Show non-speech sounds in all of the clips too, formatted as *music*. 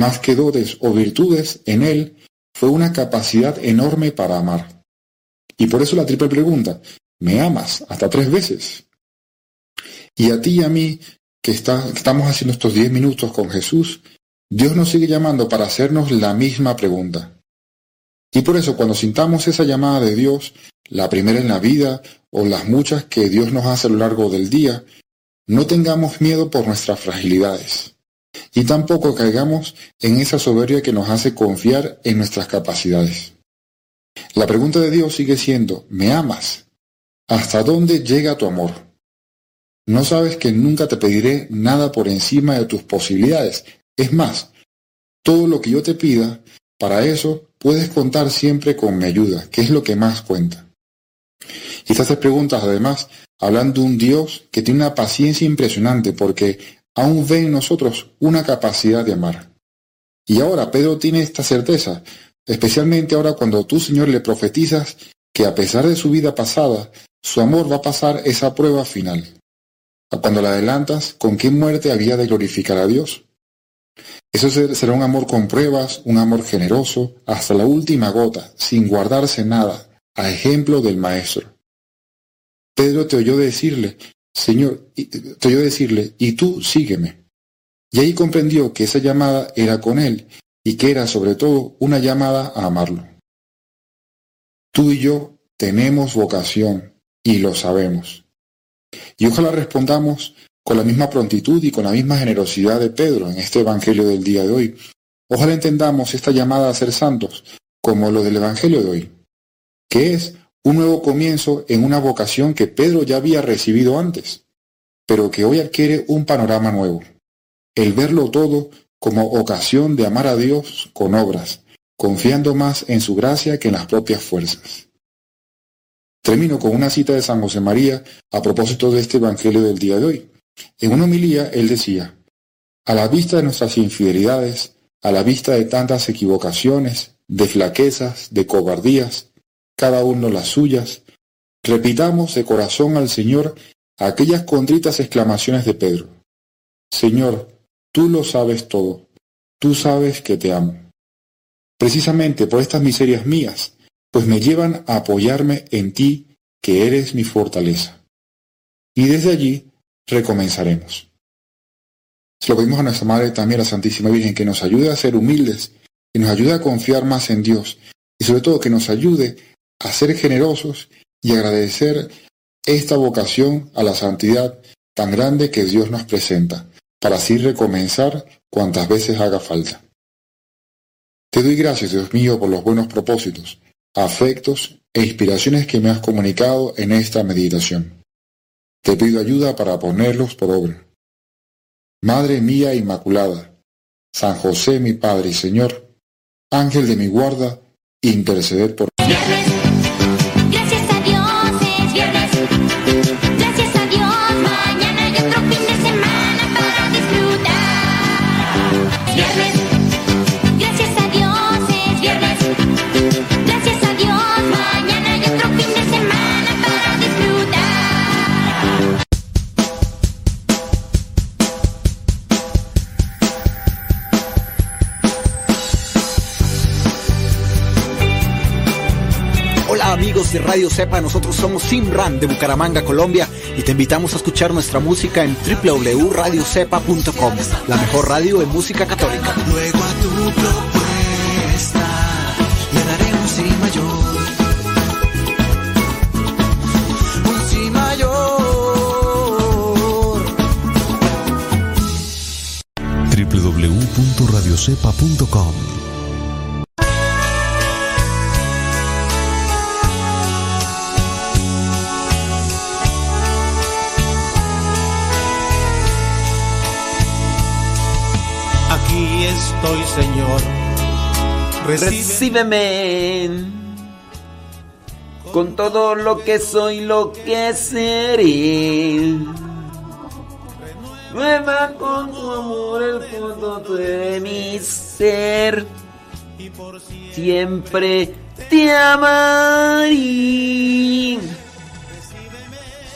más que dotes o virtudes en él, fue una capacidad enorme para amar. Y por eso la triple pregunta, ¿me amas hasta tres veces? Y a ti y a mí, que, estamos haciendo estos diez minutos con Jesús, Dios nos sigue llamando para hacernos la misma pregunta. Y por eso cuando sintamos esa llamada de Dios, la primera en la vida o las muchas que Dios nos hace a lo largo del día, no tengamos miedo por nuestras fragilidades. Y tampoco caigamos en esa soberbia que nos hace confiar en nuestras capacidades. La pregunta de Dios sigue siendo, ¿me amas? ¿Hasta dónde llega tu amor? No sabes que nunca te pediré nada por encima de tus posibilidades. Es más, todo lo que yo te pida, para eso puedes contar siempre con mi ayuda, que es lo que más cuenta. Estas preguntas, además, hablan de un Dios que tiene una paciencia impresionante porque aún ve en nosotros una capacidad de amar. Y ahora Pedro tiene esta certeza, especialmente ahora cuando tú, Señor, le profetizas que a pesar de su vida pasada, su amor va a pasar esa prueba final. Cuando la adelantas, ¿con qué muerte había de glorificar a Dios? Eso será un amor con pruebas, un amor generoso, hasta la última gota, sin guardarse nada, a ejemplo del Maestro. Pedro te oyó decirle, Señor, te oyó decirle, y tú sígueme. Y ahí comprendió que esa llamada era con él y que era sobre todo una llamada a amarlo. Tú y yo tenemos vocación y lo sabemos. Y ojalá respondamos con la misma prontitud y con la misma generosidad de Pedro en este Evangelio del día de hoy. Ojalá entendamos esta llamada a ser santos como lo del Evangelio de hoy, que es un nuevo comienzo en una vocación que Pedro ya había recibido antes, pero que hoy adquiere un panorama nuevo, el verlo todo como ocasión de amar a Dios con obras, confiando más en su gracia que en las propias fuerzas. Termino con una cita de San José María a propósito de este Evangelio del día de hoy. En una homilía él decía, a la vista de nuestras infidelidades, a la vista de tantas equivocaciones, de flaquezas, de cobardías, cada uno las suyas, repitamos de corazón al Señor aquellas contritas exclamaciones de Pedro. Señor, tú lo sabes todo, tú sabes que te amo. Precisamente por estas miserias mías, pues me llevan a apoyarme en ti, que eres mi fortaleza. Y desde allí recomenzaremos. Se lo pedimos a nuestra Madre también, a la Santísima Virgen, que nos ayude a ser humildes, que nos ayude a confiar más en Dios y sobre todo que nos ayude a ser generosos y agradecer esta vocación a la santidad tan grande que Dios nos presenta, para así recomenzar cuantas veces haga falta. Te doy gracias, Dios mío, por los buenos propósitos, afectos e inspiraciones que me has comunicado en esta meditación. Te pido ayuda para ponerlos por obra. Madre mía Inmaculada, San José mi Padre y Señor, Ángel de mi guarda, interceder por Radio Cepa, nosotros somos Simran de Bucaramanga, Colombia, y te invitamos a escuchar nuestra música en www.radiocepa.com, la mejor radio de música católica. Luego a tu propuesta le daré un sí mayor. Un sí mayor. www.radiocepa.com estoy, Señor. Recíbeme con todo lo que soy, lo que seré. Nueva con tu amor el fondo de mi ser. Siempre te amaré.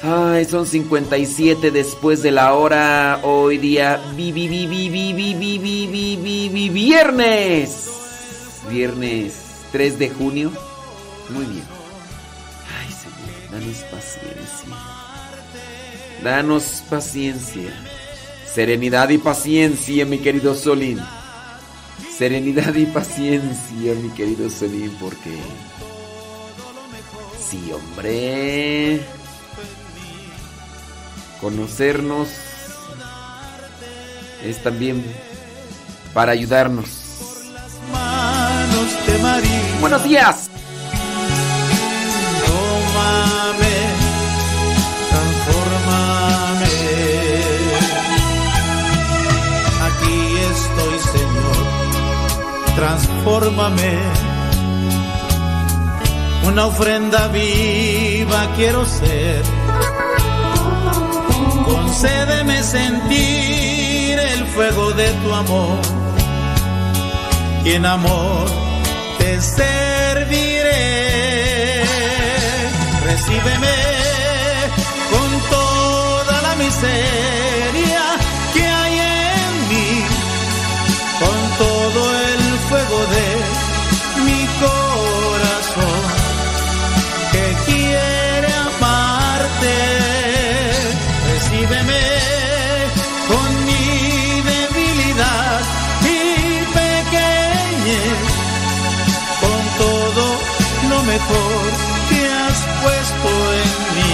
Ay, son 57 después de la hora. Hoy día. Vi, vi, vi, vi, vi, vi, viernes. Viernes 3 de junio. Muy bien. Ay, Señor, danos paciencia. Danos paciencia. Serenidad y paciencia, mi querido Solín. Serenidad y paciencia, mi querido Solín, porque... Sí, hombre conocernos es también para ayudarnos. Buenos días. Aquí estoy, Señor. Transformame. Una ofrenda viva quiero ser concédeme sentir el fuego de tu amor y en amor te serviré. Recíbeme con toda la miseria mejor que has puesto en mí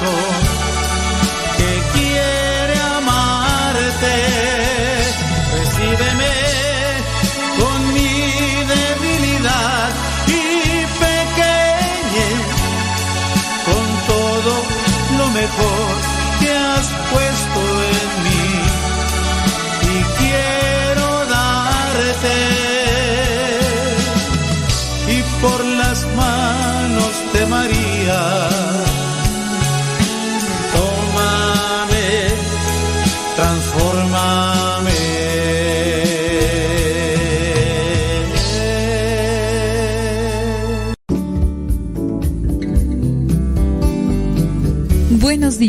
corazón que quiere amarte. Recíbeme con mi debilidad y pequeñez, con todo lo mejor que has puesto en mí y quiero darte y por las manos de María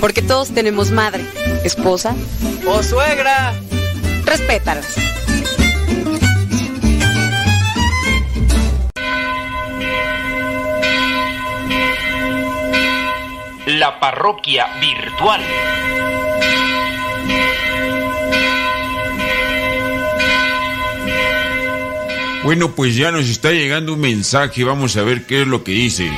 Porque todos tenemos madre, esposa o suegra. Respétalas. La parroquia virtual. Bueno, pues ya nos está llegando un mensaje, vamos a ver qué es lo que dice.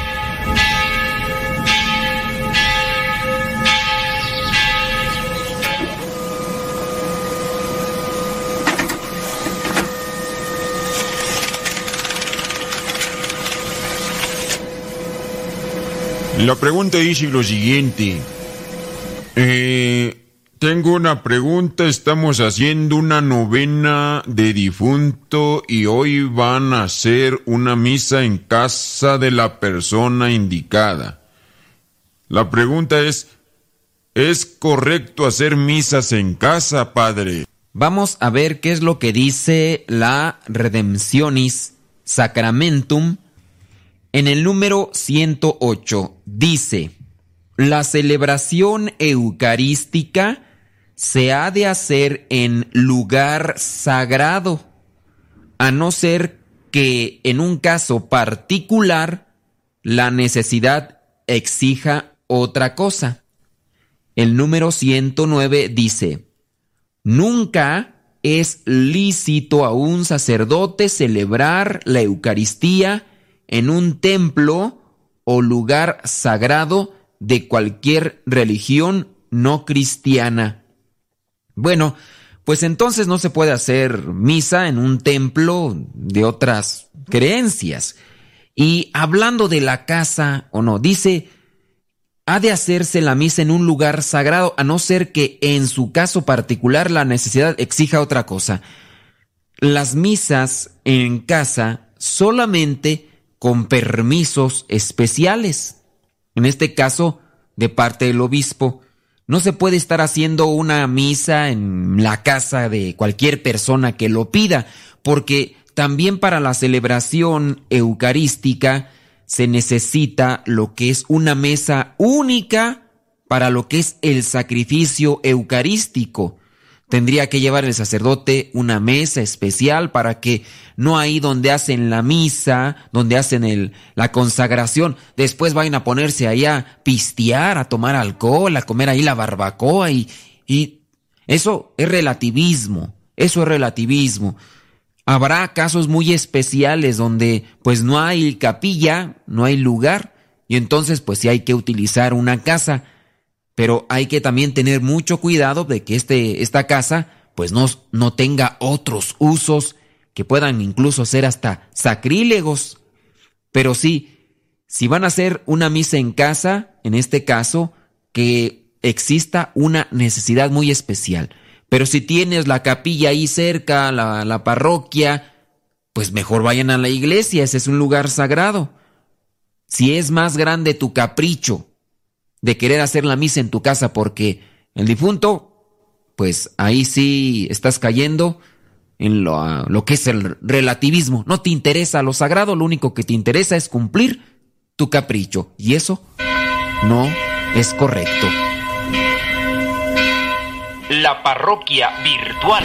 La pregunta dice lo siguiente. Eh, tengo una pregunta. Estamos haciendo una novena de difunto y hoy van a hacer una misa en casa de la persona indicada. La pregunta es, ¿es correcto hacer misas en casa, padre? Vamos a ver qué es lo que dice la Redemptionis Sacramentum en el número 108. Dice, la celebración eucarística se ha de hacer en lugar sagrado, a no ser que en un caso particular la necesidad exija otra cosa. El número 109 dice, Nunca es lícito a un sacerdote celebrar la Eucaristía en un templo o lugar sagrado de cualquier religión no cristiana. Bueno, pues entonces no se puede hacer misa en un templo de otras creencias. Y hablando de la casa o no, dice ha de hacerse la misa en un lugar sagrado, a no ser que en su caso particular la necesidad exija otra cosa. Las misas en casa solamente con permisos especiales. En este caso, de parte del obispo, no se puede estar haciendo una misa en la casa de cualquier persona que lo pida, porque también para la celebración eucarística se necesita lo que es una mesa única para lo que es el sacrificio eucarístico. Tendría que llevar el sacerdote una mesa especial para que no ahí donde hacen la misa, donde hacen el, la consagración, después vayan a ponerse ahí a pistear, a tomar alcohol, a comer ahí la barbacoa y, y eso es relativismo, eso es relativismo. Habrá casos muy especiales donde pues no hay capilla, no hay lugar y entonces pues sí hay que utilizar una casa, pero hay que también tener mucho cuidado de que este, esta casa pues no, no tenga otros usos que puedan incluso ser hasta sacrílegos. Pero sí, si van a hacer una misa en casa, en este caso, que exista una necesidad muy especial. Pero si tienes la capilla ahí cerca, la, parroquia, pues mejor vayan a la iglesia, ese es un lugar sagrado. Si es más grande tu capricho de querer hacer la misa en tu casa porque el difunto, pues ahí sí estás cayendo en lo, lo, que es el relativismo. No te interesa lo sagrado, lo único que te interesa es cumplir tu capricho. Y eso no es correcto la parroquia virtual.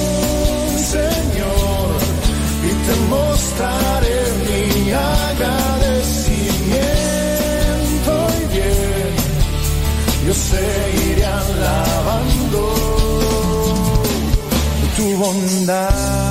te mostraré mi agradecimiento y bien, yo seguiré alabando tu bondad.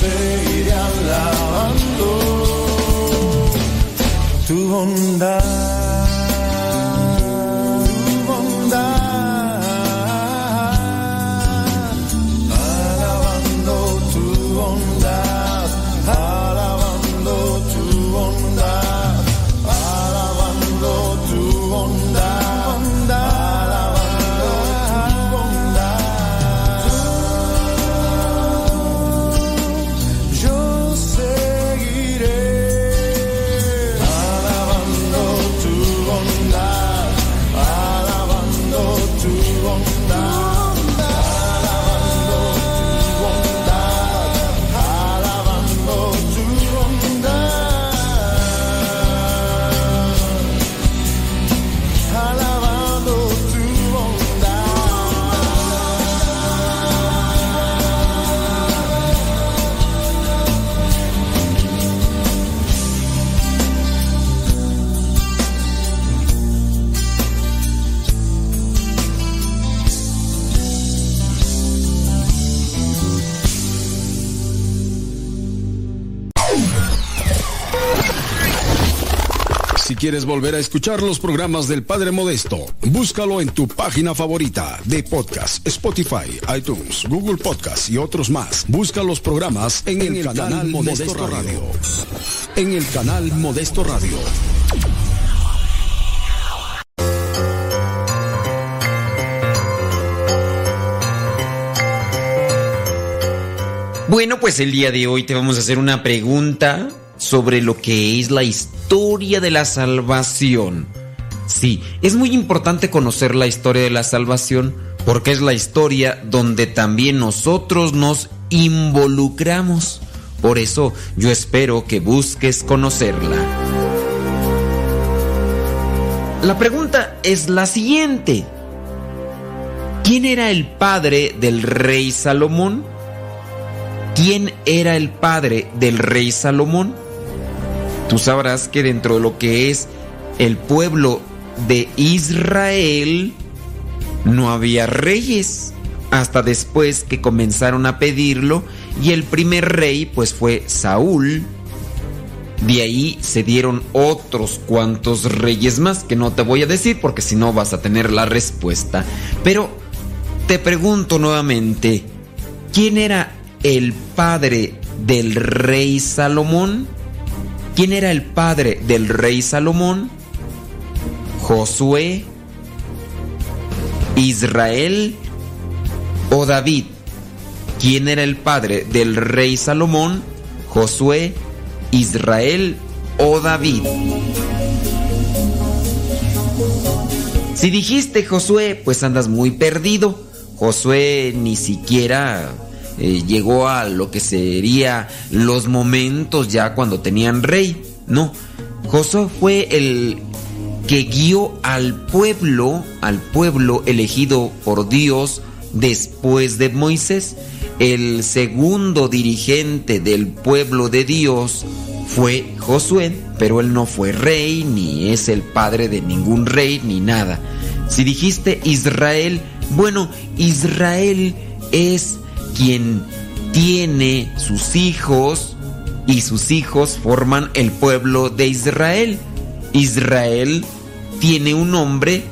seguiré alabando tu bondad. Quieres volver a escuchar los programas del Padre Modesto, búscalo en tu página favorita de podcast, Spotify, iTunes, Google Podcast y otros más. Busca los programas en, el, canal, Modesto, Radio. En el canal Modesto Radio. Bueno, pues el día de hoy te vamos a hacer una pregunta sobre lo que es la historia de la salvación. Sí, es muy importante conocer la historia de la salvación porque es la historia donde también nosotros nos involucramos. Por eso yo espero que busques conocerla. La pregunta es la siguiente. ¿Quién era el padre del rey Salomón? ¿Quién era el padre del rey Salomón? Tú sabrás que dentro de lo que es el pueblo de Israel no había reyes hasta después que comenzaron a pedirlo y el primer rey pues fue Saúl. De ahí se dieron otros cuantos reyes más que no te voy a decir porque si no vas a tener la respuesta. Pero te pregunto nuevamente, ¿quién era el padre del rey Salomón? ¿Quién era el padre del rey Salomón? Josué, Israel o David. ¿Quién era el padre del rey Salomón? Josué, Israel o David. Si dijiste Josué, pues andas muy perdido. Josué ni siquiera eh, llegó a lo que sería los momentos ya cuando tenían rey. No, Josué fue el que guió al pueblo, al pueblo elegido por Dios después de Moisés. El segundo dirigente del pueblo de Dios fue Josué, pero él no fue rey, ni es el padre de ningún rey, ni nada. Si dijiste Israel, bueno, Israel es quien tiene sus hijos y sus hijos forman el pueblo de Israel. Israel tiene un nombre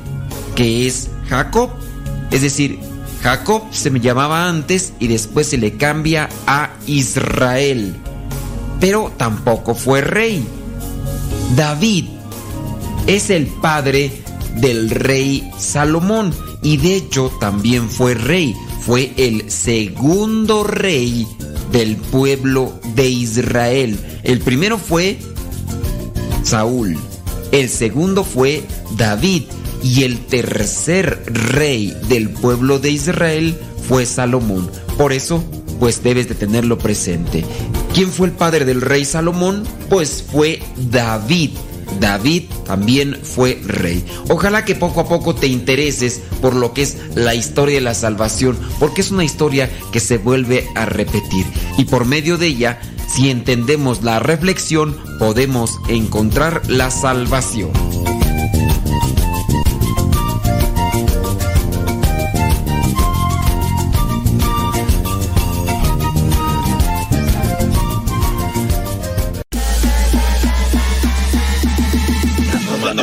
que es Jacob. Es decir, Jacob se me llamaba antes y después se le cambia a Israel. Pero tampoco fue rey. David es el padre del rey Salomón y de hecho también fue rey fue el segundo rey del pueblo de Israel. El primero fue Saúl, el segundo fue David y el tercer rey del pueblo de Israel fue Salomón. Por eso, pues debes de tenerlo presente. ¿Quién fue el padre del rey Salomón? Pues fue David. David también fue rey. Ojalá que poco a poco te intereses por lo que es la historia de la salvación, porque es una historia que se vuelve a repetir. Y por medio de ella, si entendemos la reflexión, podemos encontrar la salvación.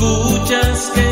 escuchas que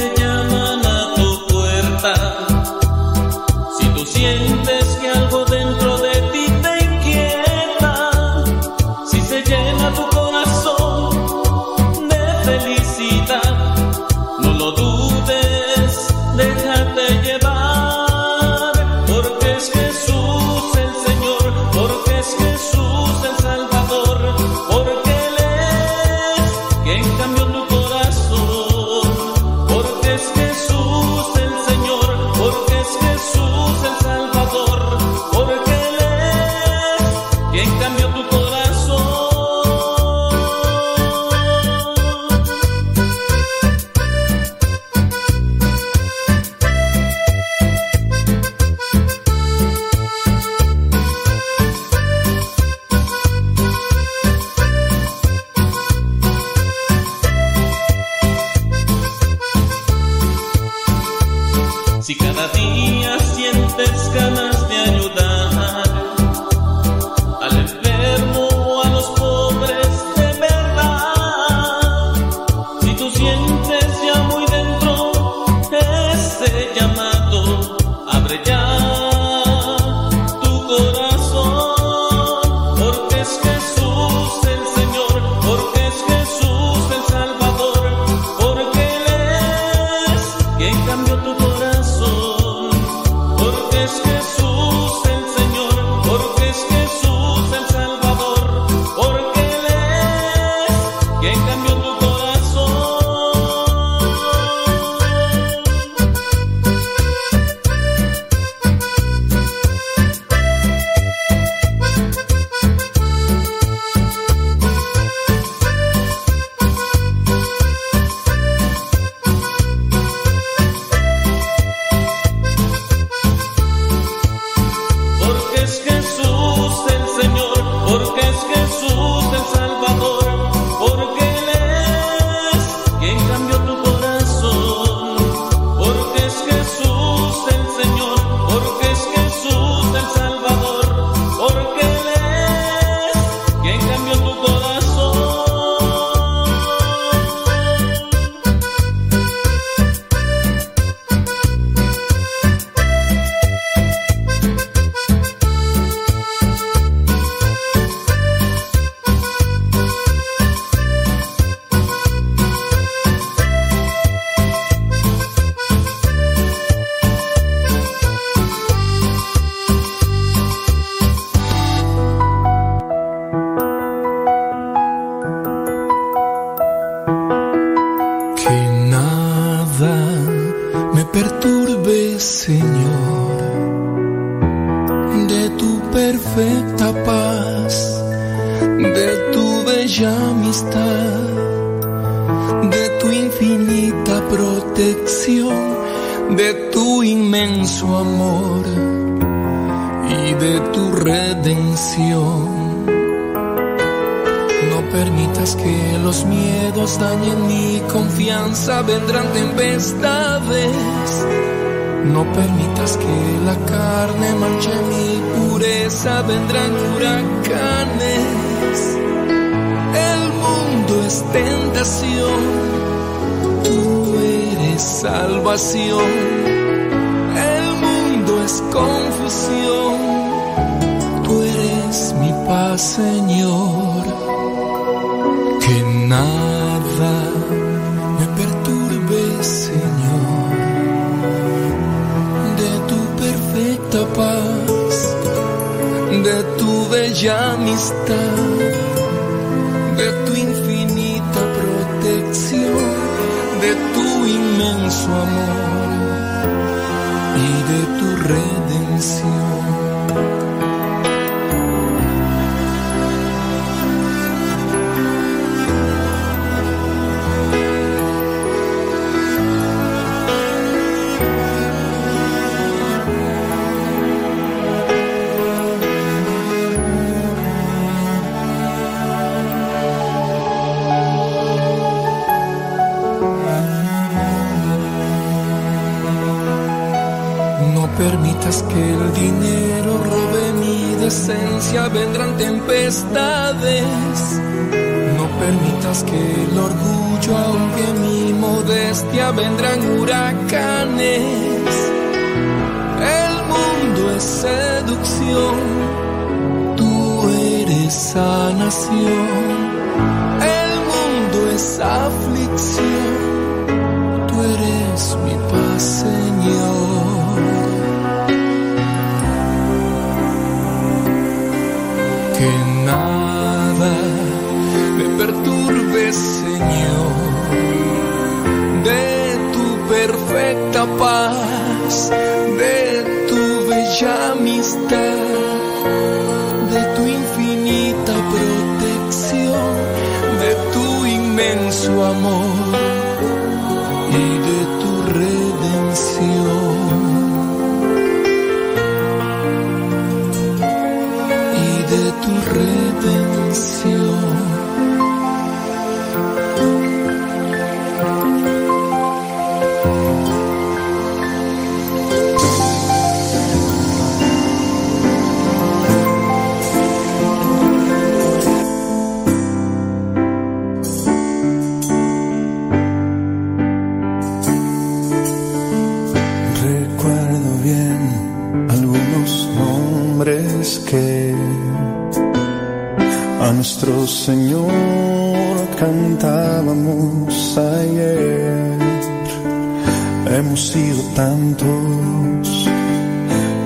Hemos sido tantos,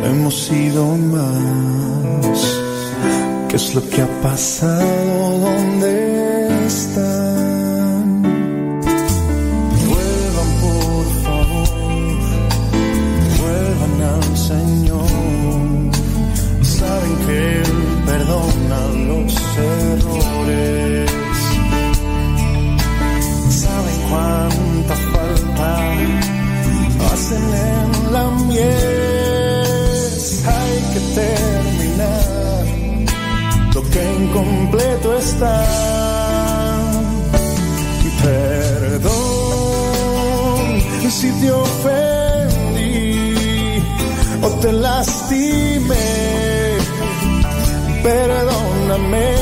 hemos sido más. ¿Qué es lo que ha pasado? Está. Perdón si te ofendí o te lastimé, perdóname.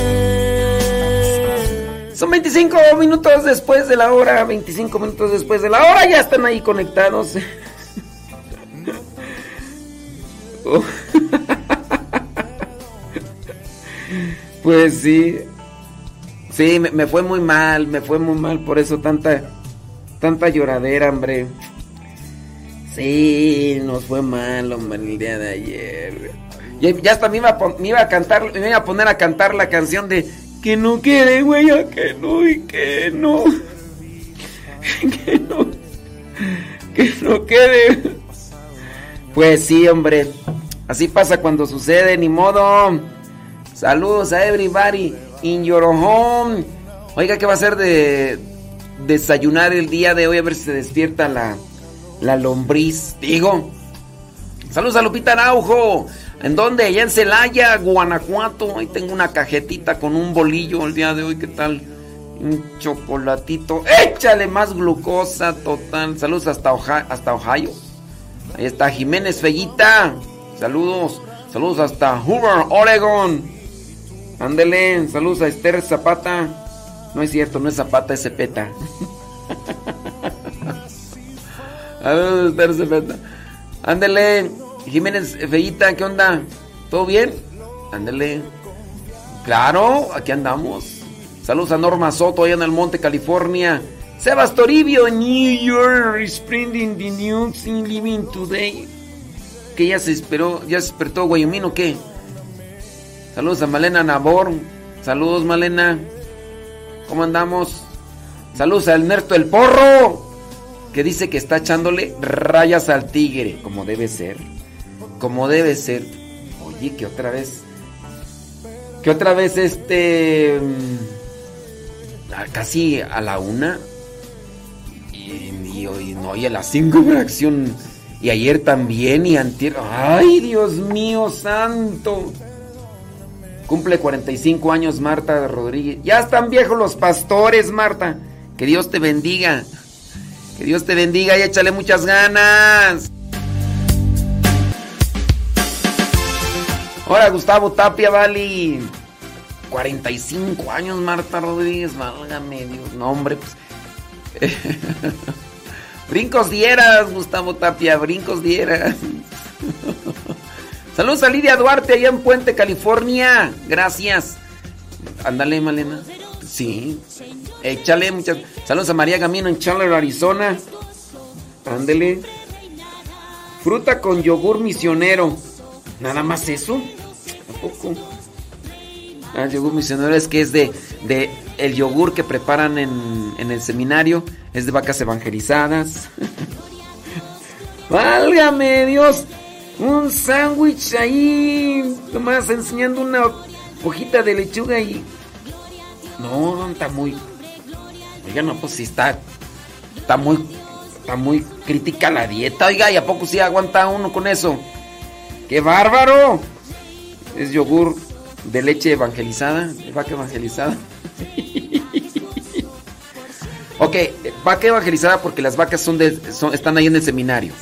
Son 25 minutos después de la hora, 25 minutos después de la hora, ya están ahí conectados. *laughs* Pues sí. Sí, me, fue muy mal, me fue muy mal, por eso tanta tanta lloradera, hombre. Sí, nos fue mal, hombre, el día de ayer. Ya, ya hasta me iba, me iba a cantar, me iba a poner a cantar la canción de que no quede huella, que no y que no. *laughs* Que no. Que no quede. Pues sí, hombre. Así pasa cuando sucede, ni modo. Saludos a everybody in your home. Oiga, ¿qué va a ser de desayunar el día de hoy? A ver si se despierta la, la lombriz. Digo. Saludos a Lupita Araujo. ¿En dónde? Allá en Celaya, Guanajuato. Ahí tengo una cajetita con un bolillo el día de hoy. ¿Qué tal? Un chocolatito. Échale más glucosa total. Saludos hasta, Oja- hasta Ohio. Ahí está Jiménez Fellita. Saludos. Saludos hasta Hoover, Oregon. Ándele. Saludos a Esther Zapata. No es cierto, no es Zapata, es Cepeta. *laughs* Ver, espera, Cepeta. Ándele, Jiménez Feita, ¿qué onda? ¿Todo bien? Ándele. Claro, aquí andamos. Saludos a Norma Soto allá en el Monte, California. Sebas Toribio, New York, spreading the news in living today. Que ya se esperó, ya se despertó Guayumín o qué? Saludos a Malena Nabor. Saludos, Malena. ¿Cómo andamos? Saludos a Ernesto el Porro. Que dice que está echándole rayas al tigre. Como debe ser. Como debe ser. Oye, que otra vez. Que otra vez este. mm, Casi a la una. Y, y hoy no, y a las cinco reacción. Y ayer también. Y antier. ¡Ay, Dios mío santo! Cumple 45 años Marta Rodríguez. Ya están viejos los pastores, Marta. Que Dios te bendiga. Que Dios te bendiga y échale muchas ganas. Ahora Gustavo Tapia, Vali. 45 años Marta Rodríguez, válgame Dios. No, hombre, pues. *laughs* brincos dieras, Gustavo Tapia, brincos dieras. *laughs* Saludos a Lidia Duarte allá en Puente, California. Gracias. Ándale, Malena. Sí. Échale muchas. Saludos a María Gamino en Chandler, Arizona. Ándele. Fruta con yogur misionero. Nada más eso. Tampoco. Ah, el yogur misionero es que es de, de el yogur que preparan en, en el seminario. Es de vacas evangelizadas. *laughs* Válgame Dios. Un sándwich ahí. Nomás enseñando una hojita de lechuga y. No, está muy. Oiga, no, pues sí está. Está muy. Está muy crítica la dieta. Oiga, ¿y a poco sí aguanta uno con eso? ¡Qué bárbaro! Es yogur de leche evangelizada. De vaca evangelizada. *laughs* ok, vaca evangelizada porque las vacas son de, están ahí en el seminario.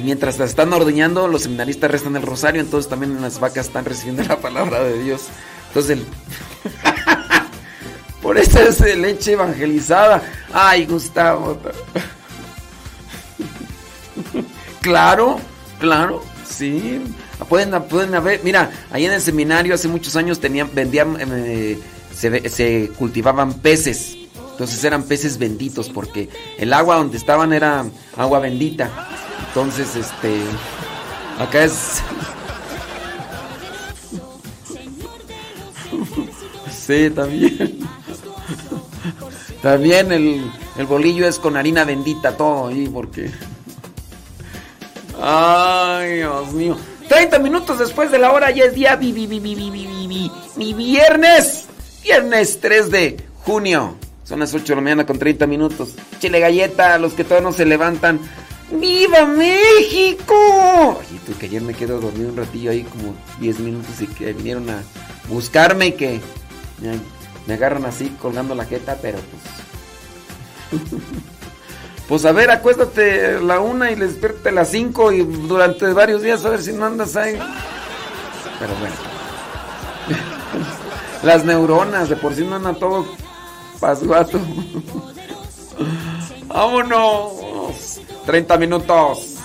Y mientras las están ordeñando, los seminaristas restan el rosario, entonces también las vacas están recibiendo la palabra de Dios. Entonces. *laughs* Por eso es leche evangelizada. Ay, Gustavo. *laughs* claro, claro, sí. Pueden, pueden haber, mira, ahí en el seminario hace muchos años tenían, vendían, eh, se, se cultivaban peces. Entonces eran peces benditos porque el agua donde estaban era agua bendita. Entonces, este. Acá es. *laughs* Sí, también. También el, el bolillo es con harina bendita, todo ahí, porque. Ay, Dios mío. 30 minutos después de la hora ya es día vi, vi, vi, vi, mi viernes. Viernes 3 de junio. Son las 8 de la mañana con 30 minutos. Chile galleta, los que todavía no se levantan. ¡Viva México! Oye, tú que ayer me quedo dormido un ratillo ahí como 10 minutos y que vinieron a buscarme y que me, agarran así colgando la jeta, pero pues... *laughs* pues a ver, acuéstate la una y les despierte a las 5 y durante varios días a ver si no andas ahí. Pero bueno. *laughs* Las neuronas, de por sí no andan todo pasguato. *laughs* ¡Vámonos! 30 minutos.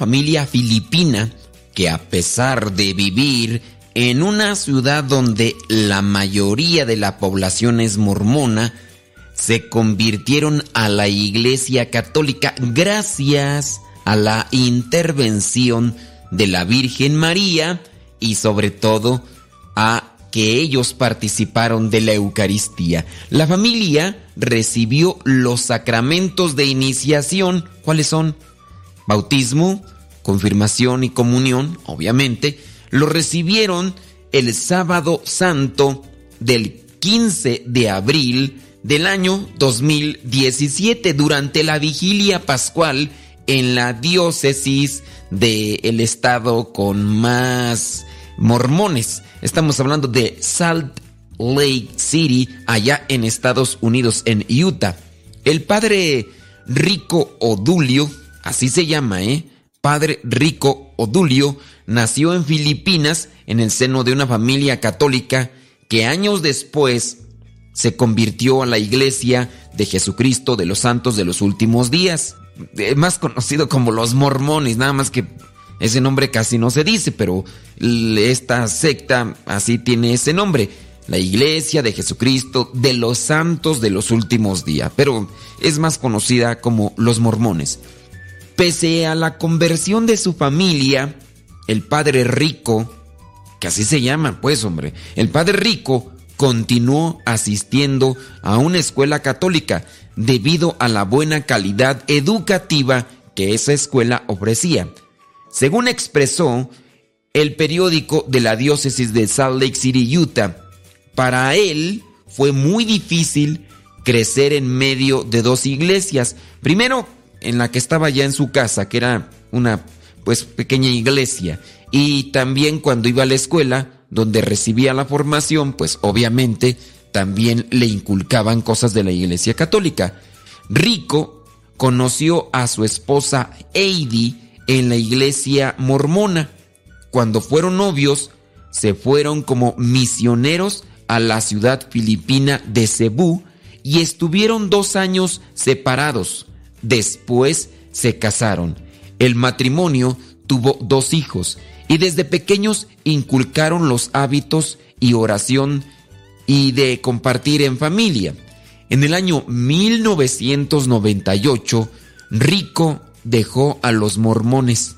Familia filipina que a pesar de vivir en una ciudad donde la mayoría de la población es mormona, se convirtieron a la Iglesia Católica gracias a la intervención de la Virgen María y sobre todo a que ellos participaron de la Eucaristía. La familia recibió los sacramentos de iniciación. ¿Cuáles son? Bautismo, confirmación y comunión, obviamente. Lo recibieron el sábado santo del 15 de abril del año 2017 durante la vigilia pascual en la diócesis del estado con más mormones. Estamos hablando de Salt Lake City, allá en Estados Unidos, en Utah. El padre Rico Odulio, así se llama, ¿eh? Padre Rico Odulio nació en Filipinas en el seno de una familia católica que años después se convirtió a la iglesia de Jesucristo de los Santos de los Últimos Días, eh, más conocido como los mormones, nada más que ese nombre casi no se dice, pero esta secta así tiene ese nombre. La iglesia de Jesucristo de los santos de los últimos días, pero es más conocida como los mormones. Pese a la conversión de su familia, el padre rico, que así se llama, pues hombre, el padre rico continuó asistiendo a una escuela católica debido a la buena calidad educativa que esa escuela ofrecía. Según expresó el periódico de la diócesis de Salt Lake City, Utah, para él fue muy difícil crecer en medio de dos iglesias. Primero, en la que estaba ya en su casa, que era una pues pequeña iglesia, y también cuando iba a la escuela, donde recibía la formación, pues obviamente también le inculcaban cosas de la iglesia católica. Rico conoció a su esposa Heidi en la iglesia mormona. Cuando fueron novios, se fueron como misioneros a la ciudad filipina de Cebú y estuvieron dos años separados. Después se casaron. El matrimonio tuvo dos hijos y desde pequeños inculcaron los hábitos y oración y de compartir en familia. En el año 1998, Rico dejó a los mormones.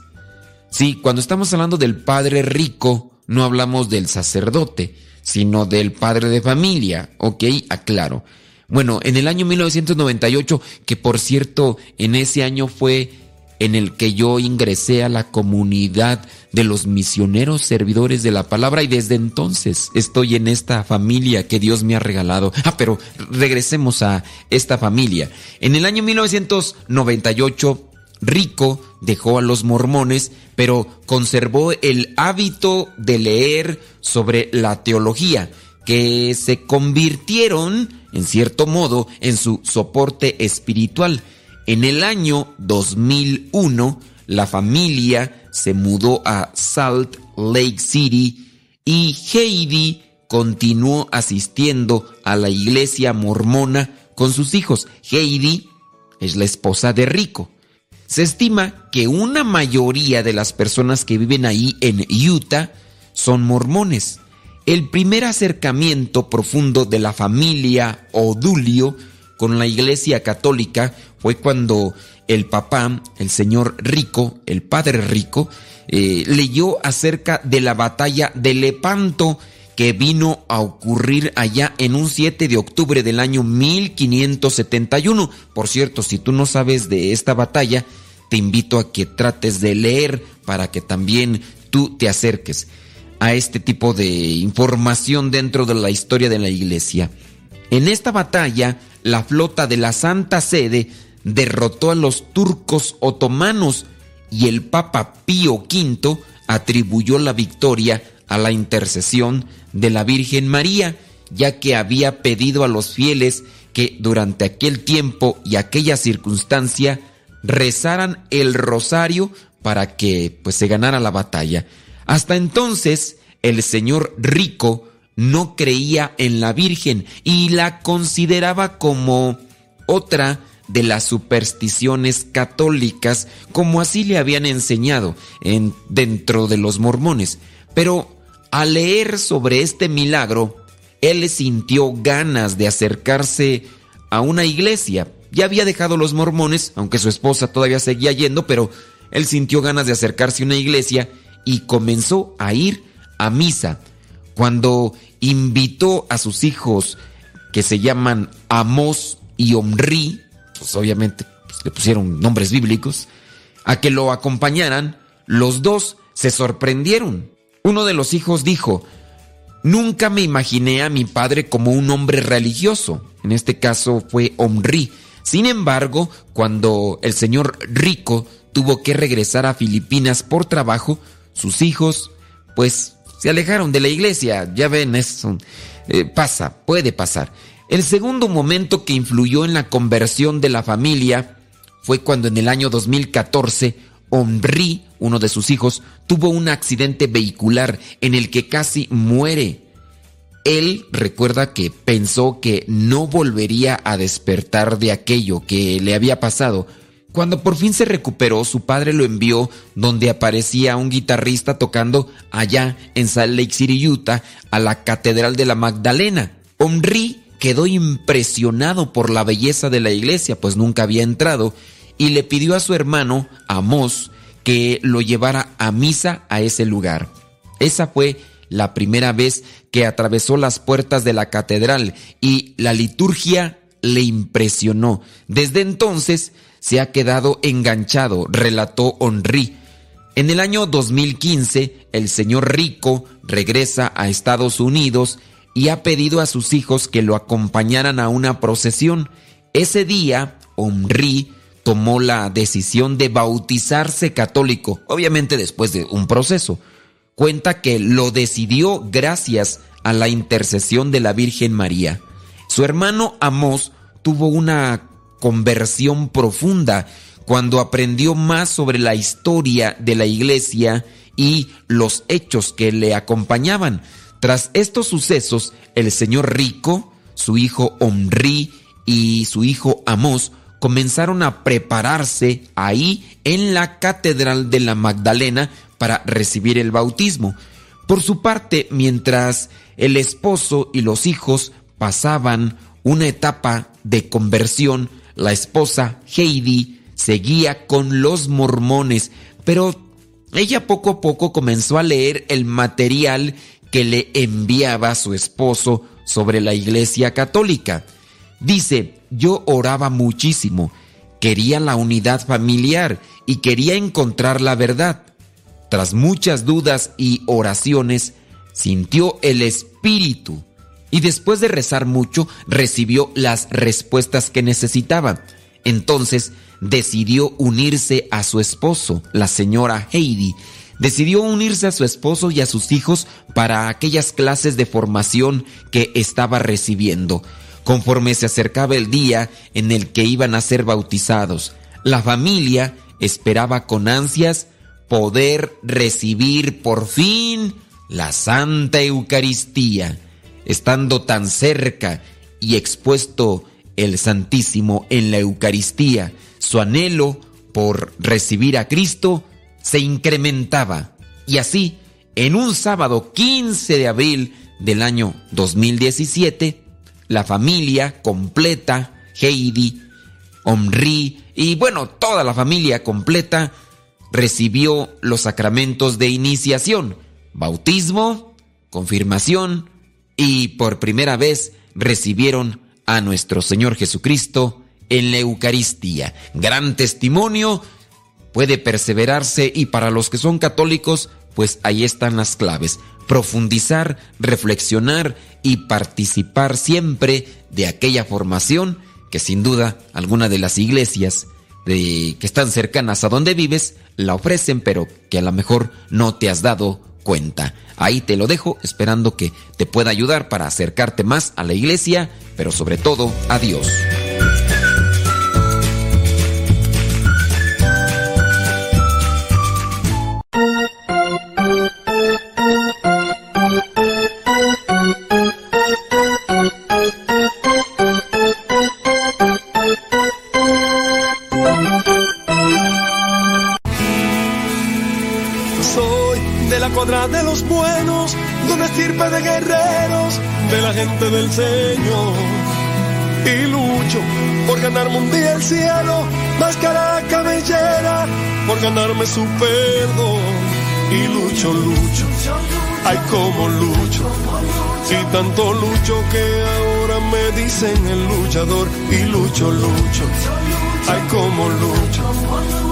Sí, cuando estamos hablando del padre rico, no hablamos del sacerdote, sino del padre de familia, ¿ok? Aclaro. Bueno, en el año 1998, que por cierto, en ese año fue en el que yo ingresé a la comunidad de los misioneros servidores de la palabra y desde entonces estoy en esta familia que Dios me ha regalado. Ah, pero regresemos a esta familia. En el año 1998, Rico dejó a los mormones, pero conservó el hábito de leer sobre la teología, que se convirtieron, en cierto modo, en su soporte espiritual. En el año 2001, la familia se mudó a Salt Lake City y Heidi continuó asistiendo a la iglesia mormona con sus hijos. Heidi es la esposa de Rico. Se estima que una mayoría de las personas que viven ahí en Utah son mormones. El primer acercamiento profundo de la familia Odulio con la iglesia católica fue cuando el papá, el señor Rico, el padre Rico, eh, leyó acerca de la batalla de Lepanto que vino a ocurrir allá en un 7 de octubre del año 1571. Por cierto, si tú no sabes de esta batalla, te invito a que trates de leer para que también tú te acerques a este tipo de información dentro de la historia de la iglesia. En esta batalla, la flota de la Santa Sede derrotó a los turcos otomanos y el Papa Pío V atribuyó la victoria a la intercesión de la Virgen María, ya que había pedido a los fieles que durante aquel tiempo y aquella circunstancia rezaran el rosario para que pues se ganara la batalla. Hasta entonces, el señor rico no creía en la Virgen y la consideraba como otra de las supersticiones católicas, como así le habían enseñado en, dentro de los mormones. Pero al leer sobre este milagro, él sintió ganas de acercarse a una iglesia. Ya había dejado los mormones, aunque su esposa todavía seguía yendo, pero él sintió ganas de acercarse a una iglesia y comenzó a ir a misa. Cuando invitó a sus hijos, que se llaman Amos y Omri, pues obviamente pues, le pusieron nombres bíblicos, a que lo acompañaran, los dos se sorprendieron. Uno de los hijos dijo, nunca me imaginé a mi padre como un hombre religioso. En este caso fue Omri. Sin embargo, cuando el señor rico tuvo que regresar a Filipinas por trabajo, sus hijos, pues, se alejaron de la iglesia. Ya ven, eso eh, pasa, puede pasar. El segundo momento que influyó en la conversión de la familia fue cuando en el año 2014 Omri, uno de sus hijos, tuvo un accidente vehicular en el que casi muere. Él recuerda que pensó que no volvería a despertar de aquello que le había pasado, cuando por fin se recuperó, su padre lo envió donde aparecía un guitarrista tocando allá en Salt Lake City, Utah, a la Catedral de la Magdalena. Omri quedó impresionado por la belleza de la iglesia, pues nunca había entrado, y le pidió a su hermano, Amos, que lo llevara a misa a ese lugar. Esa fue la primera vez que atravesó las puertas de la catedral y la liturgia le impresionó. Desde entonces se ha quedado enganchado, relató Henry. En el año 2015, el señor Rico regresa a Estados Unidos y ha pedido a sus hijos que lo acompañaran a una procesión. Ese día, Henry tomó la decisión de bautizarse católico, obviamente después de un proceso. Cuenta que lo decidió gracias a la intercesión de la Virgen María. Su hermano Amos tuvo una conversión profunda cuando aprendió más sobre la historia de la iglesia y los hechos que le acompañaban. Tras estos sucesos, el señor Rico, su hijo Omri y su hijo Amos comenzaron a prepararse ahí en la Catedral de la Magdalena para recibir el bautismo. Por su parte, mientras el esposo y los hijos pasaban una etapa de conversión, la esposa Heidi seguía con los mormones, pero ella poco a poco comenzó a leer el material que le enviaba su esposo sobre la iglesia católica. Dice, yo oraba muchísimo, quería la unidad familiar y quería encontrar la verdad. Tras muchas dudas y oraciones, sintió el Espíritu y después de rezar mucho recibió las respuestas que necesitaba. Entonces decidió unirse a su esposo, la señora Heidi. Decidió unirse a su esposo y a sus hijos para aquellas clases de formación que estaba recibiendo. Conforme se acercaba el día en el que iban a ser bautizados, la familia esperaba con ansias poder recibir por fin la Santa Eucaristía. Estando tan cerca y expuesto el Santísimo en la Eucaristía, su anhelo por recibir a Cristo se incrementaba. Y así, en un sábado 15 de abril del año 2017, la familia completa, Heidi, Omri y bueno, toda la familia completa recibió los sacramentos de iniciación, bautismo, confirmación y por primera vez recibieron a nuestro Señor Jesucristo en la Eucaristía. Gran testimonio, puede perseverarse y para los que son católicos, pues ahí están las claves. Profundizar, reflexionar y participar siempre de aquella formación que sin duda alguna de las iglesias de, que están cercanas a donde vives la ofrecen, pero que a lo mejor no te has dado cuenta. Ahí te lo dejo, esperando que te pueda ayudar para acercarte más a la iglesia, pero sobre todo a Dios. Los buenos, de una estirpe de guerreros, de la gente del Señor. Y lucho por ganarme un día el cielo, máscara cabellera, por ganarme su perdón. Y lucho, lucho, ay como lucho. Y tanto lucho que ahora me dicen el luchador. Y lucho, lucho, ay como lucho.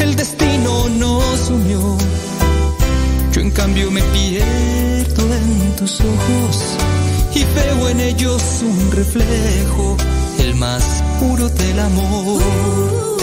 El destino nos unió. Yo en cambio me pierdo en tus ojos y veo en ellos un reflejo, el más puro del amor.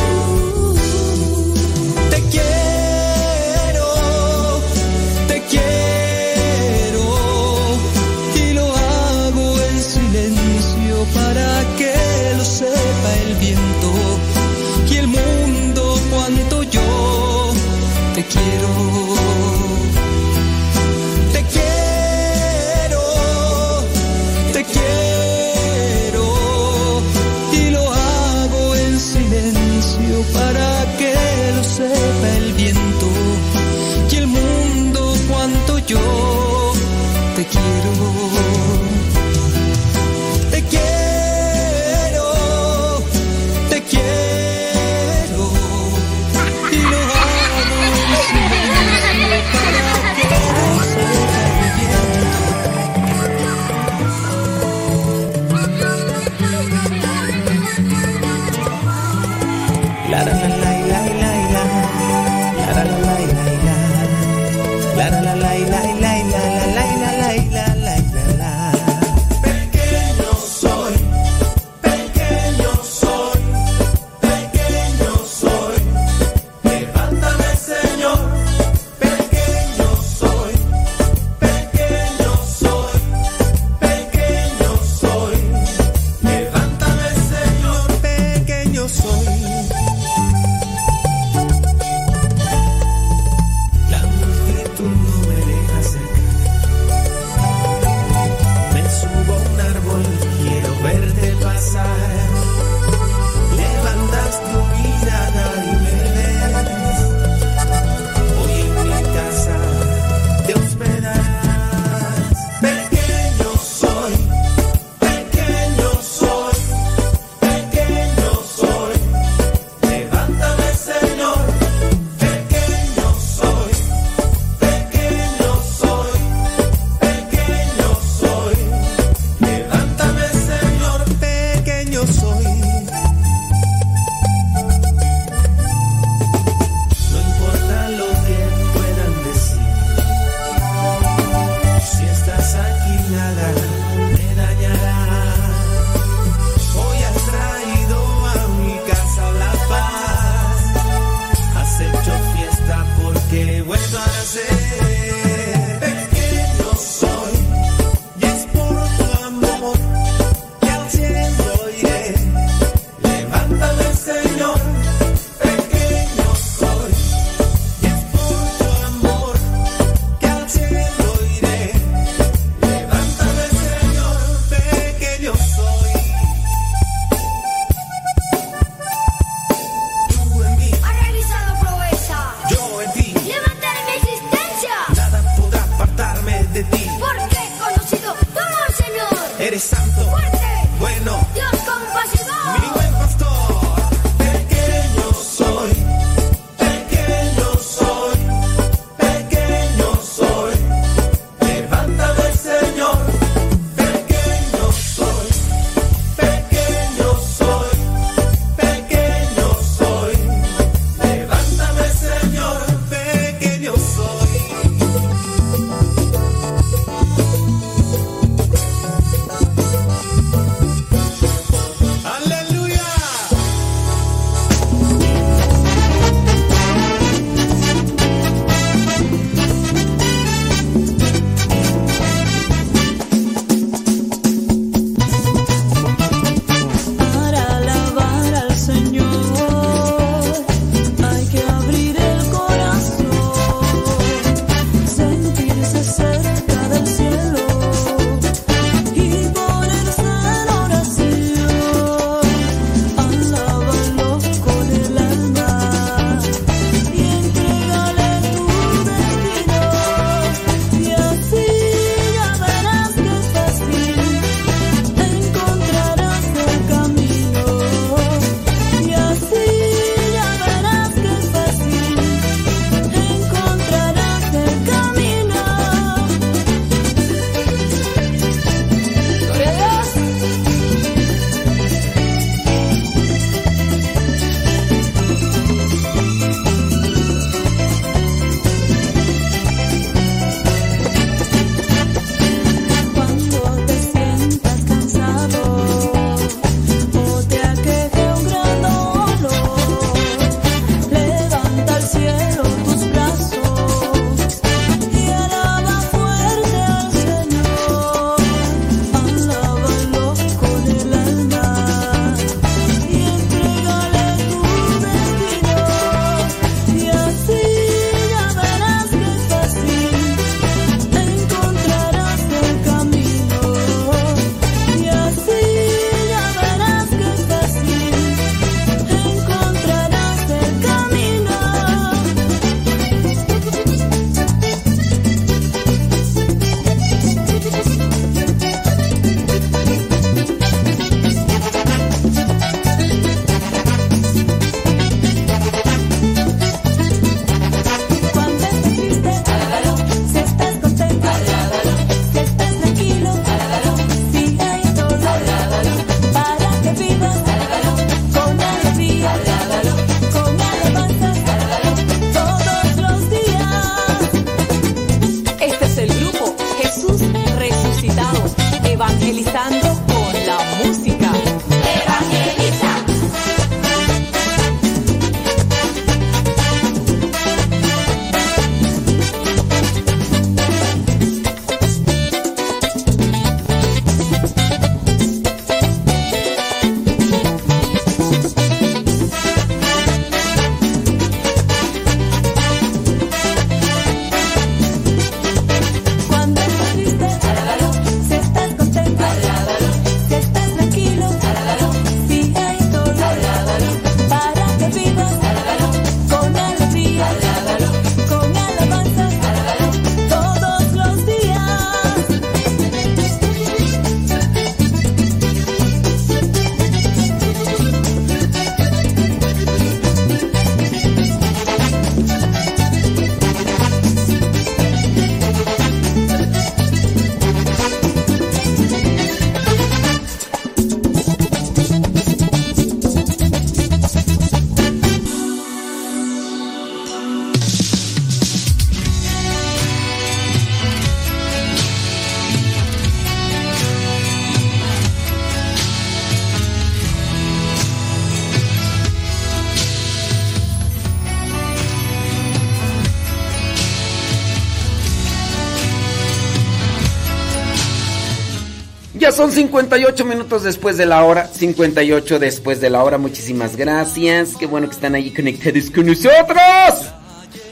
Son 58 minutos después de la hora. 58 después de la hora. Muchísimas gracias. Qué bueno que están ahí conectados con nosotros.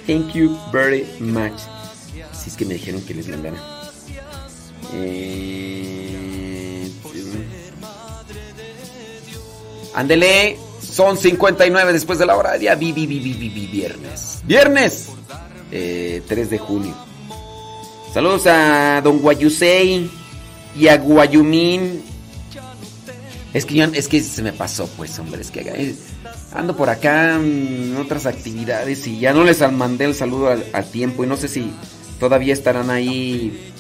Thank you very much. Si es que me dijeron que les mandara. Eh, Ándele. Son 59 después de la hora. Día vi, vi, vi, vi, vi, vi, viernes. Viernes. eh, 3 de julio. Saludos a Don Guayusei y a Guayumín. Es que yo, es que se me pasó, pues, hombre, es que ando por acá en otras actividades y ya no les mandé el saludo al, al tiempo y no sé si todavía estarán ahí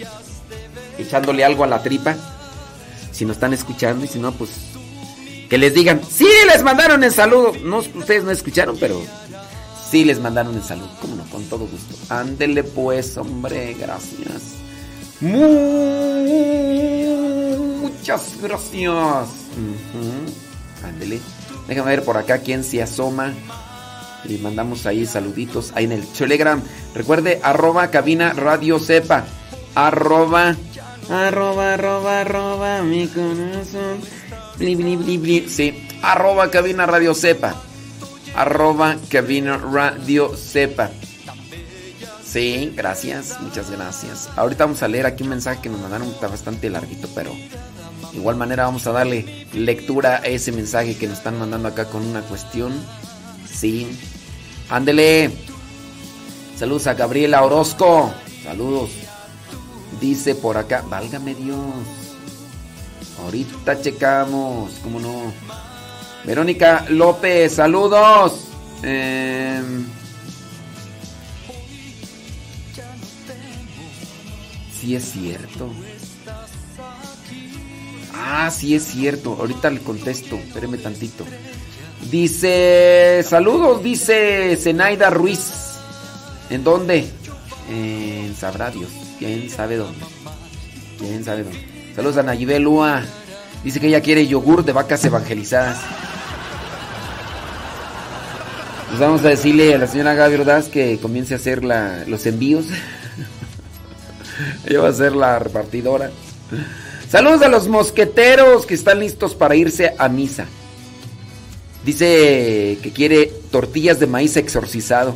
echándole algo a la tripa. Si nos están escuchando y si no, pues que les digan, sí les mandaron el saludo. No, ustedes no escucharon, pero sí les mandaron el saludo. ¿Cómo no? Con todo gusto. Ándele pues, hombre, gracias. Muchas gracias. Ujú. Ándele. Déjame ver por acá quién se asoma. Y mandamos ahí saluditos ahí en el Telegram. Recuerde, arroba cabina radio sepa. Arroba, arroba, arroba, arroba, mi corazón. Bli, bli, bli, bli. Sí, arroba cabina radio sepa. Arroba cabina radio sepa. Sí, gracias, muchas gracias. Ahorita vamos a leer aquí un mensaje que nos mandaron, está bastante larguito, pero de igual manera vamos a darle lectura a ese mensaje que nos están mandando acá con una cuestión. Sí, ándele. Saludos a Gabriela Orozco. Saludos. Dice por acá, válgame Dios. Ahorita checamos, ¿cómo no? Verónica López, saludos. Em, Sí es cierto. Ah, sí es cierto. Ahorita le contesto. Espéreme tantito. Dice, saludos, dice Zenaida Ruiz. ¿En dónde? En sabrá Dios. ¿Quién sabe dónde? ¿Quién sabe dónde? Saludos a Nayibel Lua. Dice que ella quiere yogur de vacas evangelizadas. Pues vamos a decirle a la señora Gaby Ordaz que comience a hacer los envíos. Ella va a ser la repartidora. Saludos a los mosqueteros que están listos para irse a misa. Dice que quiere tortillas de maíz exorcizado.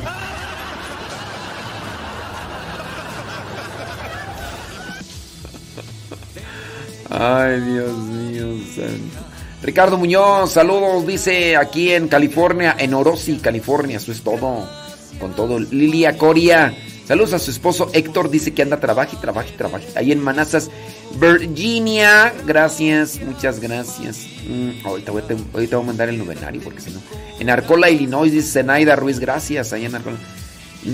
Ay, Dios mío. Ricardo Muñoz, saludos, dice aquí en California, en Orosi, California, eso es todo. Con todo. Lilia Coria, saludos a su esposo Héctor, dice que anda, trabaja y trabaja y trabaja. Ahí en Manassas, Virginia, gracias, muchas gracias. Mm, ahorita, voy a, ahorita voy a mandar el novenario porque si no. En Arcola, Illinois, dice Zenaida Ruiz, gracias, allá en Arcola.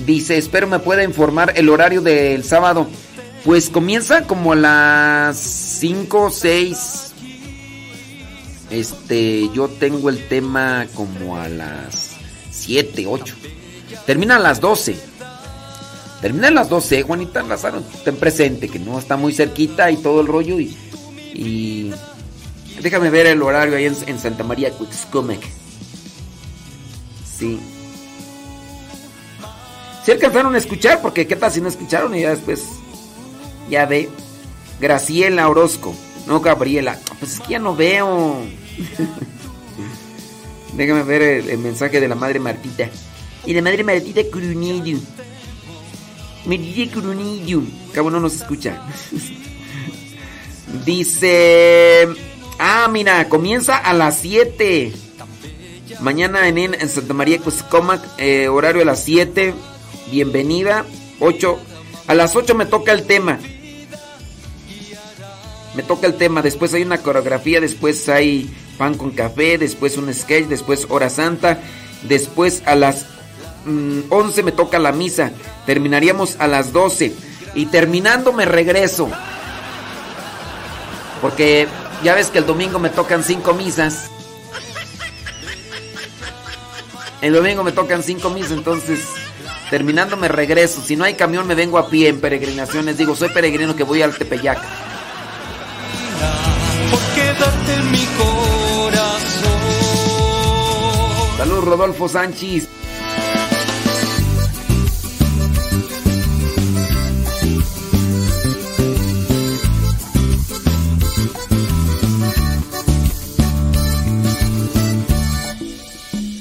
Dice, espero me pueda informar el horario del sábado. Pues comienza como a las 5 o 6. Este, yo tengo el tema como a las 7, 8. Termina a las 12. Termina a las 12, Juanita Lázaro, ten presente que no está muy cerquita y todo el rollo y Y déjame ver el horario ahí en, Santa María Cuixcomec. Sí. Si alcanzaron a escuchar, porque qué tal si no escucharon y ya después. Ya ve. Graciela Orozco. No, Gabriela. Pues es que ya no veo. *laughs* Déjame ver el, mensaje de la madre Martita. Y la madre Martita Martita Curunillo. Cabo no nos escucha. *laughs* Dice. Ah, mira, comienza a las 7. Mañana en, en Santa María Cuscomac, eh, horario a las 7. Bienvenida. 8. A las 8 me toca el tema. Me toca el tema. Después hay una coreografía. Después hay pan con café. Después un sketch. Después hora santa. Después a las 11 me toca la misa. Terminaríamos a las 12. Y terminando me regreso. Porque ya ves que el domingo me tocan cinco misas. El domingo me tocan cinco misas, entonces terminando me regreso. Si no hay camión me vengo a pie en peregrinaciones. Digo, soy peregrino que voy al Tepeyac. Quédate en mi corazón. Saludos Rodolfo Sánchez.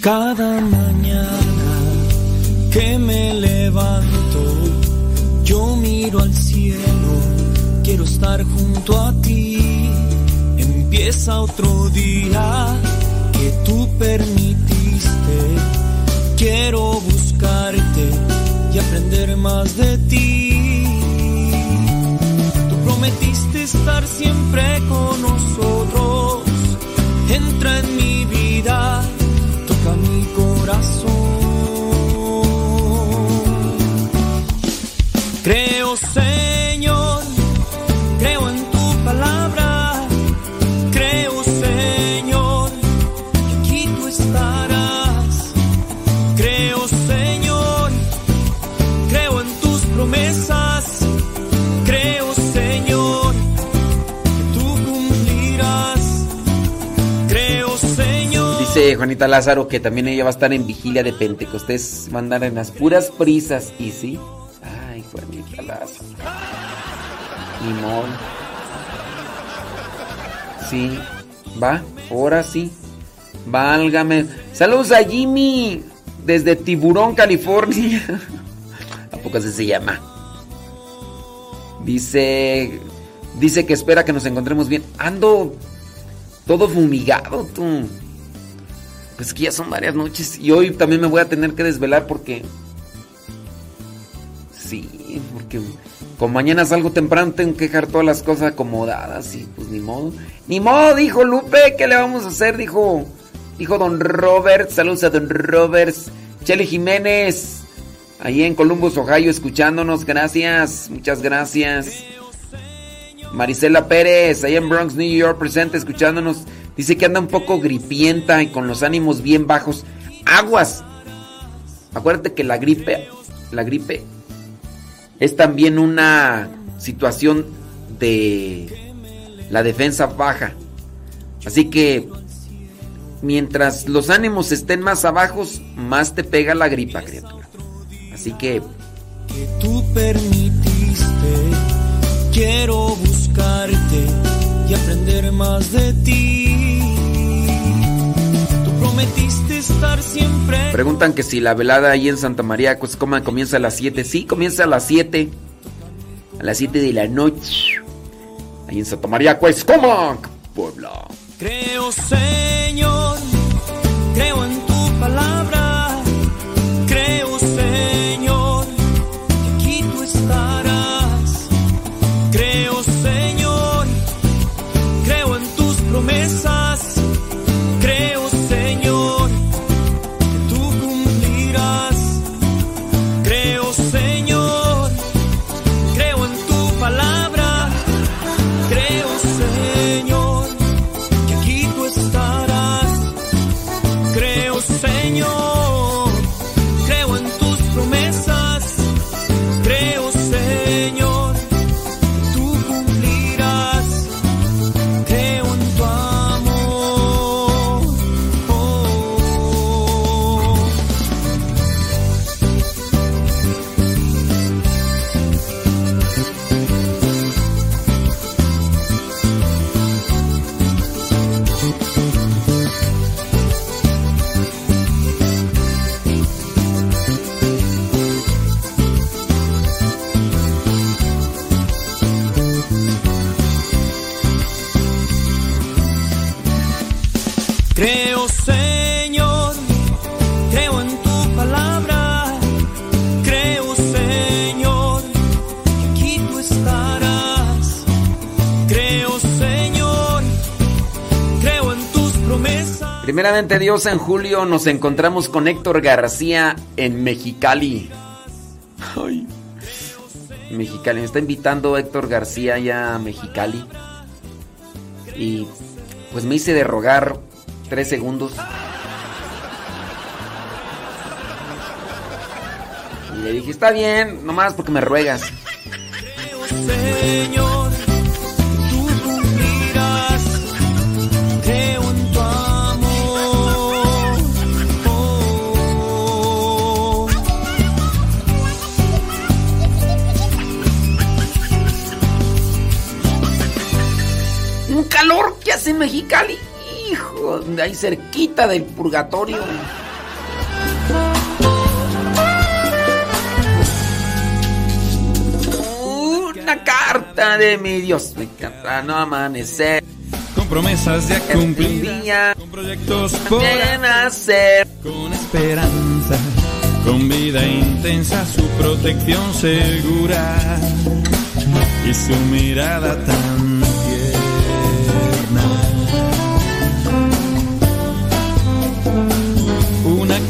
Cada mañana que me levanto, yo miro al cielo, quiero estar junto a ti. Empieza otro día que tú permitiste, quiero buscarte y aprender más de ti. Tú prometiste estar siempre con nosotros, entra en mi vida toca mi corazón. Juanita Lázaro que también ella va a estar en vigilia de Pentecostés. Va a andar en las puras prisas. ¿Y sí? Ay, Juanita Lázaro. Modo. Sí. Va, ahora sí. Válgame. Saludos a Jimmy. Desde Tiburón, California. *laughs* ¿A poco así se llama? Dice. Dice que espera que nos encontremos bien. Ando todo fumigado, tú. Pues que ya son varias noches. Y hoy también me voy a tener que desvelar porque. Sí, porque como mañana salgo temprano, tengo que dejar todas las cosas acomodadas. Y pues ni modo. Ni modo, dijo Lupe. ¿Qué le vamos a hacer? Dijo. Dijo don Robert. Saludos a don Robert. Chely Jiménez. Ahí en Columbus, Ohio, escuchándonos. Gracias. Muchas gracias. Marisela Pérez, ahí en Bronx, New York, presente, escuchándonos. Dice que anda un poco gripienta y con los ánimos bien bajos. Aguas. Acuérdate que la gripe, la gripe es también una situación de la defensa baja. Así que mientras los ánimos estén más abajos, más te pega la gripa, criatura. Así que que tú permitiste. Quiero buscarte y aprender más de ti. Tú prometiste estar siempre. Preguntan que si la velada ahí en Santa María Cuescoma comienza a las 7. Sí, comienza a las 7. A las 7 de la noche. Ahí en Santa María Cuescoma, Puebla. Creo, Señor, creo en tu palabra. Primeramente Dios, en julio nos encontramos con Héctor García en Mexicali. Ay. Mexicali, me está invitando Héctor García ya a Mexicali. Y pues me hice de rogar tres segundos. Y le dije, está bien, nomás porque me ruegas. Señor, calor que hace en Mexicali. Hijo, de ahí cerquita del purgatorio. Una carta de mi Dios, me encanta no amanecer. Con promesas ya cumplidas, con proyectos por de nacer. con esperanza, con vida intensa, su protección segura y su mirada tan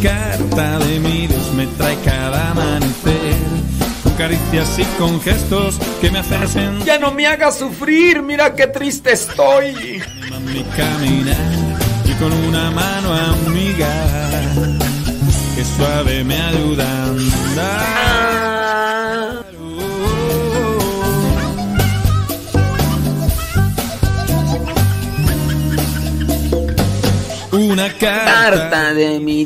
carta de mi Dios me trae cada amanecer, con caricias y con gestos que me hacen Ya no me hagas sufrir, mira qué triste estoy. mi caminar y con una mano amiga que suave me ayuda a andar. Una carta, Carta de mi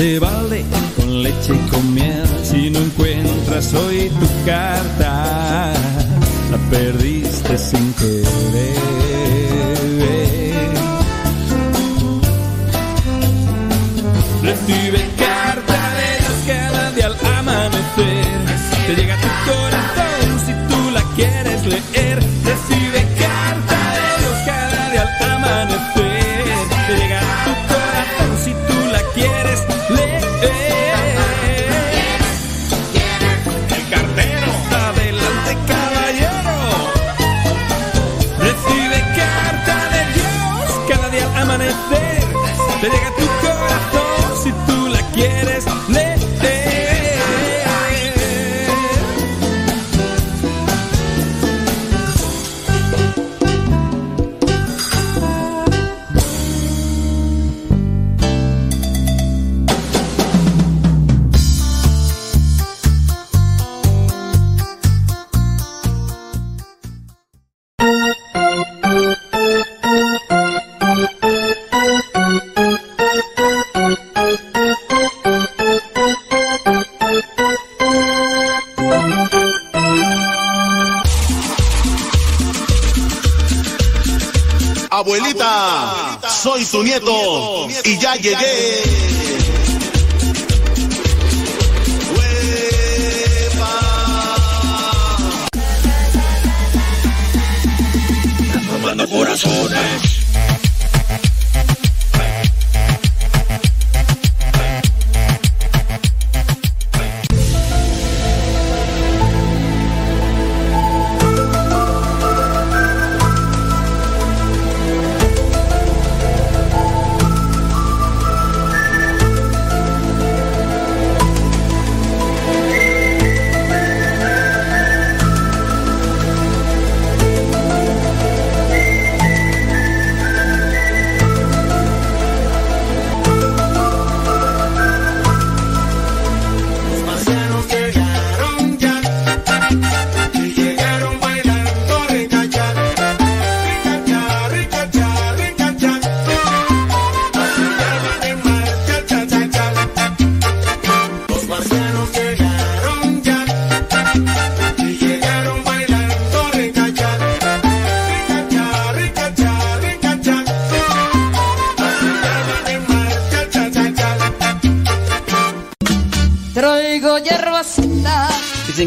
de balde con leche y con miel si no encuentras hoy tu carta. La perdiste sin querer nieto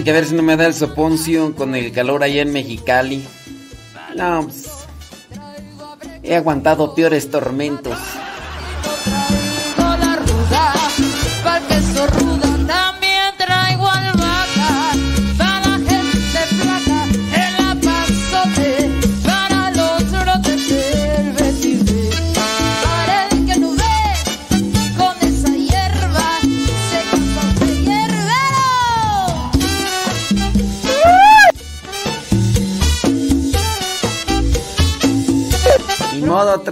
que a ver si no me da el soponcio con el calor allá en Mexicali. No, pues, he aguantado peores tormentos.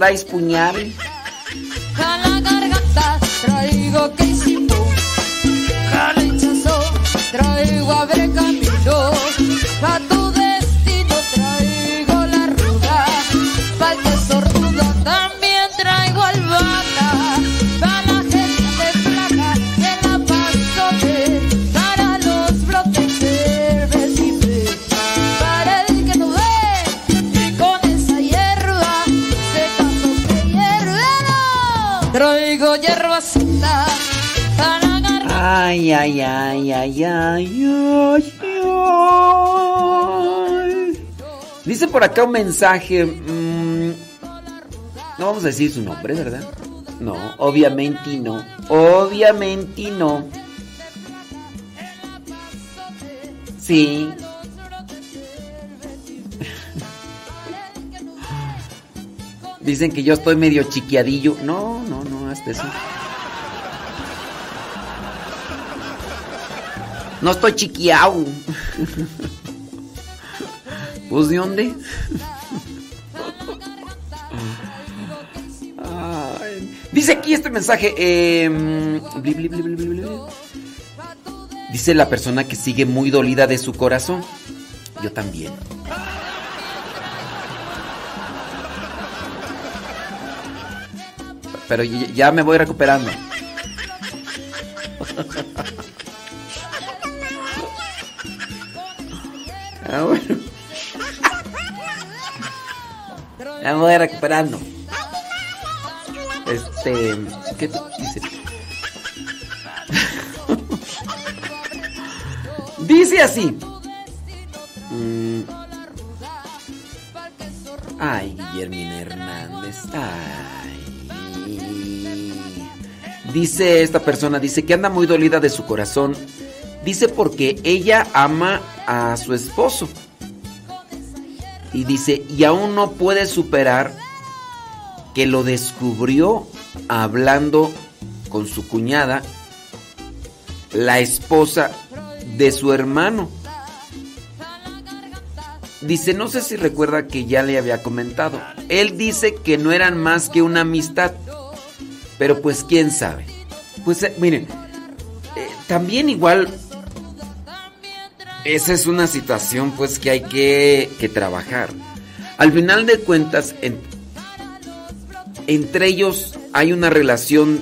Modo, traes Dice por acá un mensaje. mm, no vamos a decir su nombre, ¿verdad? No, obviamente no. Obviamente no. Sí. *laughs* Dicen que yo estoy medio chiquiadillo. No, no, no, hasta eso. No estoy chiquiao. ¿Pues de dónde? Dice aquí este mensaje. bli. Dice la persona que sigue muy dolida de su corazón. Yo también. Pero ya me voy recuperando. Este. ¿Qué dice? *laughs* dice así. Mm. Ay, Guillermina Hernández. Ay. Dice esta persona, dice que anda muy dolida de su corazón. Dice porque ella ama a su esposo. Y dice, y aún no puede superar que lo descubrió hablando con su cuñada, la esposa de su hermano. Dice, no sé si recuerda que ya le había comentado. Él dice que no eran más que una amistad. Pero pues quién sabe. Pues eh, miren, eh, también igual esa es una situación pues que hay que, que trabajar. Al final de cuentas, en- entre ellos hay una relación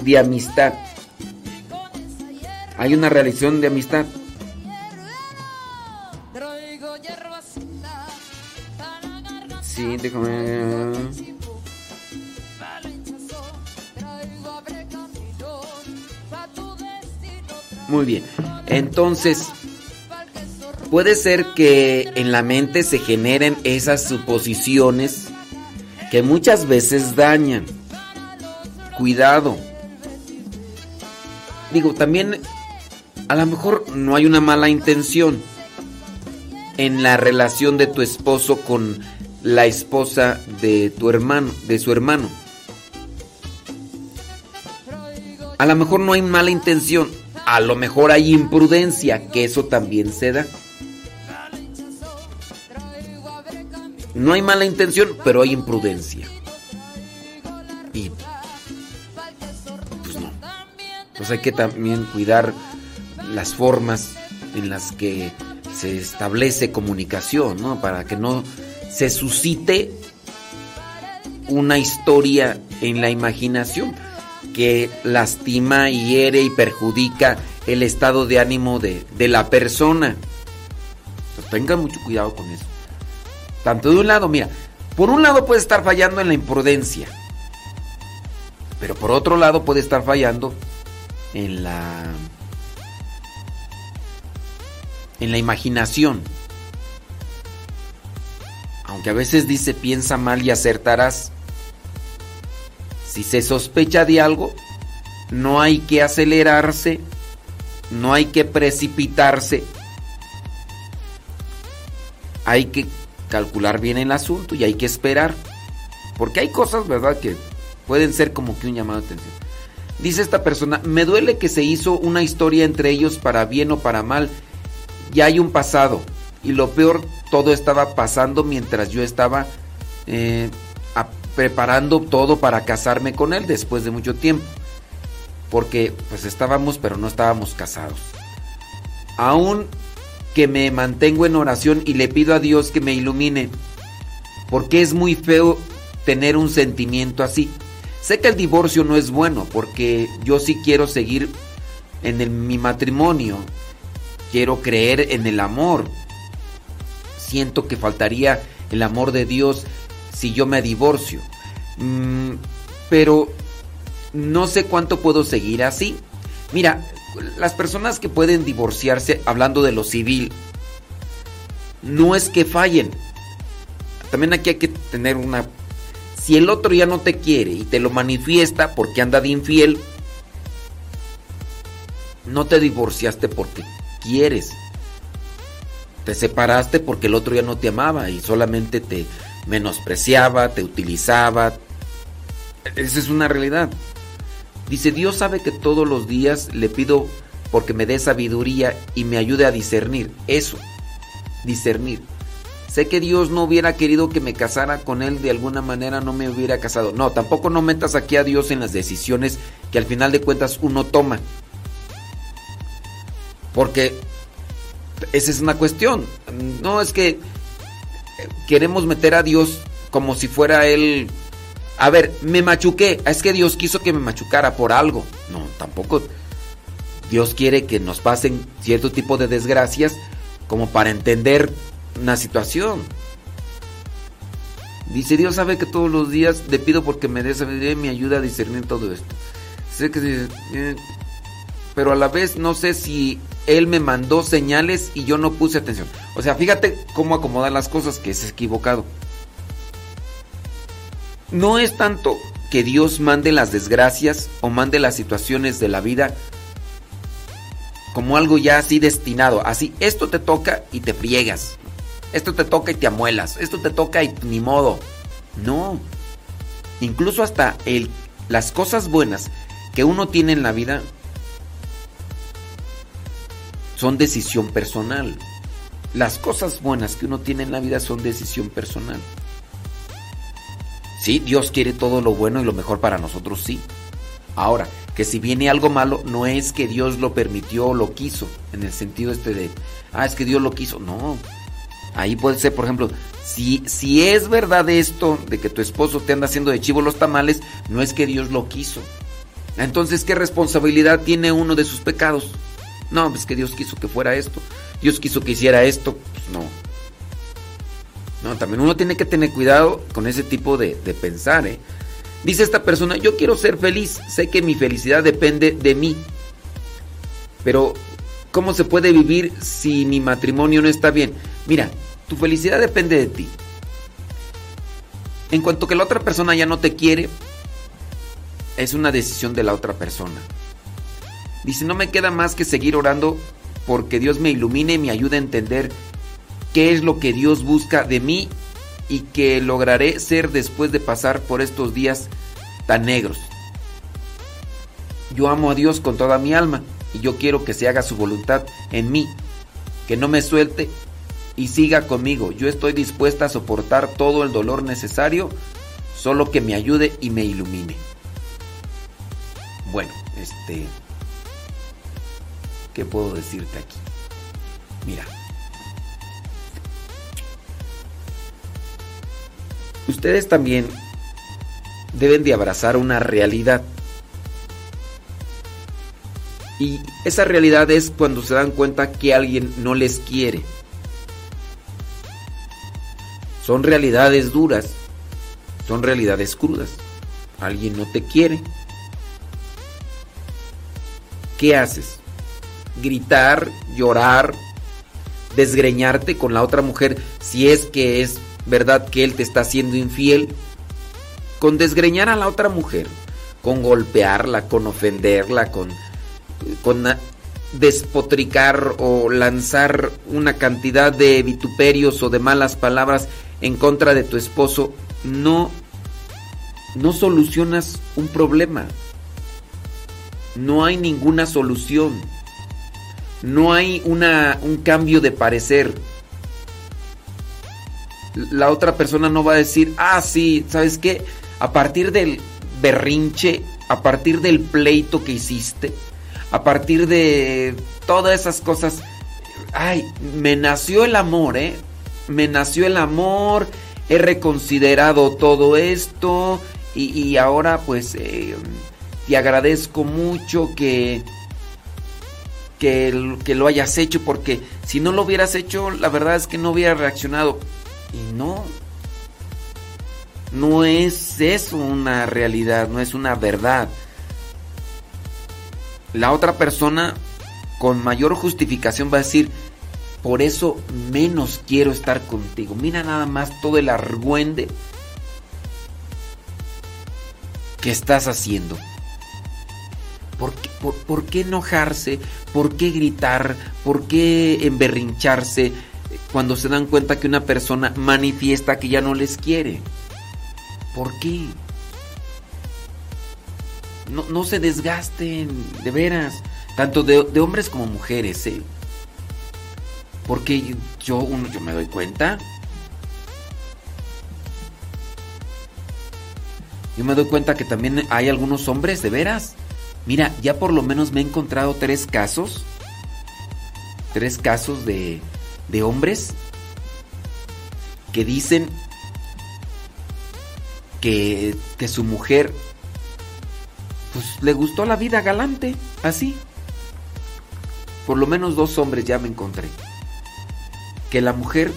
de amistad. Hay una relación de amistad. Sí, déjame. Muy bien. Entonces, puede ser que en la mente se generen esas suposiciones que muchas veces dañan. Cuidado. Digo, también a lo mejor no hay una mala intención en la relación de tu esposo con la esposa de tu hermano, de su hermano. A lo mejor no hay mala intención, a lo mejor hay imprudencia, que eso también se da. No hay mala intención, pero hay imprudencia. Y pues no. Pues hay que también cuidar las formas en las que se establece comunicación, ¿no? Para que no se suscite una historia en la imaginación que lastima, hiere y perjudica el estado de ánimo de, de la persona. Pues tengan mucho cuidado con eso. Tanto de un lado, mira, por un lado puede estar fallando en la imprudencia, pero por otro lado puede estar fallando en la en la imaginación. Aunque a veces dice piensa mal y acertarás. Si se sospecha de algo, no hay que acelerarse, no hay que precipitarse. Hay que calcular bien el asunto y hay que esperar. Porque hay cosas, ¿verdad?, que pueden ser como que un llamado de atención. Dice esta persona, me duele que se hizo una historia entre ellos para bien o para mal. Ya hay un pasado. Y lo peor, todo estaba pasando mientras yo estaba eh, preparando todo para casarme con él después de mucho tiempo. Porque pues estábamos, pero no estábamos casados. Aún que me mantengo en oración y le pido a Dios que me ilumine. Porque es muy feo tener un sentimiento así. Sé que el divorcio no es bueno porque yo sí quiero seguir en el- mi matrimonio. Quiero creer en el amor. Siento que faltaría el amor de Dios si yo me divorcio. Mm, pero no sé cuánto puedo seguir así. Mira, las personas que pueden divorciarse, hablando de lo civil, no es que fallen. También aquí hay que tener una... Si el otro ya no te quiere y te lo manifiesta porque anda de infiel, no te divorciaste porque quieres. Te separaste porque el otro ya no te amaba y solamente te menospreciaba, te utilizaba. Esa es una realidad. Dice, Dios sabe que todos los días le pido porque me dé sabiduría y me ayude a discernir. Eso, discernir. Sé que Dios no hubiera querido que me casara con Él, de alguna manera no me hubiera casado. No, tampoco no metas aquí a Dios en las decisiones que al final de cuentas uno toma. Porque esa es una cuestión. No es que queremos meter a Dios como si fuera Él... A ver, me machuqué. Es que Dios quiso que me machucara por algo. No, tampoco. Dios quiere que nos pasen cierto tipo de desgracias como para entender una situación. Dice, Dios sabe que todos los días le pido porque me me ayuda a discernir todo esto. Sé que... eh, pero a la vez no sé si Él me mandó señales y yo no puse atención. O sea, fíjate cómo acomodar las cosas que es equivocado. No es tanto que Dios mande las desgracias o mande las situaciones de la vida como algo ya así destinado. Así, esto te toca y te friegas. Esto te toca y te amuelas. Esto te toca y ni modo. No. Incluso hasta el, las cosas buenas que uno tiene en la vida son decisión personal. Las cosas buenas que uno tiene en la vida son decisión personal. Sí, Dios quiere todo lo bueno y lo mejor para nosotros, sí. Ahora, que si viene algo malo, no es que Dios lo permitió o lo quiso, en el sentido este de, ah, es que Dios lo quiso. No. Ahí puede ser, por ejemplo, si, si es verdad esto de que tu esposo te anda haciendo de chivo los tamales, no es que Dios lo quiso. Entonces, ¿qué responsabilidad tiene uno de sus pecados? No, pues que Dios quiso que fuera esto. Dios quiso que hiciera esto. Pues no. No, también uno tiene que tener cuidado con ese tipo de, de pensar, ¿eh? Dice esta persona, yo quiero ser feliz, sé que mi felicidad depende de mí. Pero, ¿cómo se puede vivir si mi matrimonio no está bien? Mira, tu felicidad depende de ti. En cuanto que la otra persona ya no te quiere, es una decisión de la otra persona. Dice, no me queda más que seguir orando porque Dios me ilumine y me ayude a entender qué es lo que Dios busca de mí y que lograré ser después de pasar por estos días tan negros. Yo amo a Dios con toda mi alma y yo quiero que se haga su voluntad en mí, que no me suelte y siga conmigo. Yo estoy dispuesta a soportar todo el dolor necesario, solo que me ayude y me ilumine. Bueno, este... ¿Qué puedo decirte aquí? Mira. Ustedes también deben de abrazar una realidad. Y esa realidad es cuando se dan cuenta que alguien no les quiere. Son realidades duras, son realidades crudas. Alguien no te quiere. ¿Qué haces? Gritar, llorar, desgreñarte con la otra mujer si es que es verdad que él te está haciendo infiel. Con desgreñar a la otra mujer, con golpearla, con ofenderla, con, con despotricar o lanzar una cantidad de vituperios o de malas palabras en contra de tu esposo, no, no solucionas un problema. No hay ninguna solución. No hay una, un cambio de parecer. La otra persona no va a decir, ah, sí, ¿sabes qué? A partir del berrinche, a partir del pleito que hiciste, a partir de todas esas cosas, ay, me nació el amor, ¿eh? Me nació el amor, he reconsiderado todo esto y, ahora pues eh, te agradezco mucho que, que, que lo hayas hecho porque si no lo hubieras hecho, la verdad es que no hubiera reaccionado. Y no, no es eso una realidad, no es una verdad. La otra persona con mayor justificación va a decir, por eso menos quiero estar contigo. Mira nada más todo el argüende que estás haciendo. ¿Por qué, por qué, enojarse? ¿Por qué gritar? ¿Por qué emberrincharse cuando se dan cuenta que una persona manifiesta que ya no les quiere? ¿Por qué? No, se desgasten, de veras. Tanto de, hombres como mujeres, ¿eh? Porque yo, yo me doy cuenta. Yo me doy cuenta que también hay algunos hombres, de veras. Mira, ya por lo menos me he encontrado tres casos. Tres casos de, de hombres que dicen que, que su mujer pues le gustó la vida galante, así. Por lo menos dos hombres ya me encontré. Que la mujer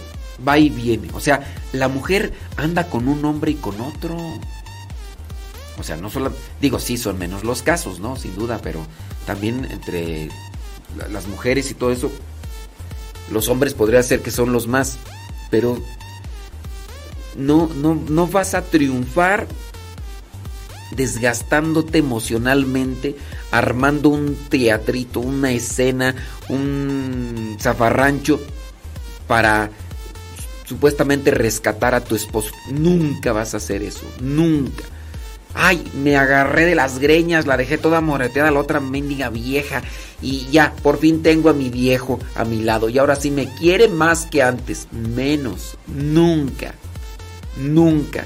va y viene. O sea, la mujer anda con un hombre y con otro. O sea, no solo... Digo, sí, son menos los casos, ¿no? Sin duda, pero también entre las mujeres y todo eso, los hombres podría ser que son los más. Pero no, no, no vas a triunfar desgastándote emocionalmente, armando un teatrito, una escena, un zafarrancho para supuestamente rescatar a tu esposo. Nunca vas a hacer eso, nunca. Ay, me agarré de las greñas, la dejé toda moreteada la otra mendiga vieja. Y ya, por fin tengo a mi viejo a mi lado. Y ahora sí me quiere más que antes. Menos. Nunca. Nunca.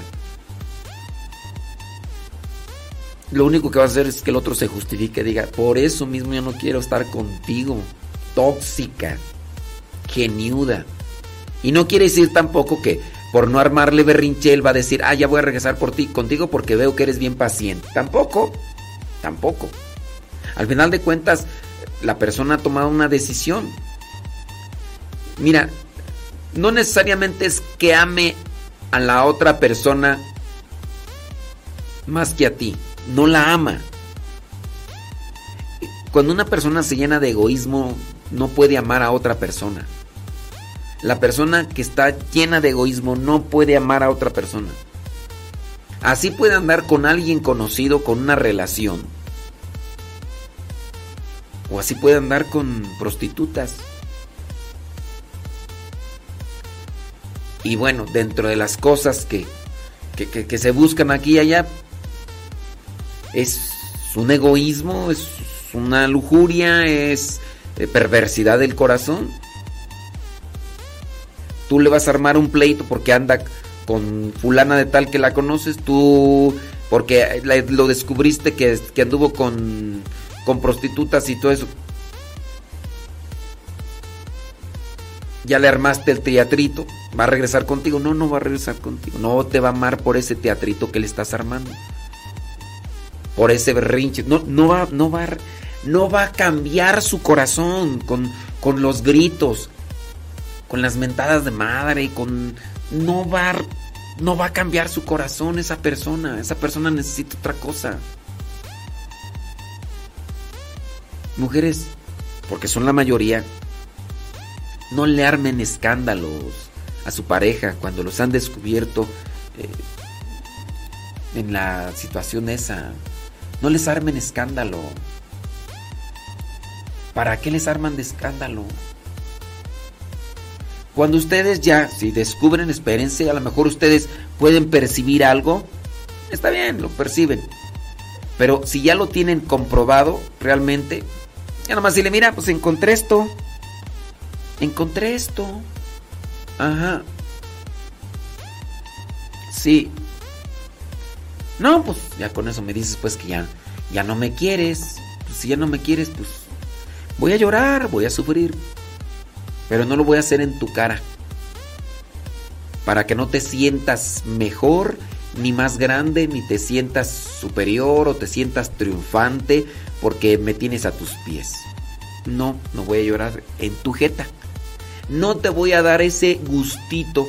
lo único que va a hacer es que el otro se justifique, diga, por eso mismo yo no quiero estar contigo, tóxica, geniuda. Y no quiere decir tampoco que por no armarle berrinche él va a decir, ah, ya voy a regresar por ti, contigo porque veo que eres bien paciente. Tampoco, tampoco. Al final de cuentas, la persona ha tomado una decisión. Mira, no necesariamente es que ame a la otra persona más que a ti no la ama. Cuando una persona se llena de egoísmo, no puede amar a otra persona. La persona que está llena de egoísmo no puede amar a otra persona. Así puede andar con alguien conocido con una relación. O así puede andar con prostitutas. Y bueno, dentro de las cosas que, que, que se buscan aquí y allá, es un egoísmo, es una lujuria, es eh, perversidad del corazón. Tú le vas a armar un pleito porque anda con fulana de tal que la conoces, tú porque lo descubriste que, anduvo con, con prostitutas y todo eso. ya le armaste el teatrito, va a regresar contigo. No, no va a regresar contigo. No te va a amar por ese teatrito que le estás armando por ese berrinche. No, no, va, no, va, no va a cambiar su corazón con, con los gritos, con las mentadas de madre, con... No va, no va a cambiar su corazón esa persona. Esa persona necesita otra cosa. Mujeres, porque son la mayoría, No le armen escándalos a su pareja cuando los han descubierto eh, en la situación esa. No les armen escándalo. ¿Para qué les arman de escándalo? Cuando ustedes ya, si descubren, espérense, a lo mejor ustedes pueden percibir algo. Está bien, lo perciben. Pero si ya lo tienen comprobado realmente, ya nomás le mira, pues encontré esto. Encontré esto. Ajá. Sí. No, pues ya con eso me dices pues que ya, ya no me quieres. Pues si ya no me quieres, pues voy a llorar, voy a sufrir. Pero no lo voy a hacer en tu cara. Para que no te sientas mejor, ni más grande, ni te sientas superior o te sientas triunfante porque me tienes a tus pies. No, no voy a llorar en tu jeta. No te voy a dar ese gustito.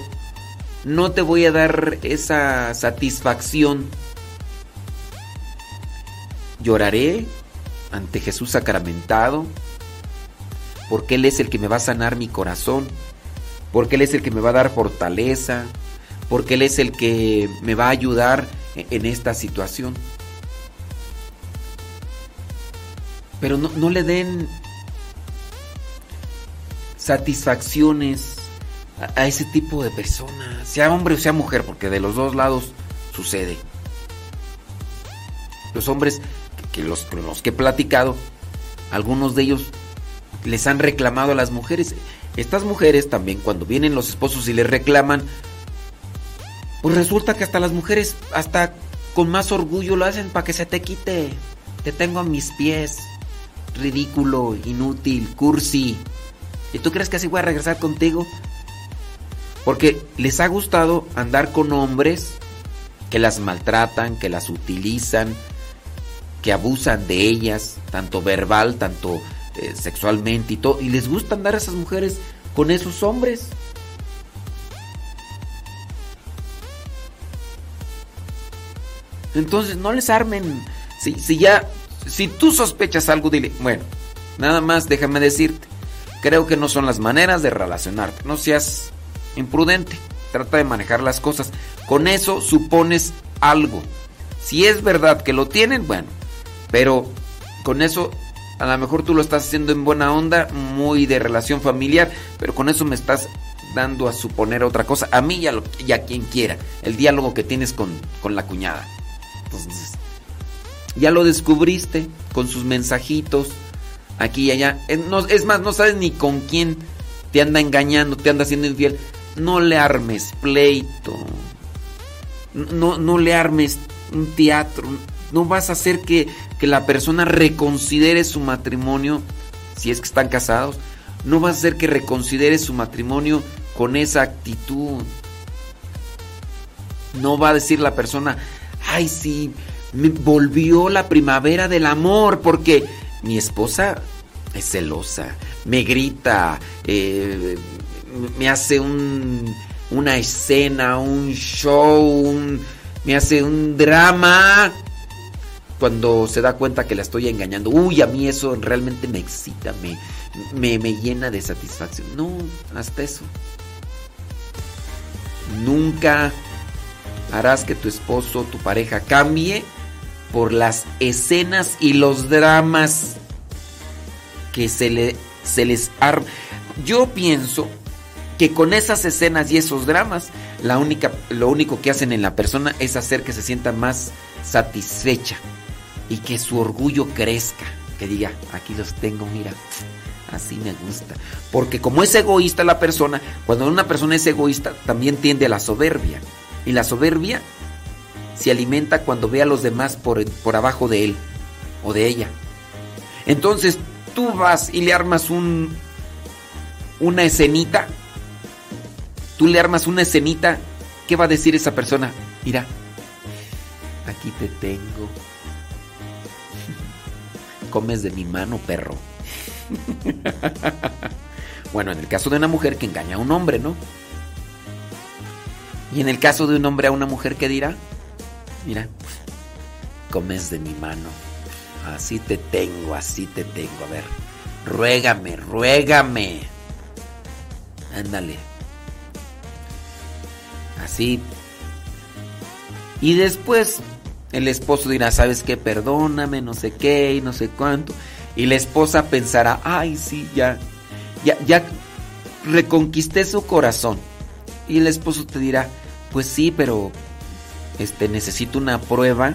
No te voy a dar esa satisfacción. Lloraré ante Jesús sacramentado. Porque Él es el que me va a sanar mi corazón. Porque Él es el que me va a dar fortaleza. Porque Él es el que me va a ayudar en esta situación. Pero no, le den satisfacciones a, ese tipo de personas, sea hombre o sea mujer, porque de los dos lados sucede. Los hombres, que los que he platicado, algunos de ellos les han reclamado a las mujeres. Estas mujeres también cuando vienen los esposos y les reclaman, pues resulta que hasta las mujeres, hasta con más orgullo lo hacen para que se te quite. Te tengo a mis pies. Ridículo, inútil, cursi. ¿Y tú crees que así voy a regresar contigo? Porque les ha gustado andar con hombres que las maltratan, que las utilizan, que abusan de ellas, tanto verbal, tanto eh, sexualmente y todo. Y les gusta andar a esas mujeres con esos hombres. Entonces no les armen. Si, si ya, si tú sospechas algo, dile, bueno, nada más déjame decirte creo que no son las maneras de relacionarte. No seas imprudente. Trata de manejar las cosas. Con eso supones algo. Si es verdad que lo tienen, bueno. Pero con eso a lo mejor tú lo estás haciendo en buena onda, muy de relación familiar, pero con eso me estás dando a suponer otra cosa. A mí y a, quien quiera. El diálogo que tienes con, con la cuñada. Entonces, ya lo descubriste con sus mensajitos aquí y allá. Es más, no sabes ni con quién te anda engañando, te anda haciendo infiel. No le armes pleito. No, no le armes un teatro. No vas a hacer que, que la persona reconsidere su matrimonio, si es que están casados. No vas a hacer que reconsidere su matrimonio con esa actitud. No va a decir la persona, ay sí, me volvió la primavera del amor porque mi esposa es celosa, me grita, eh, me hace un, una escena, un show, me hace un drama. Cuando se da cuenta que la estoy engañando, uy, a mí eso realmente me excita, me, me, me llena de satisfacción. No, hasta eso. Nunca harás que tu esposo, tu pareja cambie por las escenas y los dramas que se, le, se les arma. Yo pienso que con esas escenas y esos dramas, la única, lo único que hacen en la persona es hacer que se sienta más satisfecha y que su orgullo crezca. Que diga, aquí los tengo, mira, así me gusta. Porque como es egoísta la persona, cuando una persona es egoísta, también tiende a la soberbia. Y la soberbia se alimenta cuando ve a los demás por, por abajo de él o de ella. Entonces tú vas y le armas un una escenita, tú le armas una escenita, ¿qué va a decir esa persona? Mira, aquí te tengo. Comes de mi mano, perro. *laughs* bueno, en el caso de una mujer que engaña a un hombre, ¿no? Y en el caso de un hombre a una mujer, ¿qué dirá? Mira, comes de mi mano. Así te tengo, así te tengo. A ver, ruégame, ruégame. Ándale. Así. Y después el esposo dirá, ¿sabes qué? Perdóname, no sé qué y no sé cuánto. Y la esposa pensará, ay, sí, ya, ya, ya reconquisté su corazón. Y el esposo te dirá, pues sí, pero este necesito una prueba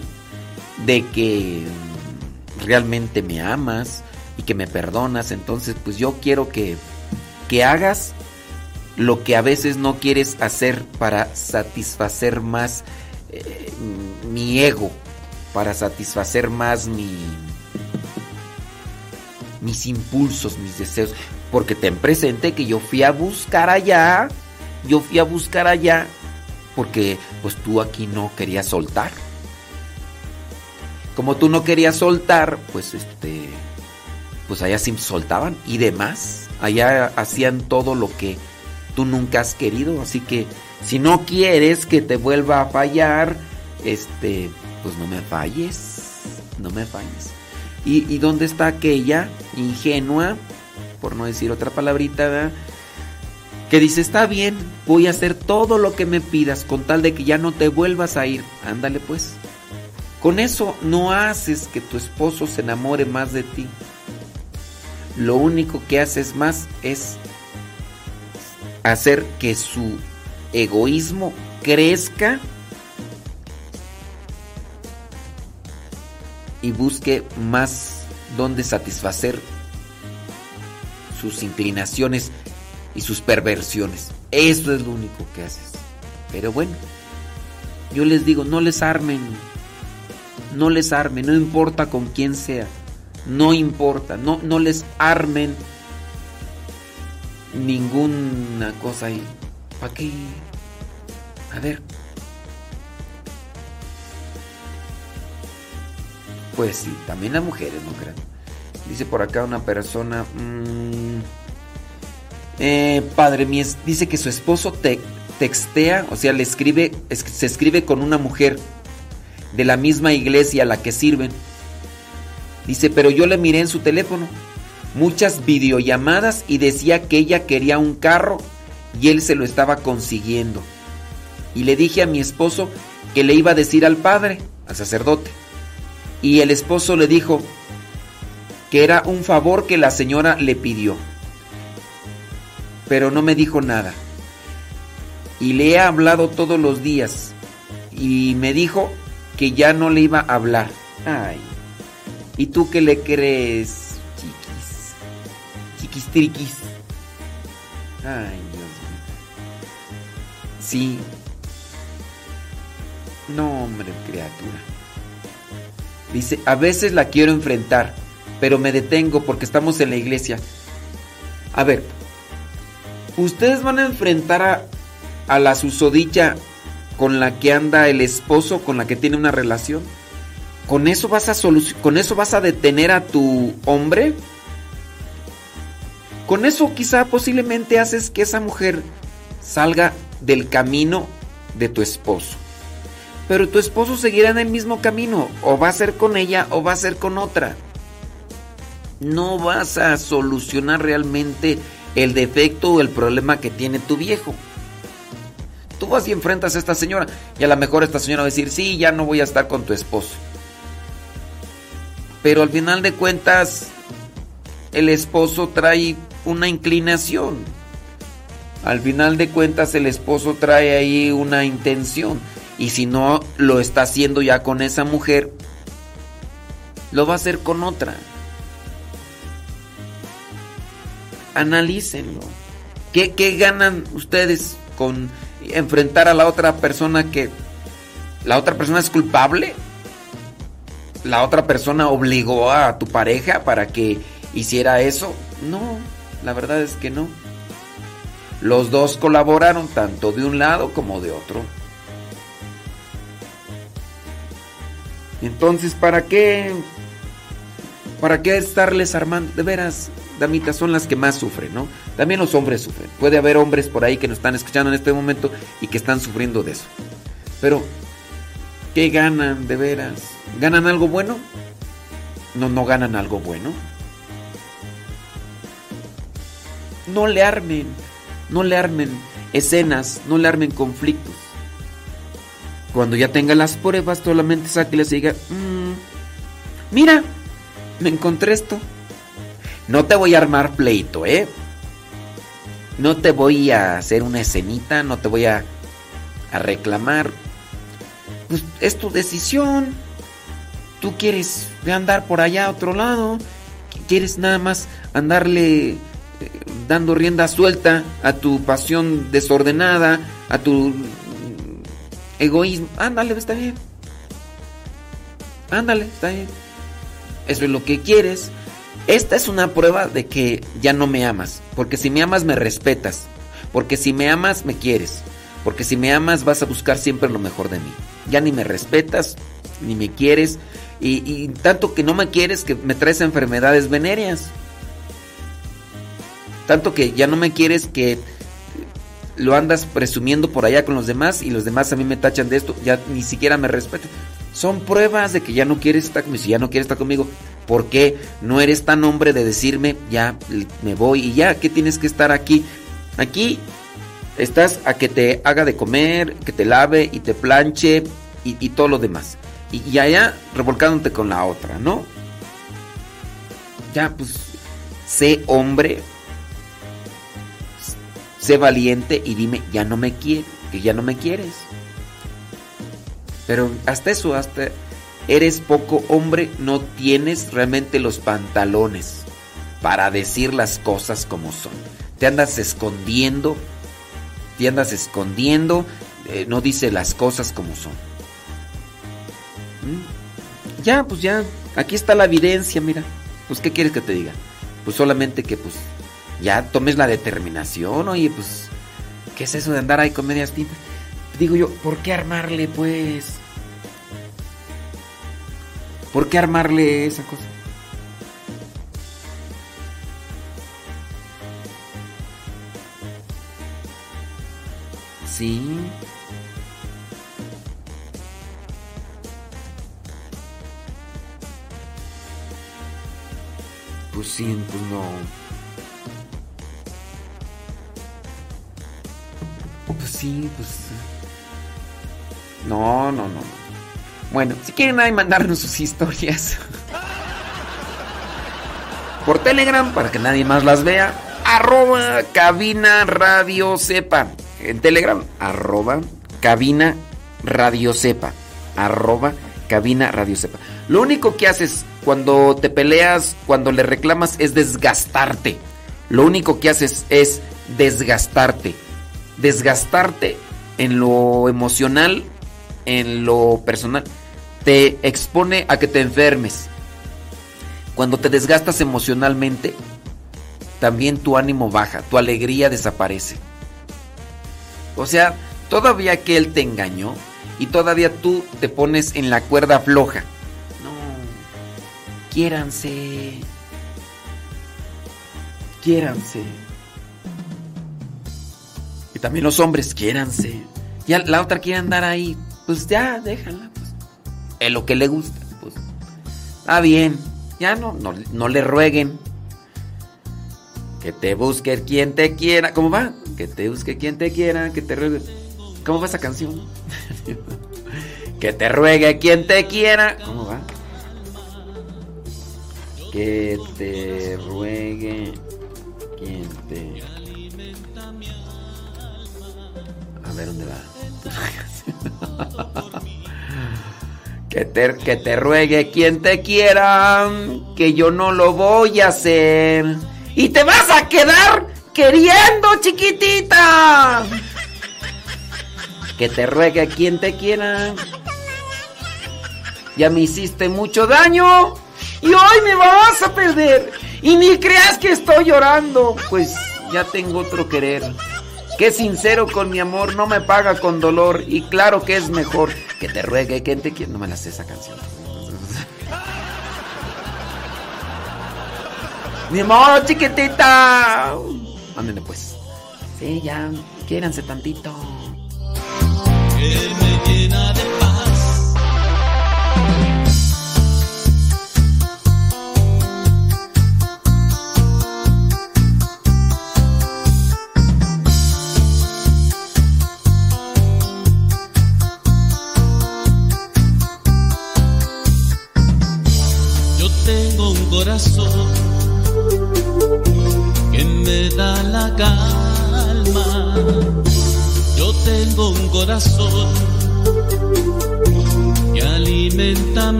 de que realmente me amas y que me perdonas. Entonces, pues yo quiero que, que hagas lo que a veces no quieres hacer para satisfacer más eh, mi ego, para satisfacer más mi, mis impulsos, mis deseos. Porque ten presente que yo fui a buscar allá, yo fui a buscar allá, porque pues tú aquí no querías soltar. Como tú no querías soltar, pues este, pues allá sí soltaban y demás. Allá hacían todo lo que tú nunca has querido. Así que si no quieres que te vuelva a fallar, este, pues no me falles, no me falles. ¿Y, dónde está aquella ingenua, por no decir otra palabrita, que dice, está bien, voy a hacer todo lo que me pidas con tal de que ya no te vuelvas a ir. Ándale pues. Con eso no haces que tu esposo se enamore más de ti. Lo único que haces más es hacer que su egoísmo crezca y busque más donde satisfacer sus inclinaciones y sus perversiones. Eso es lo único que haces. Pero bueno, yo les digo, no les armen. No les armen, no importa con quién sea. No importa, no, no les armen ninguna cosa ahí. ¿Para? A ver. Pues sí, también las mujeres, ¿no creen? Dice por acá una persona. mmm, eh, padre mío, dice que su esposo te, textea, o sea, le escribe, es- se escribe con una mujer de la misma iglesia a la que sirven. Dice, pero yo le miré en su teléfono muchas videollamadas y decía que ella quería un carro y él se lo estaba consiguiendo. Y le dije a mi esposo que le iba a decir al padre, al sacerdote. Y el esposo le dijo que era un favor que la señora le pidió. Pero no me dijo nada. Y le he hablado todos los días. Y me dijo que ya no le iba a hablar. Ay. ¿Y tú qué le crees, chiquis? Chiquis triquis. Ay, Dios mío. Sí. No, hombre, criatura. Dice, a veces la quiero enfrentar, pero me detengo porque estamos en la iglesia. A ver, ¿ustedes van a enfrentar a, a la susodicha con la que anda el esposo, con la que tiene una relación? ¿Con eso vas a con eso vas a detener a tu hombre? Con eso quizá posiblemente haces que esa mujer salga del camino de tu esposo. Pero tu esposo seguirá en el mismo camino, o va a ser con ella o va a ser con otra. No vas a solucionar realmente el defecto o el problema que tiene tu viejo. Tú vas y enfrentas a esta señora y a lo mejor esta señora va a decir, sí, ya no voy a estar con tu esposo. Pero al final de cuentas, el esposo trae una inclinación. Al final de cuentas, el esposo trae ahí una intención. Y si no lo está haciendo ya con esa mujer, lo va a hacer con otra. Analícenlo. ¿Qué, qué ganan ustedes con enfrentar a la otra persona que la otra persona es culpable? ¿La otra persona obligó a tu pareja para que hiciera eso? No, la verdad es que no. Los dos colaboraron tanto de un lado como de otro. Entonces, ¿para qué? ¿Para qué estarles armando? De veras, damitas, son las que más sufren, ¿no? También los hombres sufren. Puede haber hombres por ahí que nos están escuchando en este momento y que están sufriendo de eso. Pero, ¿qué ganan de veras? ¿Ganan algo bueno? No, no ganan algo bueno. No le armen. no le armen escenas, no le armen conflictos. Cuando ya tenga las pruebas, solamente sáqueles y diga, "Mm, mira, me encontré esto. No te voy a armar pleito, ¿eh? No te voy a hacer una escenita, no te voy a, a reclamar. Pues es tu decisión. Tú quieres andar por allá a otro lado. Quieres nada más andarle eh, dando rienda suelta a tu pasión desordenada, a tu egoísmo. Ándale, está bien. Ándale, está bien. Eso es lo que quieres. Esta es una prueba de que ya no me amas. Porque si me amas, me respetas. Porque si me amas, me quieres. Porque si me amas, vas a buscar siempre lo mejor de mí. Ya ni me respetas, ni me quieres. Y, y tanto que no me quieres, que me traes enfermedades venéreas. Tanto que ya no me quieres, que lo andas presumiendo por allá con los demás. Y los demás a mí me tachan de esto. Ya ni siquiera me respetan. Son pruebas de que ya no quieres estar conmigo. Si ya no quieres estar conmigo, ¿por qué no eres tan hombre de decirme, ya me voy y ya, ¿qué tienes que estar aquí? Aquí estás a que te haga de comer, que te lave y te planche y, todo lo demás. Y, y allá revolcándote con la otra, ¿no? Ya, pues, sé hombre, sé valiente y dime, ya no me quieres, que ya no me quieres. Pero hasta eso, hasta eres poco hombre, no tienes realmente los pantalones para decir las cosas como son. Te andas escondiendo, te andas escondiendo, eh, no dice las cosas como son. ¿Mm? Ya, pues ya, aquí está la evidencia, mira. Pues, ¿qué quieres que te diga? Pues solamente que, pues, ya tomes la determinación, oye, pues, ¿qué es eso de andar ahí con medias tintas? Digo yo, ¿por qué armarle, pues? ¿Por qué armarle esa cosa? Sí. Pues sí, pues no. Pues sí, pues. No, no, no. no. Bueno, si quieren ahí mandarnos sus historias. Por Telegram, para que nadie más las vea. Arroba cabina radio sepa. En Telegram, arroba cabina radio sepa. Arroba cabina radio sepa. Lo único que haces cuando te peleas, cuando le reclamas, es desgastarte. Lo único que haces es desgastarte. Desgastarte en lo emocional, en lo personal, te expone a que te enfermes. Cuando te desgastas emocionalmente, también tu ánimo baja, tu alegría desaparece. O sea, todavía que él te engañó y todavía tú te pones en la cuerda floja. No, quiéranse. Quiéranse. Y también los hombres, quiéranse. Ya la otra quiere andar ahí. Pues ya, déjala. Pues. Es lo que le gusta. Pues. Está bien. Ya no, no, no le rueguen. Que te busque quien te quiera. ¿Cómo va? Que te busque quien te quiera. Que te ruegue. ¿Cómo va esa canción? *laughs* que te ruegue quien te quiera. ¿Cómo va? Que te ruegue A ver dónde va. *laughs* que, te, que te ruegue quien te quiera. Que yo no lo voy a hacer. Y te vas a quedar queriendo, chiquitita. Que te ruegue quien te quiera. Ya me hiciste mucho daño. Y hoy me vas a perder. Y ni creas que estoy llorando. Pues ya tengo otro querer. Que sincero con mi amor no me paga con dolor. Y claro que es mejor que te ruegue quien te quiera. No me la sé esa canción. *laughs* Mi amor, chiquitita. Ándale pues. Sí, ya. Quiéranse tantito.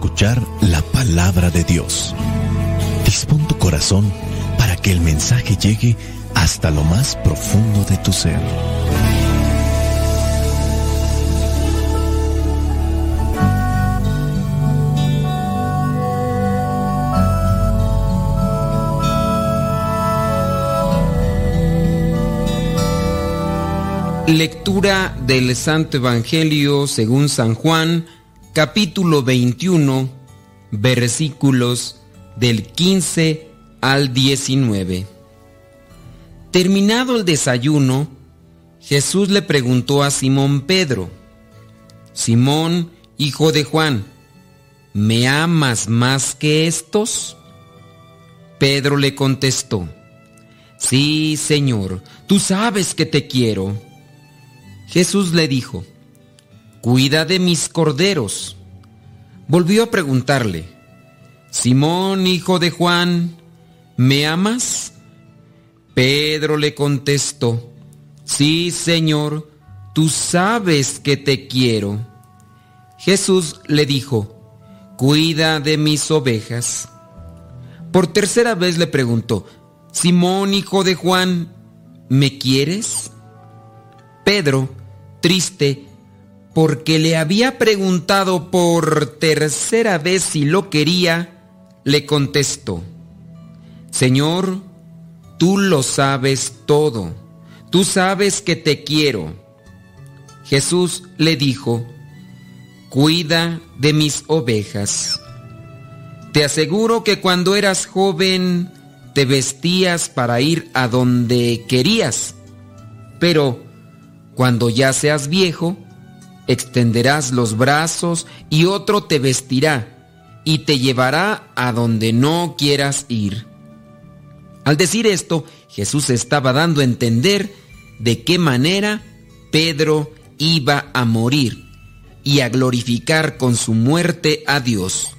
Escuchar la palabra de Dios. Dispón tu corazón para que el mensaje llegue hasta lo más profundo de tu ser. Lectura del Santo Evangelio según San Juan, capítulo 21, versículos del 15 al 19. Terminado el desayuno, Jesús le preguntó a Simón Pedro, Simón, hijo de Juan, ¿me amas más que estos? Pedro le contestó, Sí, Señor, tú sabes que te quiero. Jesús le dijo, Cuida de mis corderos. Volvió a preguntarle, Simón, hijo de Juan, ¿me amas? Pedro le contestó, Sí, Señor, tú sabes que te quiero. Jesús le dijo, Cuida de mis ovejas. Por tercera vez le preguntó, Simón, hijo de Juan, ¿me quieres? Pedro, triste, porque le había preguntado por tercera vez si lo quería, le contestó, Señor, tú lo sabes todo, tú sabes que te quiero. Jesús le dijo, Cuida de mis ovejas. Te aseguro que cuando eras joven te vestías para ir a donde querías, pero cuando ya seas viejo, extenderás los brazos y otro te vestirá y te llevará a donde no quieras ir. Al decir esto, Jesús estaba dando a entender de qué manera Pedro iba a morir y a glorificar con su muerte a Dios.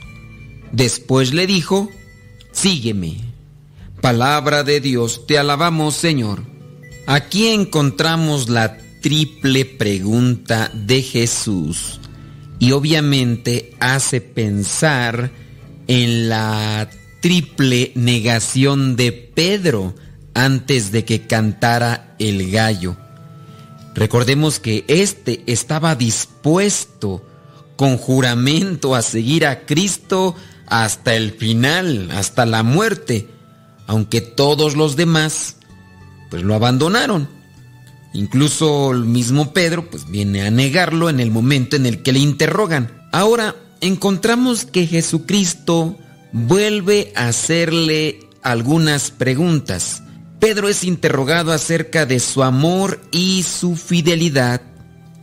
Después le dijo, sígueme. Palabra de Dios, te alabamos Señor. Aquí encontramos la triple pregunta de Jesús y obviamente hace pensar en la triple negación de Pedro antes de que cantara el gallo. Recordemos que éste estaba dispuesto con juramento a seguir a Cristo hasta el final, hasta la muerte, aunque todos los demás pues lo abandonaron. Incluso el mismo Pedro pues viene a negarlo en el momento en el que le interrogan. Ahora encontramos que Jesucristo vuelve a hacerle algunas preguntas. Pedro es interrogado acerca de su amor y su fidelidad.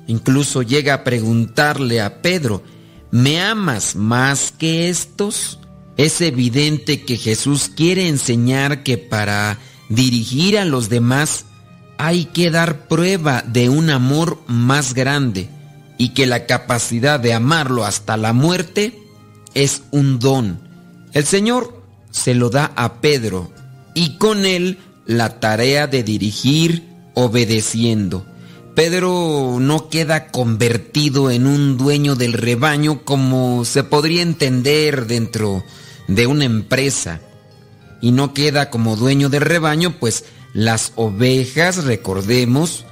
Incluso llega a preguntarle a Pedro, ¿me amas más que estos? Es evidente que Jesús quiere enseñar que para dirigir a los demás hay que dar prueba de un amor más grande y que la capacidad de amarlo hasta la muerte es un don. El Señor se lo da a Pedro y con él la tarea de dirigir obedeciendo. Pedro no queda convertido en un dueño del rebaño como se podría entender dentro de una empresa. Y no queda como dueño del rebaño, pues las ovejas, recordemos,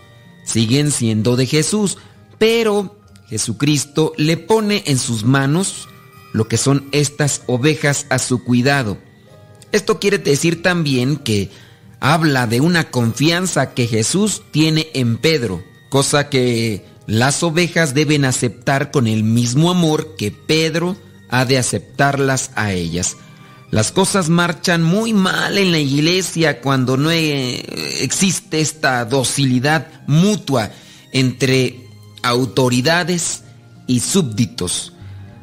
siguen siendo de Jesús, pero Jesucristo le pone en sus manos lo que son estas ovejas a su cuidado. Esto quiere decir también que habla de una confianza que Jesús tiene en Pedro, cosa que las ovejas deben aceptar con el mismo amor que Pedro ha de aceptarlas a ellas. Las cosas marchan muy mal en la iglesia cuando no eh, existe esta docilidad mutua entre autoridades y súbditos,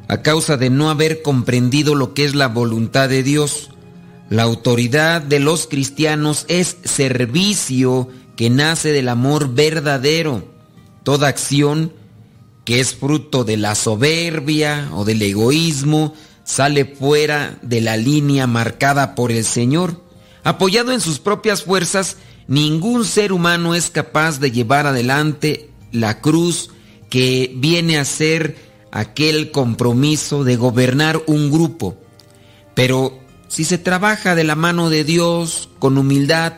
a causa de no haber comprendido lo que es la voluntad de Dios. La autoridad de los cristianos es servicio que nace del amor verdadero. Toda acción que es fruto de la soberbia o del egoísmo sale fuera de la línea marcada por el Señor. Apoyado en sus propias fuerzas, ningún ser humano es capaz de llevar adelante la cruz que viene a ser aquel compromiso de gobernar un grupo. Pero si se trabaja de la mano de Dios con humildad,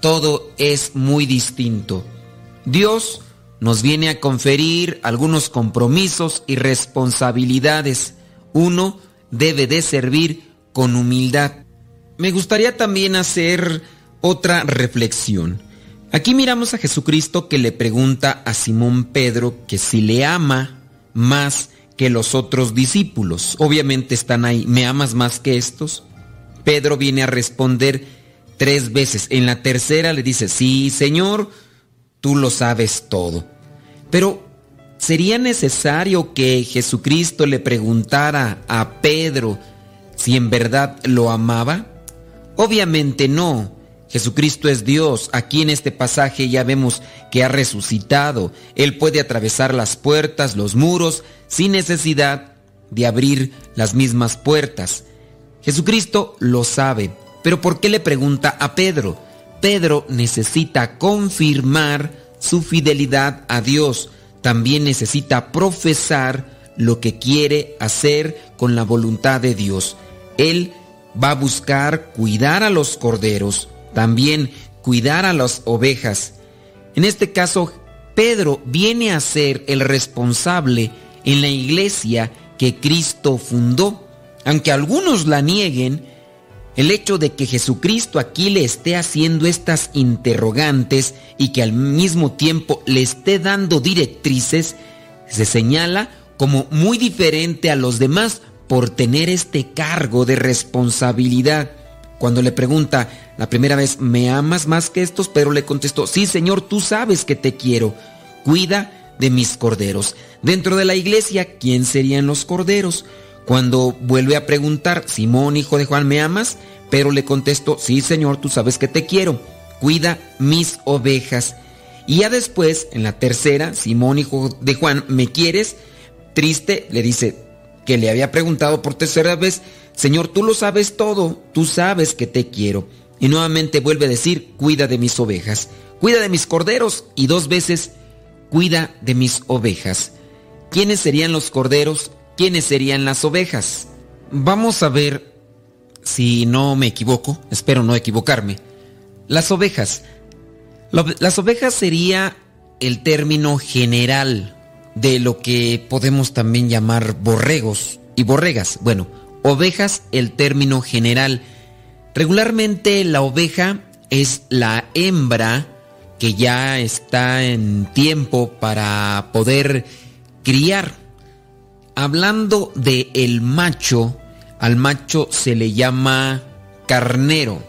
todo es muy distinto. Dios nos viene a conferir algunos compromisos y responsabilidades. Uno debe de servir con humildad. Me gustaría también hacer otra reflexión. Aquí miramos a Jesucristo que le pregunta a Simón Pedro que si le ama más que los otros discípulos. Obviamente están ahí, ¿me amas más que estos? Pedro viene a responder tres veces. En la tercera le dice, sí, Señor, tú lo sabes todo. Pero, ¿sería necesario que Jesucristo le preguntara a Pedro si en verdad lo amaba? Obviamente no. Jesucristo es Dios. Aquí en este pasaje ya vemos que ha resucitado. Él puede atravesar las puertas, los muros, sin necesidad de abrir las mismas puertas. Jesucristo lo sabe, pero ¿por qué le pregunta a Pedro? Pedro necesita confirmar su fidelidad a Dios. También necesita profesar lo que quiere hacer con la voluntad de Dios. Él va a buscar cuidar a los corderos, también cuidar a las ovejas. En este caso, Pedro viene a ser el responsable en la iglesia que Cristo fundó. Aunque algunos la nieguen, el hecho de que Jesucristo aquí le esté haciendo estas interrogantes y que al mismo tiempo le esté dando directrices, se señala como muy diferente a los demás por tener este cargo de responsabilidad. Cuando le pregunta la primera vez, ¿me amas más que estos? Pero le contestó, sí Señor, tú sabes que te quiero. Cuida de mis corderos. Dentro de la iglesia, ¿quién serían los corderos? Cuando vuelve a preguntar, Simón, hijo de Juan, ¿me amas? Pero le contestó, sí Señor, tú sabes que te quiero. Cuida mis ovejas. Y ya después, en la tercera, Simón, hijo de Juan, ¿me quieres? Triste, le dice que le había preguntado por tercera vez, Señor, tú lo sabes todo, tú sabes que te quiero. Y nuevamente vuelve a decir, cuida de mis ovejas, cuida de mis corderos y dos veces, cuida de mis ovejas. ¿Quiénes serían los corderos? ¿Quiénes serían las ovejas? Vamos a ver si no me equivoco, espero no equivocarme. Las ovejas. Las ovejas sería el término general de lo que podemos también llamar borregos y borregas. Bueno, ovejas el término general. Regularmente la oveja es la hembra que ya está en tiempo para poder criar. Hablando de el macho, al macho se le llama carnero.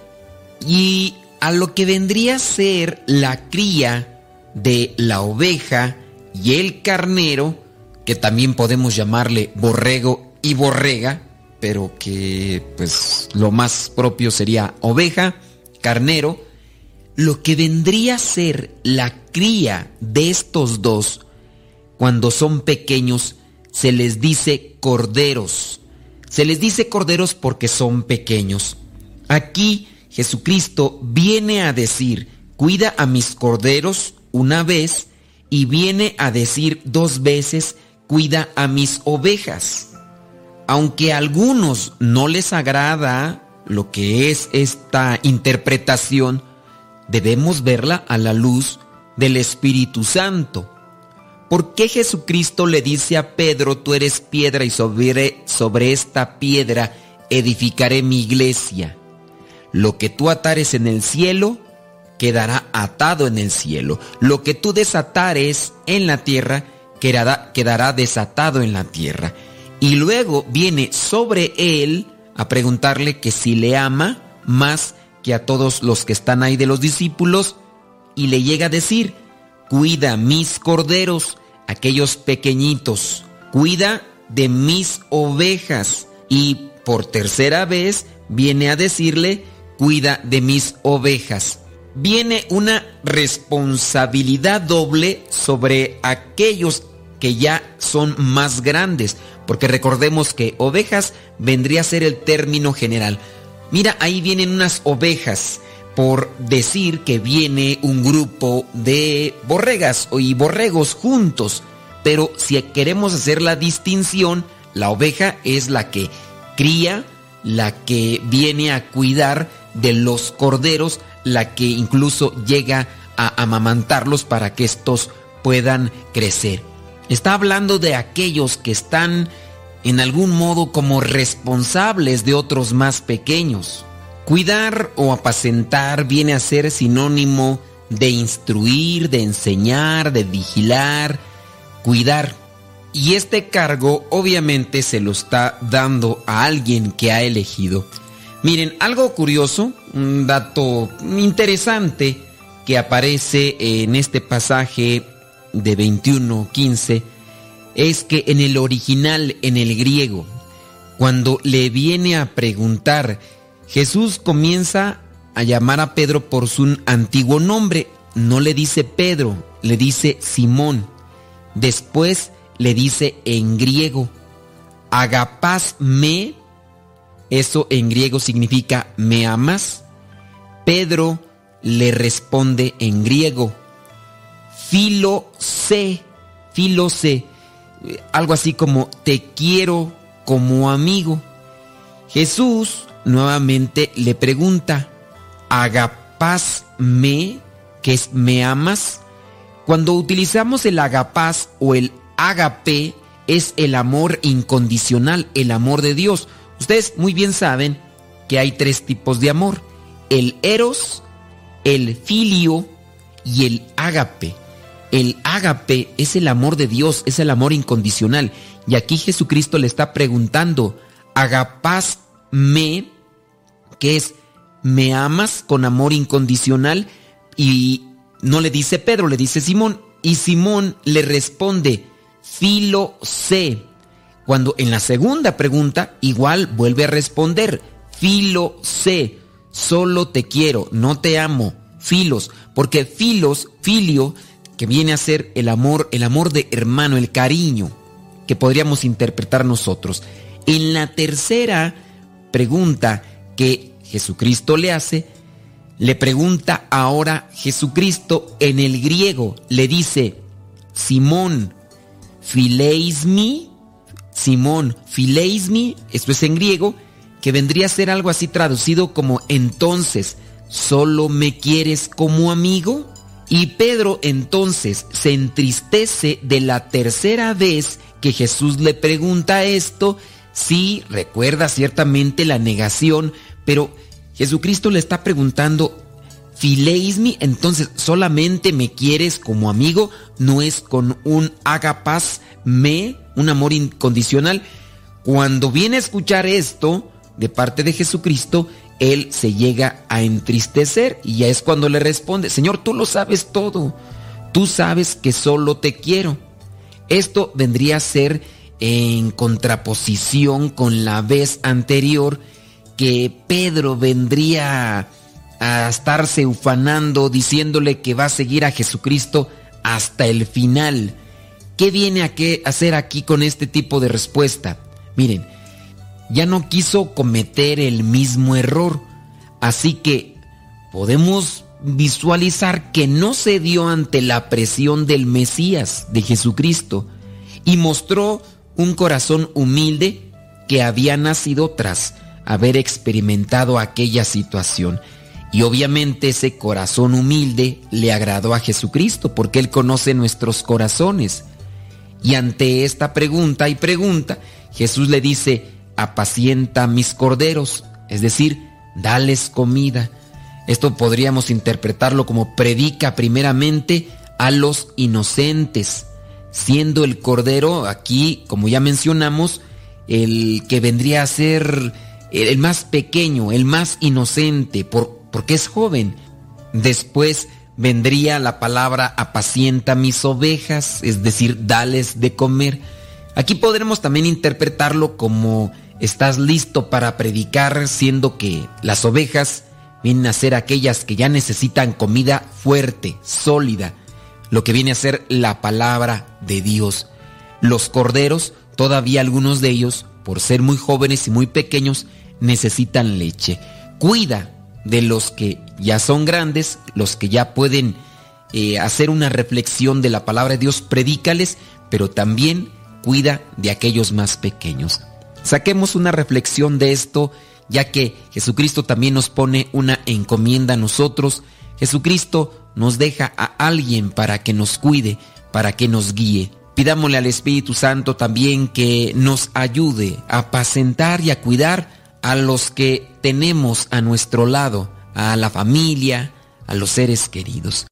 Y a lo que vendría a ser la cría de la oveja y el carnero, que también podemos llamarle borrego y borrega, pero que pues lo más propio sería oveja, carnero, lo que vendría a ser la cría de estos dos, cuando son pequeños, se les dice corderos. Se les dice corderos porque son pequeños. Aquí Jesucristo viene a decir, cuida a mis corderos una vez y viene a decir dos veces, cuida a mis ovejas. Aunque a algunos no les agrada lo que es esta interpretación, debemos verla a la luz del Espíritu Santo. ¿Por qué Jesucristo le dice a Pedro, tú eres piedra y sobre, esta piedra edificaré mi iglesia? Lo que tú atares en el cielo, quedará atado en el cielo. Lo que tú desatares en la tierra, quedará, quedará desatado en la tierra. Y luego viene sobre él a preguntarle que si le ama más que a todos los que están ahí de los discípulos, y le llega a decir, cuida mis corderos, aquellos pequeñitos, cuida de mis ovejas. Y por tercera vez viene a decirle, cuida de mis ovejas. Viene una responsabilidad doble sobre aquellos que ya son más grandes, porque recordemos que ovejas vendría a ser el término general. Mira, ahí vienen unas ovejas, por decir que viene un grupo de borregas y borregos juntos. Pero si queremos hacer la distinción, la oveja es la que cría, la que viene a cuidar de los corderos, la que incluso llega a amamantarlos para que estos puedan crecer. Está hablando de aquellos que están en algún modo como responsables de otros más pequeños. Cuidar o apacentar viene a ser sinónimo de instruir, de enseñar, de vigilar, cuidar. Y este cargo obviamente se lo está dando a alguien que ha elegido. Miren, algo curioso, un dato interesante que aparece en este pasaje de 21.15 es que en el original, en el griego, cuando le viene a preguntar Jesús comienza a llamar a Pedro por su antiguo nombre. No le dice Pedro, le dice Simón. Después le dice en griego, agapas me, eso en griego significa me amas. Pedro le responde en griego, filo se, filo se, algo así como te quiero como amigo. Jesús nuevamente le pregunta, ¿agapás me, que es me amas? Cuando utilizamos el agapás o el agape, es el amor incondicional, el amor de Dios. Ustedes muy bien saben que hay tres tipos de amor, el eros, el filio y el agape. El agape es el amor de Dios, es el amor incondicional. Y aquí Jesucristo le está preguntando, ¿agapás me? Que es, me amas con amor incondicional y no le dice Pedro, le dice Simón. Y Simón le responde, filo sé. Cuando en la segunda pregunta igual vuelve a responder, filo sé, solo te quiero, no te amo, filos, porque filos, filio, que viene a ser el amor, el amor de hermano, el cariño, que podríamos interpretar nosotros. En la tercera pregunta, que Jesucristo le hace, le pregunta ahora Jesucristo en el griego, le dice, Simón, fileismi, Simón, fileismi, esto es en griego, que vendría a ser algo así traducido como entonces, ¿solo me quieres como amigo? Y Pedro entonces se entristece de la tercera vez que Jesús le pregunta esto Sí, recuerda ciertamente la negación, pero Jesucristo le está preguntando, fileismi, entonces solamente me quieres como amigo, no es con un agapas me, un amor incondicional. Cuando viene a escuchar esto de parte de Jesucristo, él se llega a entristecer y ya es cuando le responde, Señor, tú lo sabes todo, tú sabes que solo te quiero. Esto vendría a ser en contraposición con la vez anterior que Pedro vendría a estarse ufanando diciéndole que va a seguir a Jesucristo hasta el final. ¿Qué viene a qué hacer aquí con este tipo de respuesta? Miren, ya no quiso cometer el mismo error, así que podemos visualizar que no se dio ante la presión del Mesías, de Jesucristo, y mostró un corazón humilde que había nacido tras haber experimentado aquella situación. Y obviamente ese corazón humilde le agradó a Jesucristo porque Él conoce nuestros corazones. Y ante esta pregunta y pregunta, Jesús le dice, apacienta mis corderos, es decir, dales comida. Esto podríamos interpretarlo como predica primeramente a los inocentes, siendo el cordero aquí, como ya mencionamos, el que vendría a ser el más pequeño, el más inocente, por, porque es joven. Después vendría la palabra apacienta mis ovejas, es decir, dales de comer. Aquí podremos también interpretarlo como estás listo para predicar, siendo que las ovejas vienen a ser aquellas que ya necesitan comida fuerte, sólida, lo que viene a ser la palabra de Dios. Los corderos, todavía algunos de ellos, por ser muy jóvenes y muy pequeños, necesitan leche. Cuida de los que ya son grandes, los que ya pueden eh, hacer una reflexión de la palabra de Dios, predícales, pero también cuida de aquellos más pequeños. Saquemos una reflexión de esto, ya que Jesucristo también nos pone una encomienda a nosotros. Jesucristo nos deja a alguien para que nos cuide, para que nos guíe. Pidámosle al Espíritu Santo también que nos ayude a apacentar y a cuidar a los que tenemos a nuestro lado, a la familia, a los seres queridos.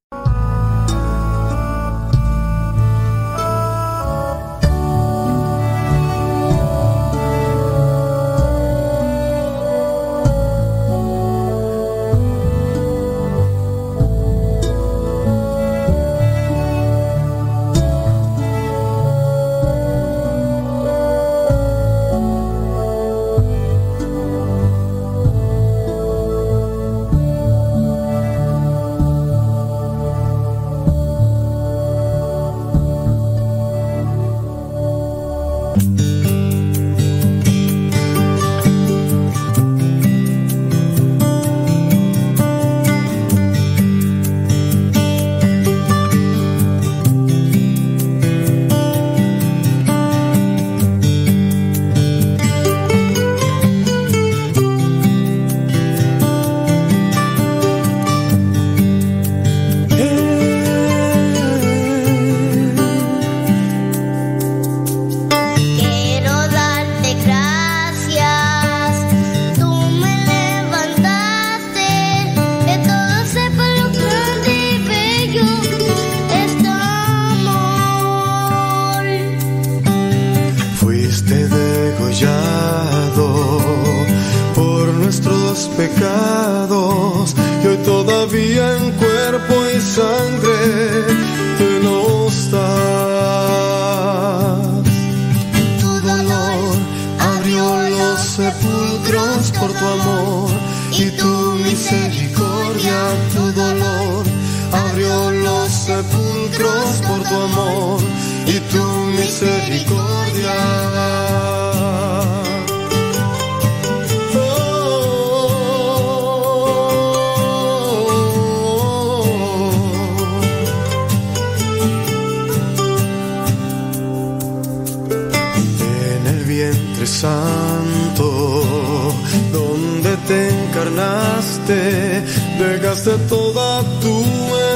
Encarnaste, dejaste toda tu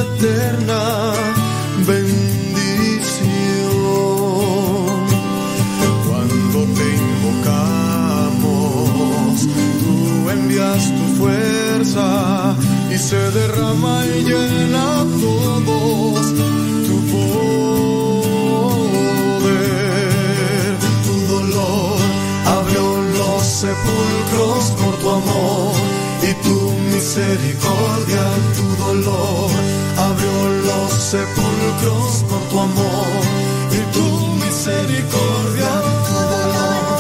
eterna bendición. Cuando te invocamos, tú envías tu fuerza y se derrama y llena todos tu poder. Tu dolor abrió los sepulcros por tu amor misericordia tu dolor, abrió los sepulcros por tu amor y tu misericordia tu dolor,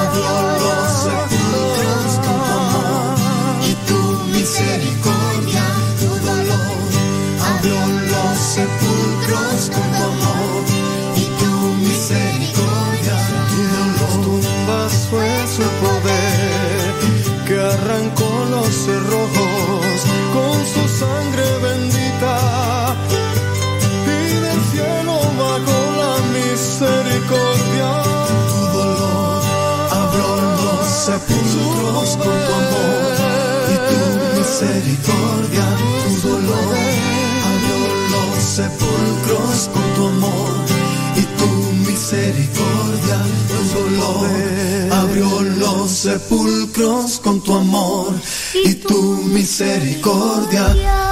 abrió los sepulcros por tu amor y tu misericordia tu dolor, abrió los sepulcros por tu amor y tu misericordia tu dolor, tumbas fue su poder que arrancó los cerrojos. Misericordia, tu dolor. Abrió los sepulcros con tu amor y tu misericordia, tu dolor. Abrió los sepulcros con tu amor y tu misericordia.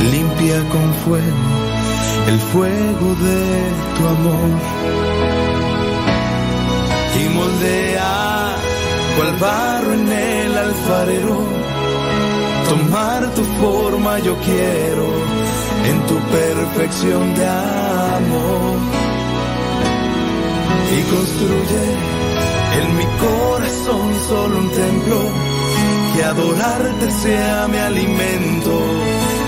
limpia con fuego el fuego de tu amor. Y moldea cual barro en el alfarero, tomar tu forma yo quiero en tu perfección de amor. Y construye en mi corazón solo un templo que adorarte sea mi alimento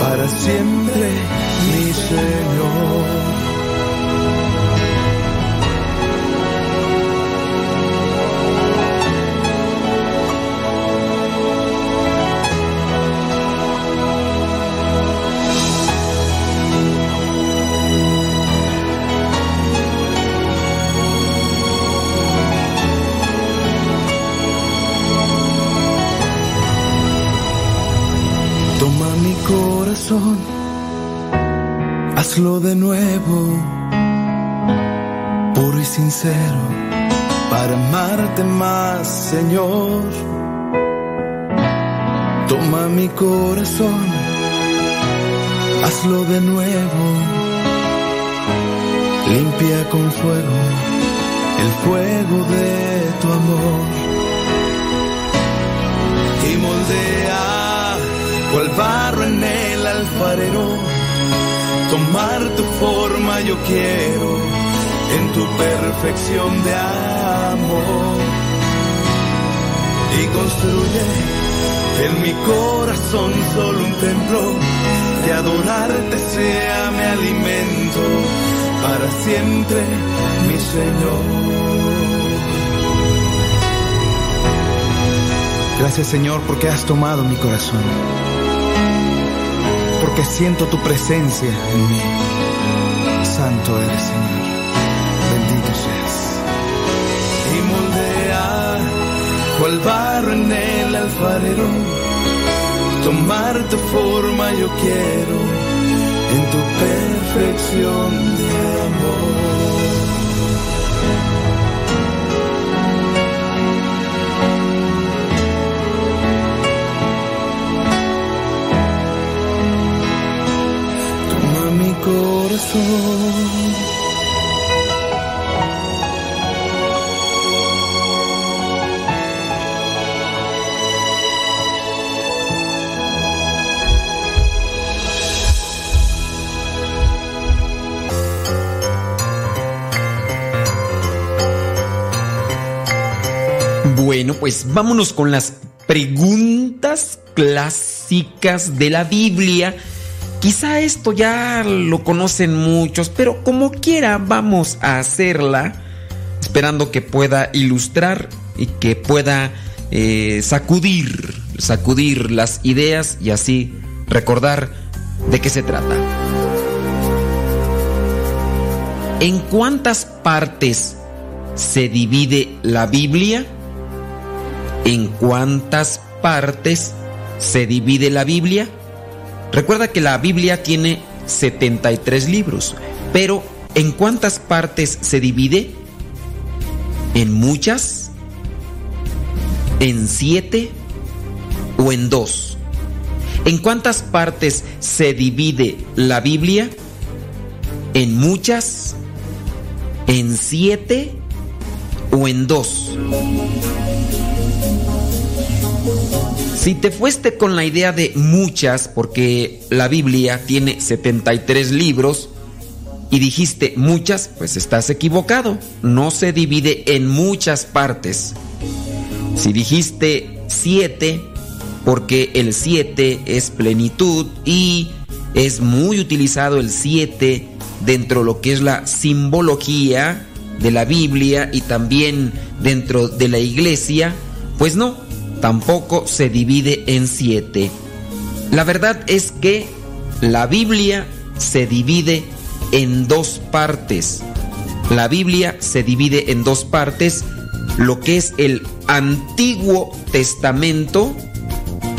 para siempre, mi Señor. Hazlo de nuevo, puro y sincero, para amarte más, Señor. Toma mi corazón, hazlo de nuevo, limpia con fuego el fuego de tu amor y moldea cual barro en el alfarero. Tomar tu forma yo quiero en tu perfección de amor. Y construye en mi corazón solo un templo que adorarte sea mi alimento para siempre, mi Señor. Gracias Señor porque has tomado mi corazón. Porque siento tu presencia en mí. Santo eres Señor. Bendito seas. Y moldea cual barro en el alfarero. Tomar tu forma yo quiero en tu perfección de amor. Bueno, pues vámonos con las preguntas clásicas de la Biblia. Quizá esto ya lo conocen muchos, pero como quiera vamos a hacerla, esperando que pueda ilustrar y que pueda eh, sacudir, sacudir las ideas y así recordar de qué se trata. ¿En cuántas partes se divide la Biblia? ¿En cuántas partes se divide la Biblia? Recuerda que la Biblia tiene 73 libros, pero ¿en cuántas partes se divide? ¿En muchas? ¿En siete? ¿O en dos? ¿En cuántas partes se divide la Biblia? ¿En muchas? ¿En siete? ¿O en dos? Si te fuiste con la idea de muchas, porque la Biblia tiene 73 libros, y dijiste muchas, pues estás equivocado. No se divide en muchas partes. Si dijiste siete, porque el siete es plenitud y es muy utilizado el siete dentro de lo que es la simbología de la Biblia y también dentro de la iglesia, pues no, tampoco se divide en siete. La verdad es que la Biblia se divide en dos partes. La Biblia se divide en dos partes, lo que es el Antiguo Testamento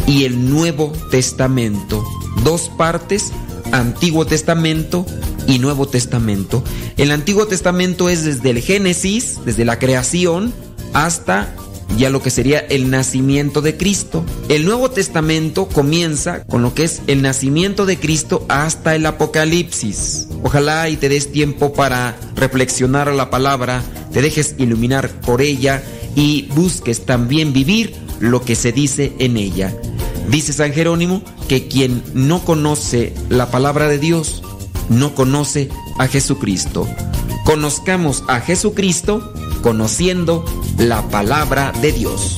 y el Nuevo Testamento. Dos partes, Antiguo Testamento y Nuevo Testamento. El Antiguo Testamento es desde el Génesis, desde la creación, hasta ya lo que sería el nacimiento de Cristo. El Nuevo Testamento comienza con lo que es el nacimiento de Cristo hasta el Apocalipsis. Ojalá y te des tiempo para reflexionar la palabra, te dejes iluminar por ella y busques también vivir lo que se dice en ella. Dice San Jerónimo que quien no conoce la palabra de Dios no conoce a Jesucristo. Conozcamos a Jesucristo conociendo la palabra de Dios.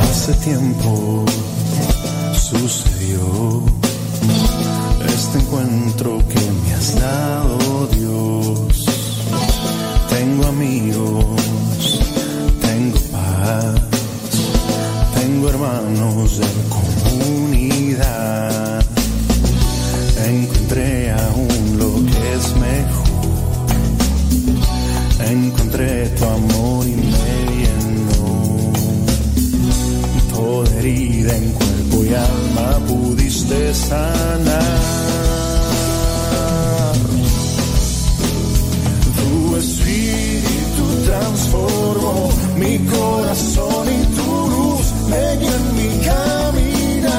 Hace tiempo hermanos de comunidad. Encontré aún lo que es mejor. Encontré tu amor y me llenó. Toda herida en cuerpo y alma pudiste sanar. Tu espíritu transformó mi corazón y en mi caminar.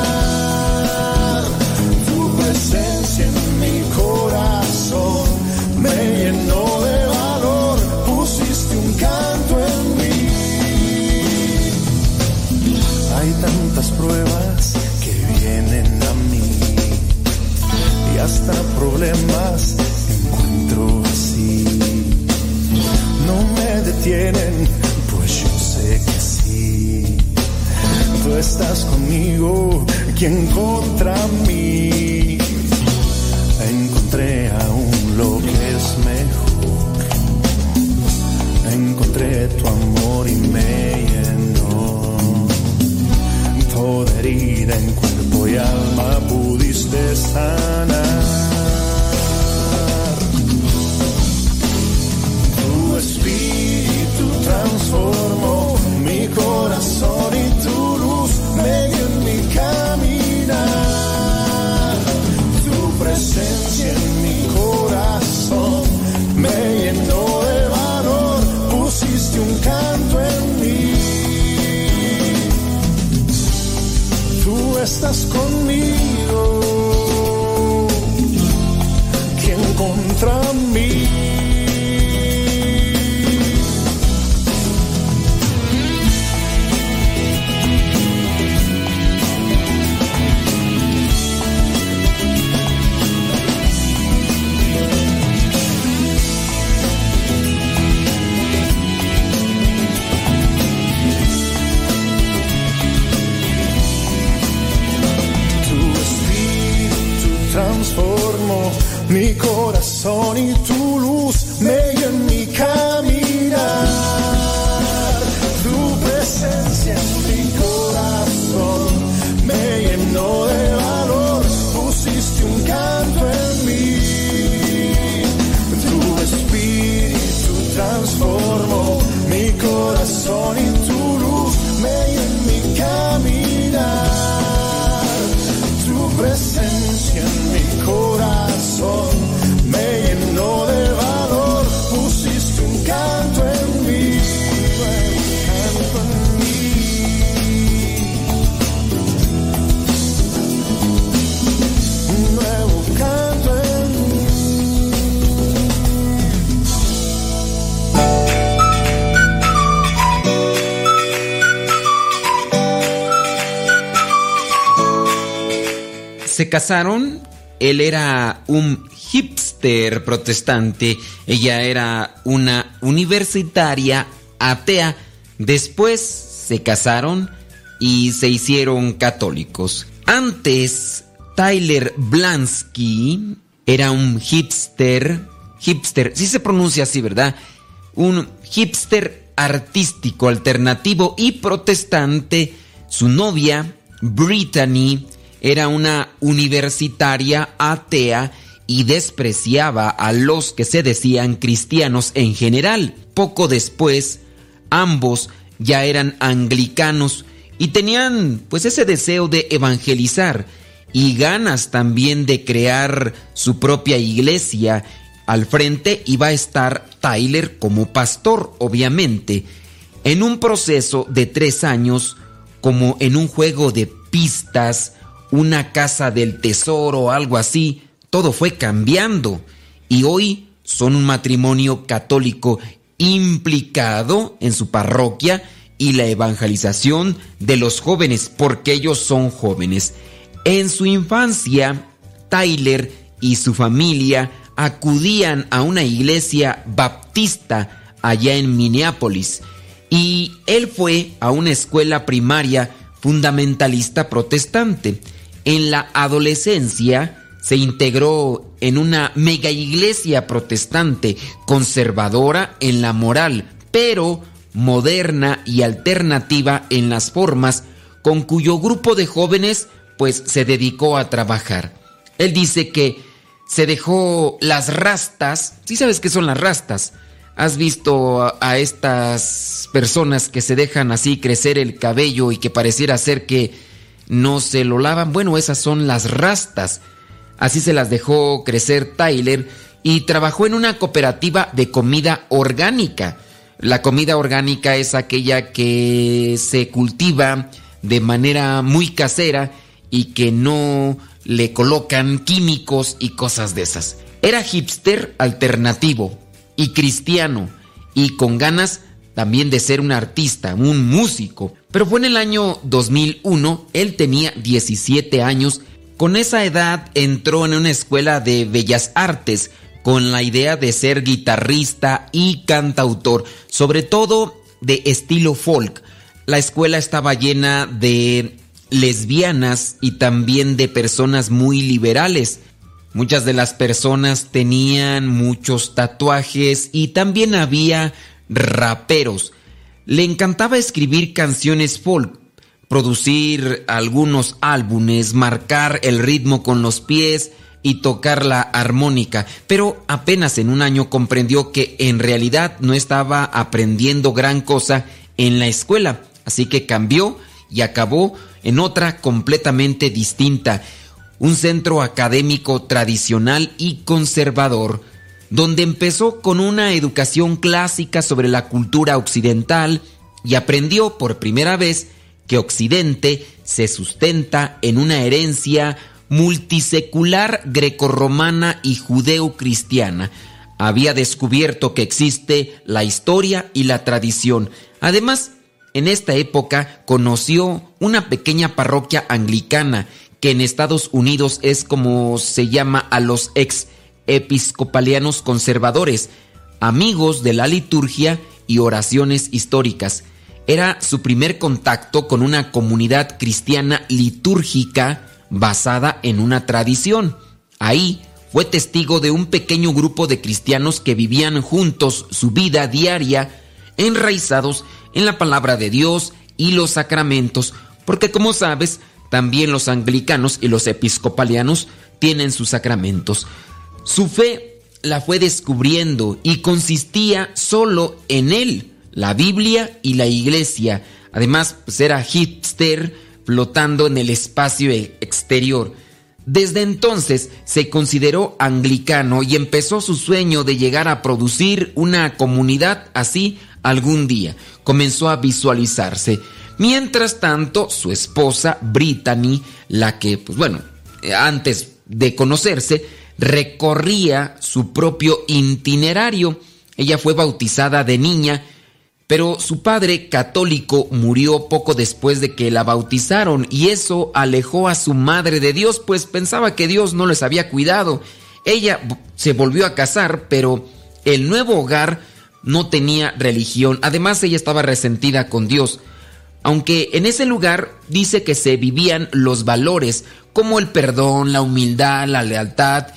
Tu presencia en mi corazón me llenó de valor, pusiste un canto en mí. Hay tantas pruebas que vienen a mí y hasta problemas encuentro así. No me detienen, Estás conmigo, quien contra mí. Encontré aún lo que es mejor. Encontré tu amor y me llenó. Toda herida en cuerpo y alma pudiste sanar. Tu espíritu transformó mi corazón corazón Casaron, él era un hipster protestante, ella era una universitaria atea. Después se casaron y se hicieron católicos. Antes, Tyler Blansky era un hipster, hipster, sí se pronuncia así, ¿verdad? Un hipster artístico, alternativo y protestante. Su novia, Brittany, era una universitaria atea y despreciaba a los que se decían cristianos en general. Poco después, ambos ya eran anglicanos y tenían pues ese deseo de evangelizar y ganas también de crear su propia iglesia. Al frente iba a estar Tyler como pastor, obviamente. En un proceso de tres años, como en un juego de pistas, una casa del tesoro algo así, todo fue cambiando y hoy son un matrimonio católico implicado en su parroquia y la evangelización de los jóvenes porque ellos son jóvenes. En su infancia, Tyler y su familia acudían a una iglesia baptista allá en Minneapolis y él fue a una escuela primaria fundamentalista protestante. En la adolescencia se integró en una mega iglesia protestante conservadora en la moral, pero moderna y alternativa en las formas, con cuyo grupo de jóvenes pues se dedicó a trabajar. Él dice que se dejó las rastas, ¿sí sabes qué son las rastas? ¿Has visto a, a estas personas que se dejan así crecer el cabello y que pareciera ser que no se lo lavan? Bueno, esas son las rastas. Así se las dejó crecer Tyler y trabajó en una cooperativa de comida orgánica. La comida orgánica es aquella que se cultiva de manera muy casera y que no le colocan químicos y cosas de esas. Era hipster alternativo y cristiano y con ganas también de ser un artista, un músico. Pero fue en el año 2001, él tenía 17 años, con esa edad entró en una escuela de bellas artes con la idea de ser guitarrista y cantautor, sobre todo de estilo folk. La escuela estaba llena de lesbianas y también de personas muy liberales. Muchas de las personas tenían muchos tatuajes y también había raperos. Le encantaba escribir canciones folk, producir algunos álbumes, marcar el ritmo con los pies y tocar la armónica, pero apenas en un año comprendió que en realidad no estaba aprendiendo gran cosa en la escuela, así que cambió y acabó en otra completamente distinta, un centro académico tradicional y conservador, donde empezó con una educación clásica sobre la cultura occidental y aprendió por primera vez que Occidente se sustenta en una herencia multisecular grecorromana y judeo-cristiana. Había descubierto que existe la historia y la tradición. Además, en esta época conoció una pequeña parroquia anglicana que en Estados Unidos es como se llama a los ex episcopalianos conservadores, amigos de la liturgia y oraciones históricas. Era su primer contacto con una comunidad cristiana litúrgica basada en una tradición. Ahí fue testigo de un pequeño grupo de cristianos que vivían juntos su vida diaria, enraizados en la palabra de Dios y los sacramentos, porque como sabes, también los anglicanos y los episcopalianos tienen sus sacramentos. Su fe la fue descubriendo y consistía solo en él, la Biblia y la iglesia. Además, pues era hipster flotando en el espacio exterior. Desde entonces se consideró anglicano y empezó su sueño de llegar a producir una comunidad así algún día. Comenzó a visualizarse. Mientras tanto, su esposa, Brittany, la que, pues bueno, antes de conocerse, recorría su propio itinerario. Ella fue bautizada de niña, pero su padre católico murió poco después de que la bautizaron y eso alejó a su madre de Dios, pues pensaba que Dios no les había cuidado. Ella se volvió a casar, pero el nuevo hogar no tenía religión. Además, ella estaba resentida con Dios. Aunque en ese lugar dice que se vivían los valores como el perdón, la humildad, la lealtad,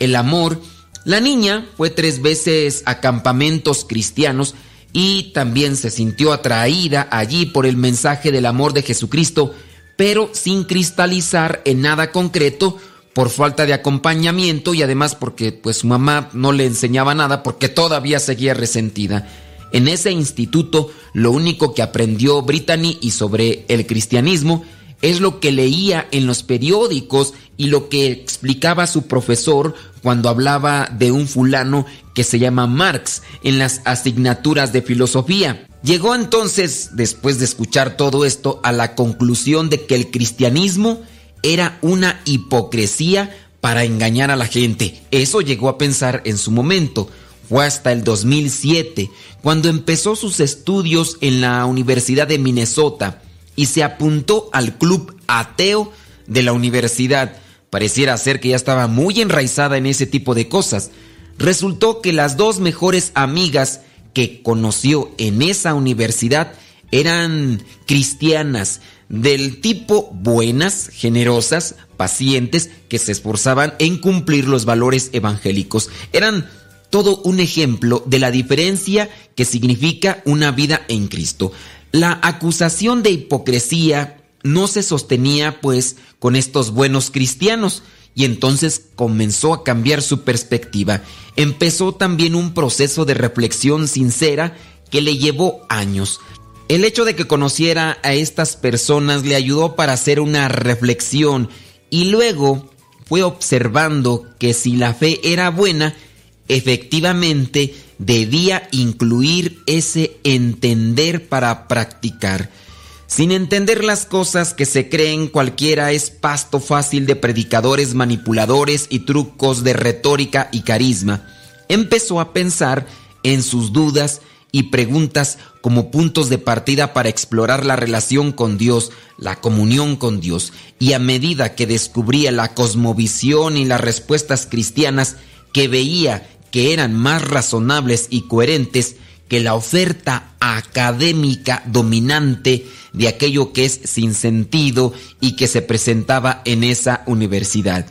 el amor. La niña fue tres veces a campamentos cristianos y también se sintió atraída allí por el mensaje del amor de Jesucristo, pero sin cristalizar en nada concreto por falta de acompañamiento y además porque pues su mamá no le enseñaba nada porque todavía seguía resentida. En ese instituto lo único que aprendió Brittany y sobre el cristianismo es lo que leía en los periódicos y lo que explicaba su profesor cuando hablaba de un fulano que se llama Marx en las asignaturas de filosofía. Llegó entonces, después de escuchar todo esto, a la conclusión de que el cristianismo era una hipocresía para engañar a la gente. Eso llegó a pensar en su momento. Fue hasta el 2007, cuando empezó sus estudios en la Universidad de Minnesota y se apuntó al club ateo de la universidad. Pareciera ser que ya estaba muy enraizada en ese tipo de cosas. Resultó que las dos mejores amigas que conoció en esa universidad eran cristianas, del tipo buenas, generosas, pacientes, que se esforzaban en cumplir los valores evangélicos. Eran todo un ejemplo de la diferencia que significa una vida en Cristo. La acusación de hipocresía no se sostenía pues con estos buenos cristianos y entonces comenzó a cambiar su perspectiva. Empezó también un proceso de reflexión sincera que le llevó años. El hecho de que conociera a estas personas le ayudó para hacer una reflexión y luego fue observando que si la fe era buena, efectivamente debía incluir ese entender para practicar. Sin entender las cosas que se creen cualquiera es pasto fácil de predicadores manipuladores y trucos de retórica y carisma. Empezó a pensar en sus dudas y preguntas como puntos de partida para explorar la relación con Dios, la comunión con Dios, y a medida que descubría la cosmovisión y las respuestas cristianas que veía que eran más razonables y coherentes que la oferta académica dominante de aquello que es sin sentido y que se presentaba en esa universidad.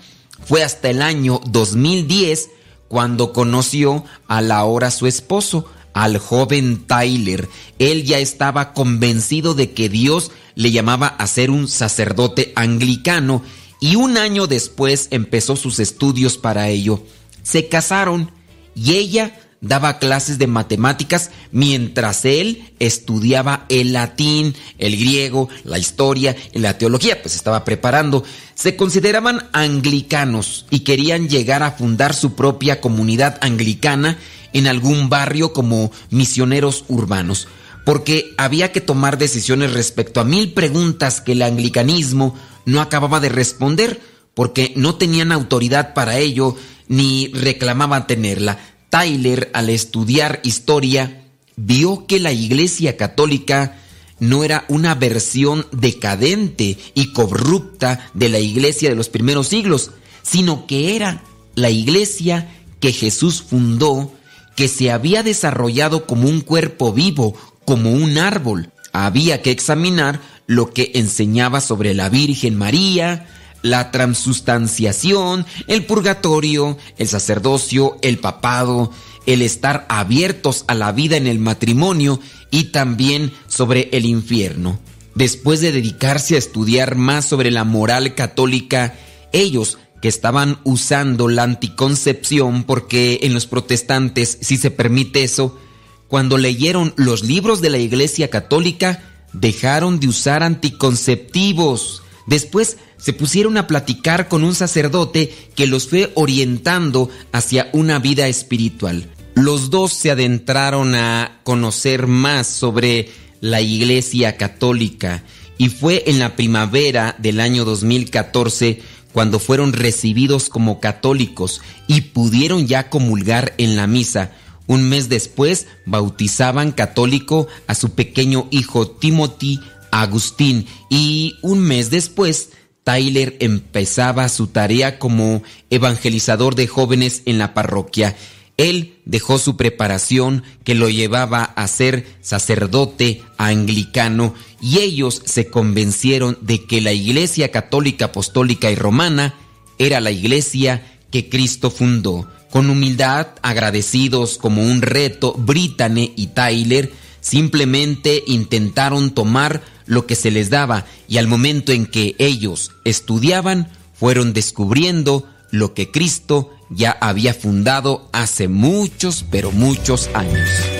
Fue hasta el año 2010 cuando conoció a la hora su esposo, al joven Tyler. Él ya estaba convencido de que Dios le llamaba a ser un sacerdote anglicano y un año después empezó sus estudios para ello. Se casaron y ella daba clases de matemáticas mientras él estudiaba el latín, el griego, la historia y la teología, pues estaba preparando. Se consideraban anglicanos y querían llegar a fundar su propia comunidad anglicana en algún barrio como misioneros urbanos, porque había que tomar decisiones respecto a mil preguntas que el anglicanismo no acababa de responder, porque no tenían autoridad para ello ni reclamaban tenerla. Tyler, al estudiar historia, vio que la Iglesia Católica no era una versión decadente y corrupta de la Iglesia de los primeros siglos, sino que era la Iglesia que Jesús fundó, que se había desarrollado como un cuerpo vivo, como un árbol. Había que examinar lo que enseñaba sobre la Virgen María, la transustanciación, el purgatorio, el sacerdocio, el papado, el estar abiertos a la vida en el matrimonio y también sobre el infierno. Después de dedicarse a estudiar más sobre la moral católica, ellos que estaban usando la anticoncepción, porque en los protestantes sí se permite eso, cuando leyeron los libros de la Iglesia Católica, dejaron de usar anticonceptivos. Después se pusieron a platicar con un sacerdote que los fue orientando hacia una vida espiritual. Los dos se adentraron a conocer más sobre la Iglesia Católica y fue en la primavera del año 2014 cuando fueron recibidos como católicos y pudieron ya comulgar en la misa. Un mes después bautizaban católico a su pequeño hijo Timothy Agustín y un mes después Tyler empezaba su tarea como evangelizador de jóvenes en la parroquia. Él dejó su preparación que lo llevaba a ser sacerdote anglicano y ellos se convencieron de que la Iglesia Católica Apostólica y Romana era la iglesia que Cristo fundó. Con humildad, agradecidos como un reto, Brittany y Tyler simplemente intentaron tomar lo que se les daba y al momento en que ellos estudiaban, fueron descubriendo lo que Cristo ya había fundado hace muchos, pero muchos años.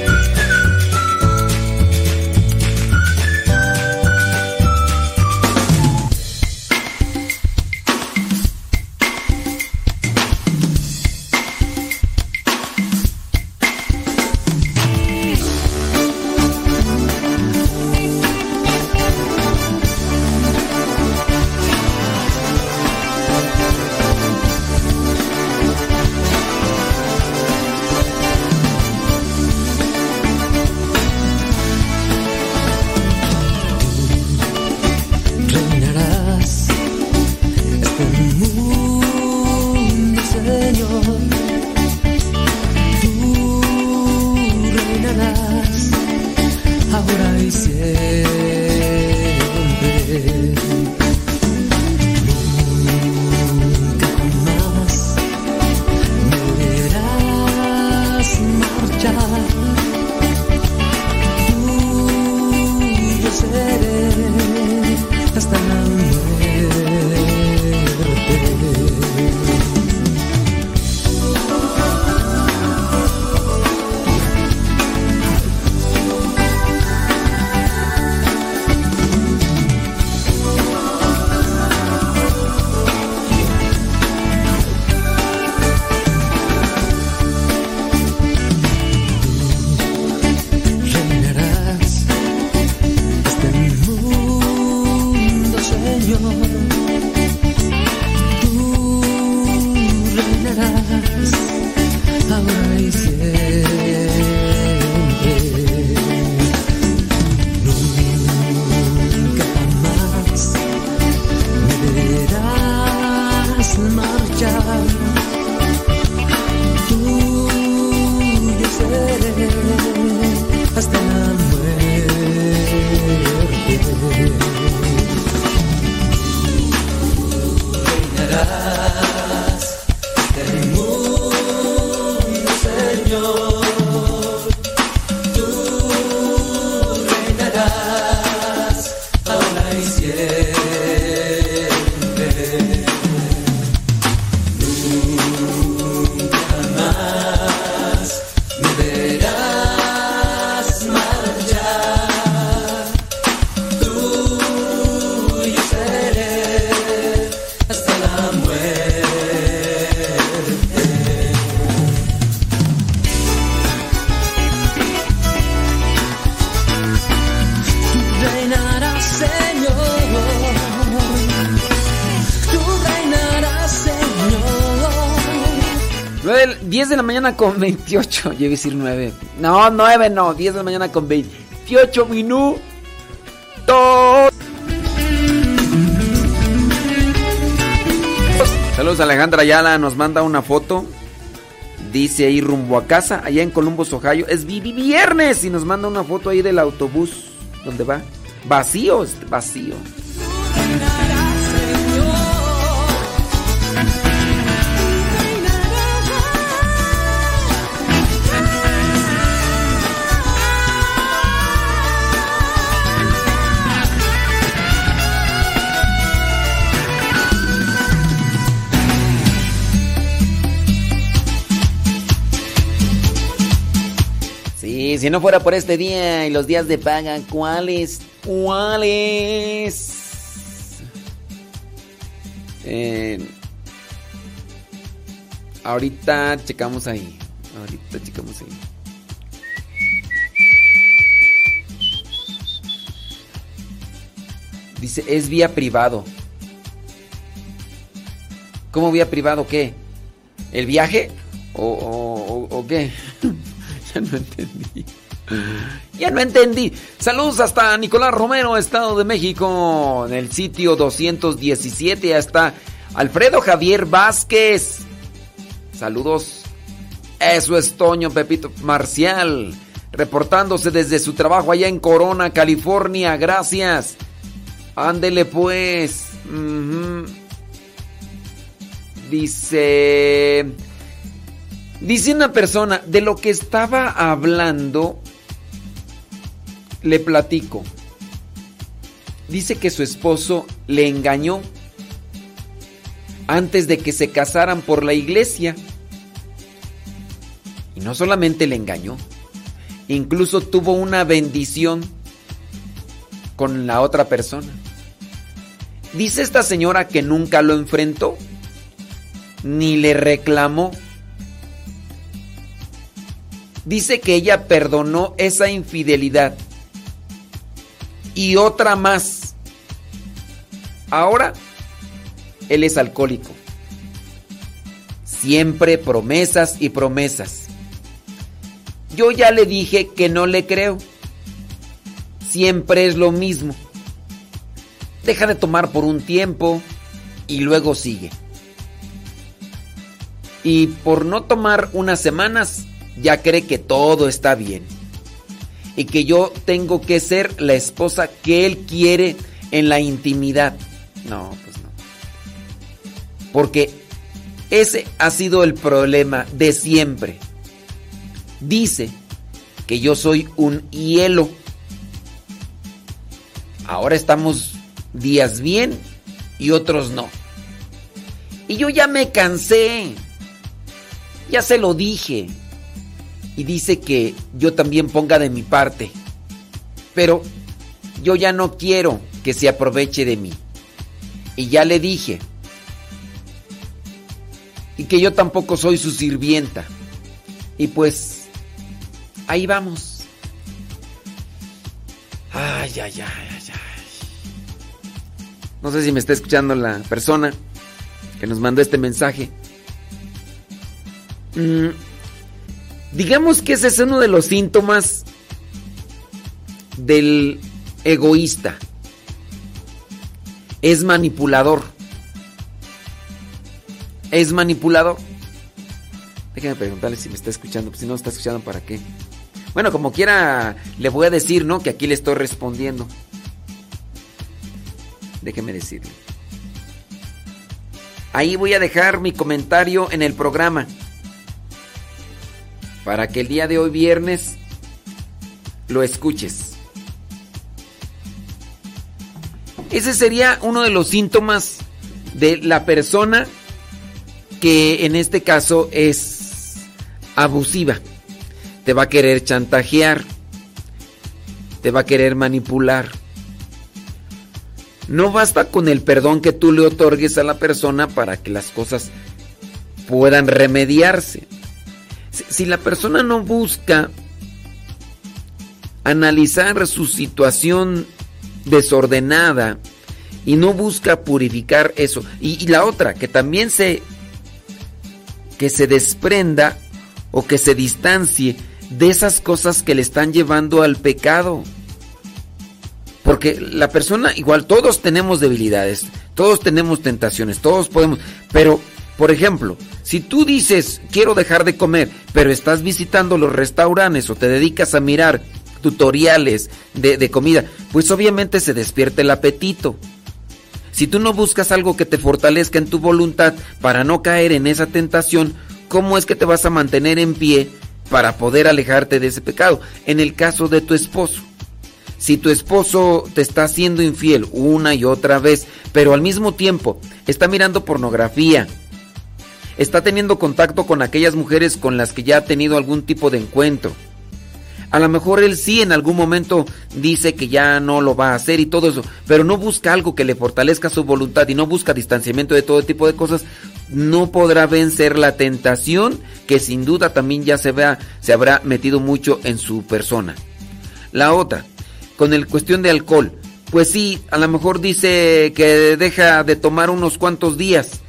10 de la mañana con 28. Yo iba a decir 9. No, 9 no. 10 de la mañana con 28 minutos. Saludos a Alejandra Ayala. Nos manda una foto. Dice ahí rumbo a casa, allá en Columbus, Ohio. Es vi- vi- viernes y nos manda una foto ahí del autobús. ¿Dónde va? Vacío, este, vacío. Si no fuera por este día y los días de paga, ¿cuáles? ¿Cuáles? Eh, ahorita checamos ahí. Ahorita checamos ahí. Dice, es vía privado. ¿Cómo vía privado qué? ¿El viaje? ¿O, o- o- o qué? Ya no entendí. Ya no entendí. Saludos hasta Nicolás Romero, Estado de México, en el sitio 217, hasta Alfredo Javier Vázquez. Saludos. Eso es Toño Pepito Marcial, reportándose desde su trabajo allá en Corona, California. Gracias. Ándele pues. Dice... Dice una persona, de lo que estaba hablando, le platico. Dice que su esposo le engañó antes de que se casaran por la iglesia. Y no solamente le engañó, incluso tuvo una bendición con la otra persona. Dice esta señora que nunca lo enfrentó, ni le reclamó. Dice que ella perdonó esa infidelidad y otra más. Ahora, él es alcohólico. Siempre promesas y promesas. Yo ya le dije que no le creo. Siempre es lo mismo. Deja de tomar por un tiempo y luego sigue. Y por no tomar unas semanas, ya cree que todo está bien. Y que yo tengo que ser la esposa que él quiere en la intimidad. No, pues no. Porque ese ha sido el problema de siempre. Dice que yo soy un hielo. Ahora estamos días bien y otros no. Y yo ya me cansé. Ya se lo dije. Y dice que yo también ponga de mi parte. Pero yo ya no quiero que se aproveche de mí. Y ya le dije. Y que yo tampoco soy su sirvienta. Y pues, ahí vamos. Ay, ay, ay, ay, ay. No sé si me está escuchando la persona que nos mandó este mensaje. Mm, digamos que ese es uno de los síntomas del egoísta. Es manipulador. Es manipulador. Déjame preguntarle si me está escuchando. Si no está escuchando, ¿para qué? Bueno, como quiera, le voy a decir, ¿no? Que aquí le estoy respondiendo. Déjeme decirle. Ahí voy a dejar mi comentario en el programa. Para que el día de hoy viernes lo escuches. Ese sería uno de los síntomas de la persona que en este caso es abusiva. Te va a querer chantajear. Te va a querer manipular. No basta con el perdón que tú le otorgues a la persona para que las cosas puedan remediarse. Si, la persona no busca analizar su situación desordenada y no busca purificar eso, y, y la otra, que también se que se desprenda o que se distancie de esas cosas que le están llevando al pecado. Porque la persona, igual todos tenemos debilidades, todos tenemos tentaciones, todos podemos, pero, por ejemplo, si tú dices, quiero dejar de comer, pero estás visitando los restaurantes o te dedicas a mirar tutoriales de, comida, pues obviamente se despierta el apetito. Si tú no buscas algo que te fortalezca en tu voluntad para no caer en esa tentación, ¿cómo es que te vas a mantener en pie para poder alejarte de ese pecado? En el caso de tu esposo. Si tu esposo te está haciendo infiel una y otra vez, pero al mismo tiempo está mirando pornografía, está teniendo contacto con aquellas mujeres con las que ya ha tenido algún tipo de encuentro, A lo mejor él sí en algún momento dice que ya no lo va a hacer y todo eso, pero no busca algo que le fortalezca su voluntad y no busca distanciamiento de todo tipo de cosas, no podrá vencer la tentación que sin duda también ya se vea, se habrá metido mucho en su persona. La otra, con el cuestión de alcohol, pues sí, a lo mejor dice que deja de tomar unos cuantos días,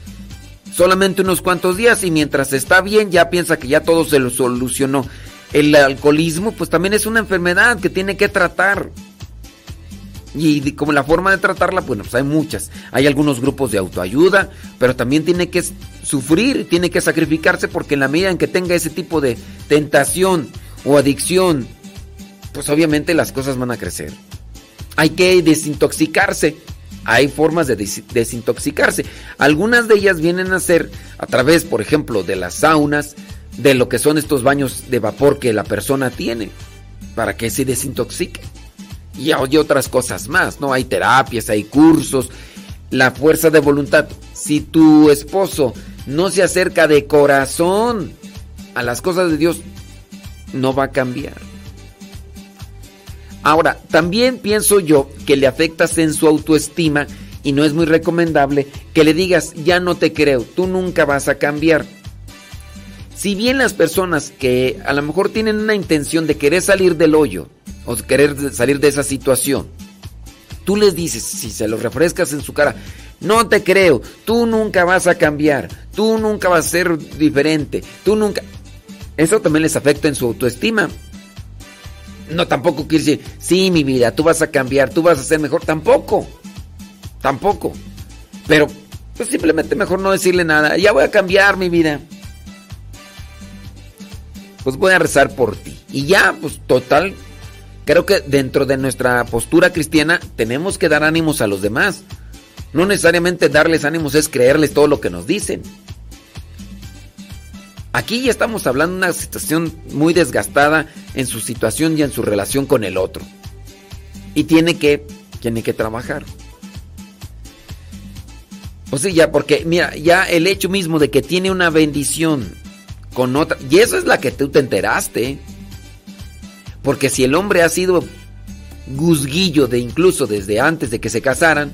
solamente unos cuantos días y mientras está bien ya piensa que ya todo se lo solucionó. El alcoholismo pues también es una enfermedad que tiene que tratar. Y como la forma de tratarla, bueno, pues hay muchas. Hay algunos grupos de autoayuda, pero también tiene que sufrir, tiene que sacrificarse porque en la medida en que tenga ese tipo de tentación o adicción, pues obviamente las cosas van a crecer. Hay que desintoxicarse. Hay formas de desintoxicarse. Algunas de ellas vienen a ser a través, por ejemplo, de las saunas, de lo que son estos baños de vapor que la persona tiene, para que se desintoxique. Y hay otras cosas más, ¿no? Hay terapias, hay cursos, la fuerza de voluntad. Si tu esposo no se acerca de corazón a las cosas de Dios, no va a cambiar. Ahora, también pienso yo que le afectas en su autoestima y no es muy recomendable que le digas, ya no te creo, tú nunca vas a cambiar. Si bien las personas que a lo mejor tienen una intención de querer salir del hoyo o querer salir de esa situación, tú les dices, si se lo refrescas en su cara, no te creo, tú nunca vas a cambiar, tú nunca vas a ser diferente, tú nunca... Eso también les afecta en su autoestima. No, tampoco quiere decir, sí, mi vida, tú vas a cambiar, tú vas a ser mejor. Tampoco. Tampoco. Pero, pues simplemente mejor no decirle nada. Ya voy a cambiar mi vida. Pues voy a rezar por ti. Y ya, pues total. Creo que dentro de nuestra postura cristiana tenemos que dar ánimos a los demás. No necesariamente darles ánimos es creerles todo lo que nos dicen. Aquí ya estamos hablando de una situación muy desgastada en su situación y en su relación con el otro. Y tiene que, tiene que trabajar. O sea, ya, porque, mira, ya el hecho mismo de que tiene una bendición con otra, y eso es la que tú te enteraste. Porque si el hombre ha sido guzguillo de incluso desde antes de que se casaran,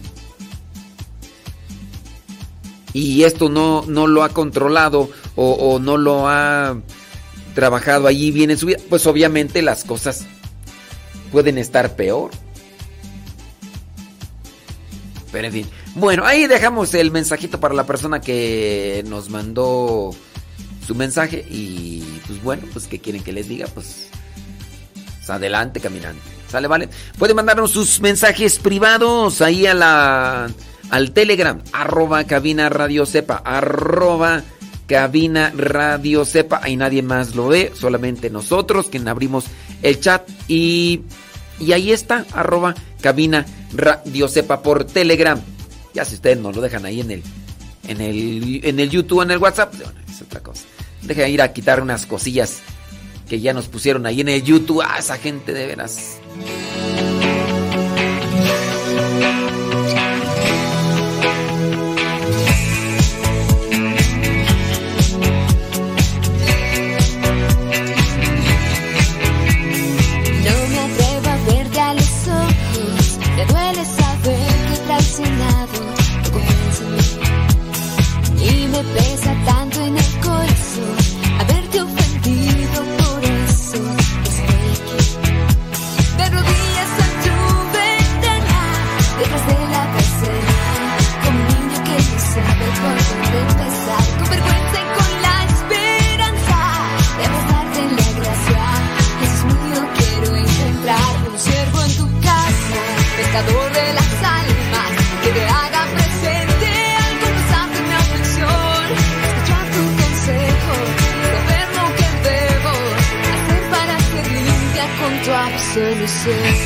y esto no, no lo ha controlado o, no lo ha trabajado allí bien en su vida, pues obviamente las cosas pueden estar peor. Pero en fin, bueno, ahí dejamos el mensajito para la persona que nos mandó su mensaje y pues bueno, pues que quieren que les diga, pues, pues adelante caminante. ¿Sale, vale? Pueden mandarnos sus mensajes privados ahí a la al Telegram, arroba cabina radio sepa, arroba cabina radio sepa. Ahí nadie más lo ve, solamente nosotros quien abrimos el chat y, y ahí está, arroba cabina radio sepa por Telegram. Ya si ustedes nos lo dejan ahí en el, en el, en el YouTube, en el WhatsApp, es otra cosa. Dejen ir a quitar unas cosillas que ya nos pusieron ahí en el YouTube. Ah, esa gente de veras. Necesito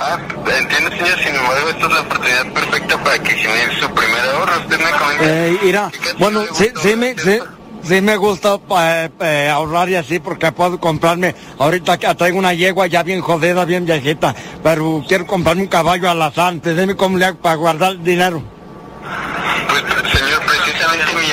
Ah, entiendo, señor. Sin embargo, esta es la oportunidad perfecta para que genere su primer ahorro. Usted me comenta. Eh, mira, bueno, sí, sí me, sí, sí me gusta eh, eh, ahorrar y así porque puedo comprarme, ahorita que traigo una yegua ya bien jodida, bien viejita, pero quiero comprarme un caballo alazán, dime cómo le hago para guardar dinero. Señor, precisamente mi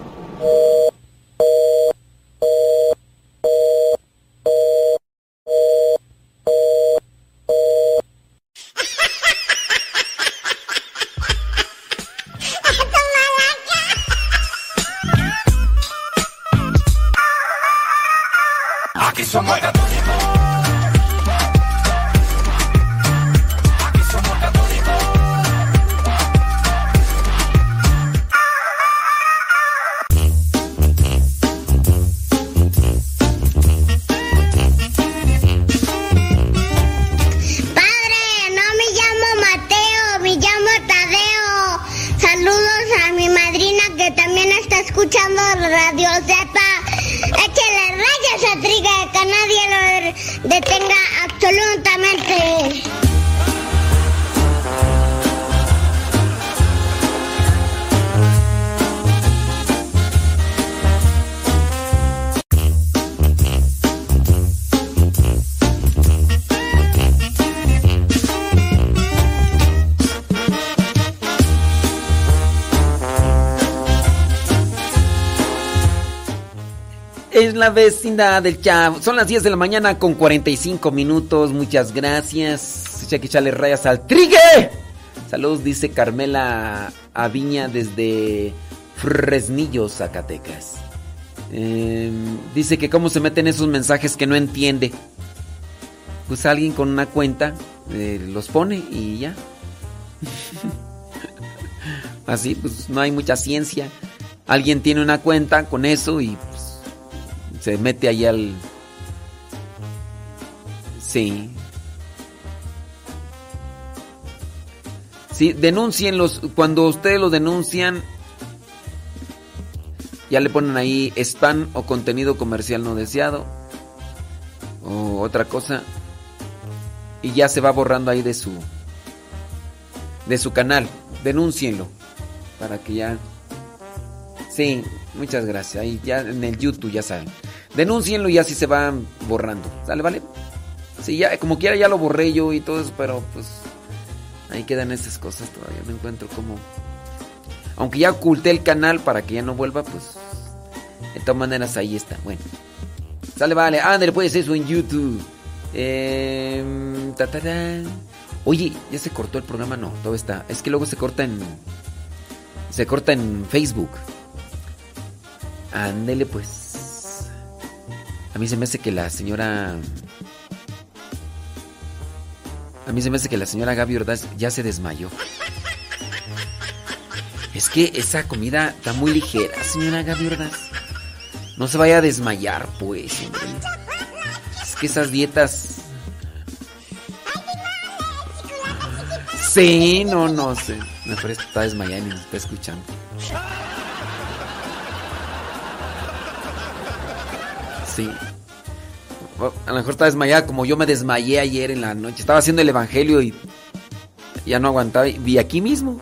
Vecindad del chavo. Son las 10 de la mañana con 45 minutos. Muchas gracias. Hay que echarle rayas al trigue. Saludos, dice Carmela Aviña desde Fresnillo, Zacatecas. Eh, dice que cómo se meten esos mensajes que no entiende. Pues alguien con una cuenta eh, los pone y ya. *laughs* Así, pues no hay mucha ciencia. Alguien tiene una cuenta con eso y se mete ahí al... Sí. Sí, denúncienlos. Cuando ustedes lo denuncian, ya le ponen ahí spam o contenido comercial no deseado. O otra cosa. Y ya se va borrando ahí de su... De su canal. Denúncienlo. Para que ya... Sí, muchas gracias. Ahí ya en el YouTube ya saben. Denúncienlo y así se van borrando. ¿Sale, vale? Sí, ya, como quiera ya lo borré yo y todo eso, pero pues ahí quedan esas cosas todavía. No encuentro cómo. Aunque ya oculté el canal para que ya no vuelva, pues de todas maneras ahí está. Bueno, sale, vale. Ándale, puedes eso en YouTube. Eh, ta, ta, ta. Oye, ya se cortó el programa, no, todo está. Es que luego se corta en. Se corta en Facebook. Ándele pues. A mí se me hace que la señora. A mí se me hace que la señora Gaby Ordaz ya se desmayó. Es que esa comida está muy ligera, señora Gaby Ordaz. No se vaya a desmayar, pues. Es que esas dietas. Sí, no, no sé. Me parece que está desmayada y me está escuchando. Sí. A lo mejor está desmayada como yo me desmayé ayer en la noche. Estaba haciendo el evangelio y ya no aguantaba. Vi aquí mismo.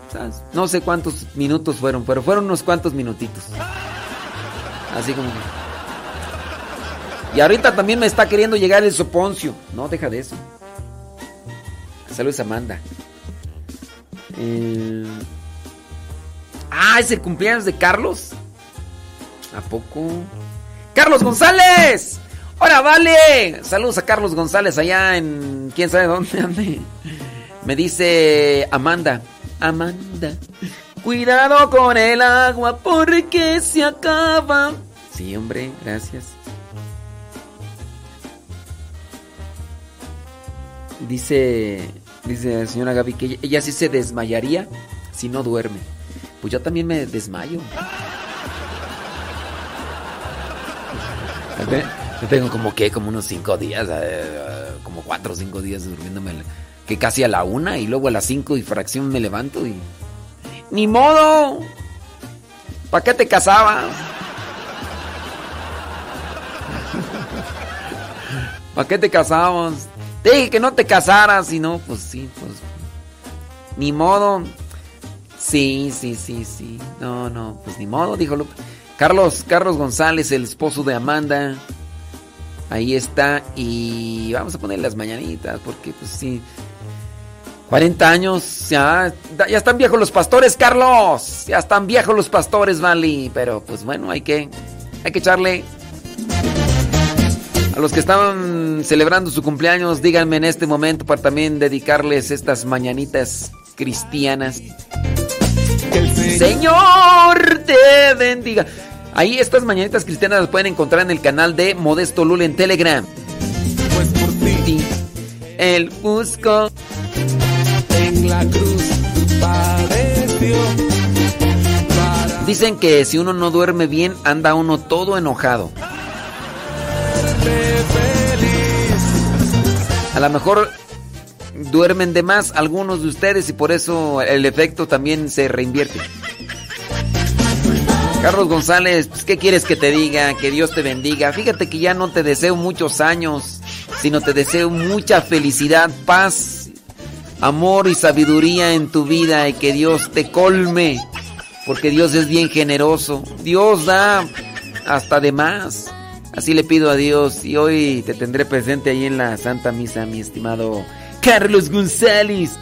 No sé cuántos minutos fueron, pero fueron unos cuantos minutitos. Así como Y ahorita también me está queriendo llegar el soponcio. No, deja de eso. Saludos, Amanda. Eh, Ah, es el cumpleaños de Carlos. ¿A poco? ¡Carlos González! ¡Ahora vale! Saludos a Carlos González allá en. quién sabe dónde *laughs* ande. Me dice Amanda. Amanda. Cuidado con el agua porque se acaba. Sí, hombre, gracias. Dice, dice la señora Gaby que ella, ella sí se desmayaría si no duerme. Pues yo también me desmayo. Yo tengo como que, como unos cinco días, eh, como cuatro o cinco días durmiéndome, que casi a la una y luego a las cinco y fracción me levanto y... ¡Ni modo! ¿Para qué te casabas? *laughs* ¿Para qué te casabas? Te dije que no te casaras y no, pues sí, pues... Ni modo. Sí, sí, sí, sí. No, no, pues ni modo, dijo Lupe. Carlos, Carlos González, el esposo de Amanda. Ahí está. Y vamos a poner las mañanitas, porque pues sí. 40 años, ya, ya están viejos los pastores, Carlos. Ya están viejos los pastores, Vali. Pero pues bueno, hay que, hay que echarle. A los que estaban celebrando su cumpleaños, díganme en este momento para también dedicarles estas mañanitas cristianas. Señor te bendiga. Ahí estas mañanitas cristianas las pueden encontrar en el canal de Modesto Lul en Telegram. Pues por ti. El busco. En la cruz padeció. Dicen que si uno no duerme bien, anda uno todo enojado. A lo mejor duermen de más algunos de ustedes y por eso el efecto también se reinvierte. Carlos González, pues, ¿qué quieres que te diga? Que Dios te bendiga. Fíjate que ya no te deseo muchos años, sino te deseo mucha felicidad, paz, amor y sabiduría en tu vida y que Dios te colme, porque Dios es bien generoso. Dios da hasta de más. Así le pido a Dios y hoy te tendré presente ahí en la Santa Misa, mi estimado Carlos González.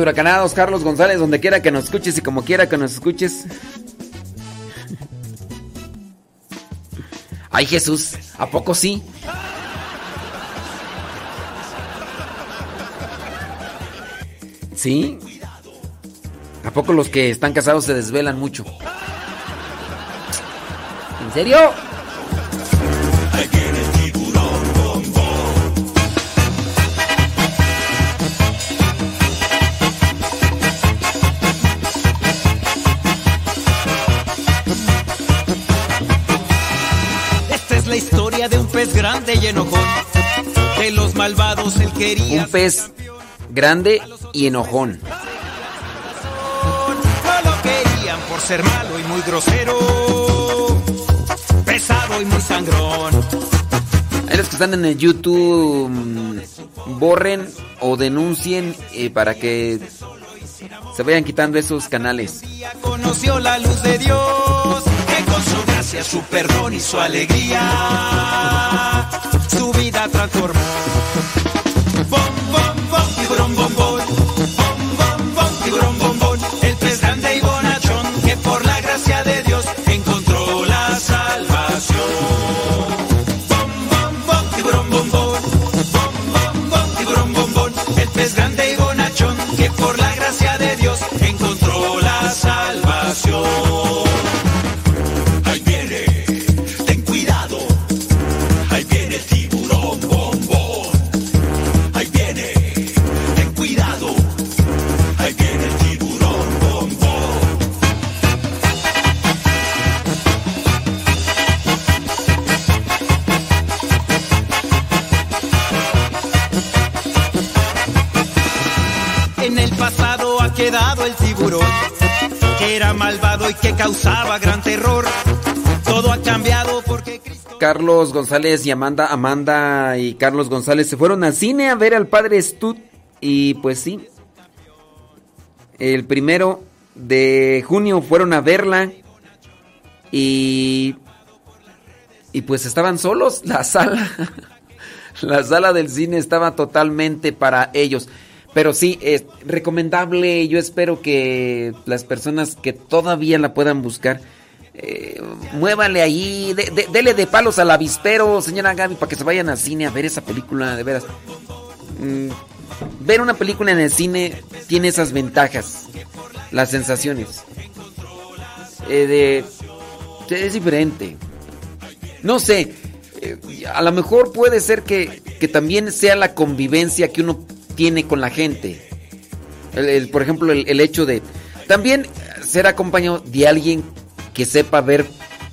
Huracanados, Carlos González, donde quiera que nos escuches y como quiera que nos escuches. Ay Jesús, ¿a poco sí? ¿Sí? ¿A poco los que están casados se desvelan mucho? ¿En serio? Grande y enojón. De los malvados él quería. Un pez grande y enojón. No lo querían por ser malo y muy grosero. Pesado y muy sangrón. Ahí los que están en el YouTube mm, borren o denuncien eh, para que se vayan quitando esos canales. Conoció la luz de Dios. Su gracia, su perdón y su alegría. Su vida transformó. Carlos González y Amanda, Amanda y Carlos González se fueron al cine a ver al padre Stud y pues sí, el primero de junio fueron a verla y y pues estaban solos, *laughs* la sala la sala del cine estaba totalmente para ellos. Pero sí, es recomendable. Yo espero que las personas que todavía la puedan buscar, eh, muévale ahí, de- de- dele de palos al avispero, señora Gaby, para que se vayan al cine a ver esa película, de veras. Mm, ver una película en el cine tiene esas ventajas, las sensaciones. Eh, es diferente. No sé, eh, a lo mejor puede ser que, que también sea la convivencia que uno tiene con la gente. Por ejemplo, el, el hecho de también ser acompañado de alguien que sepa ver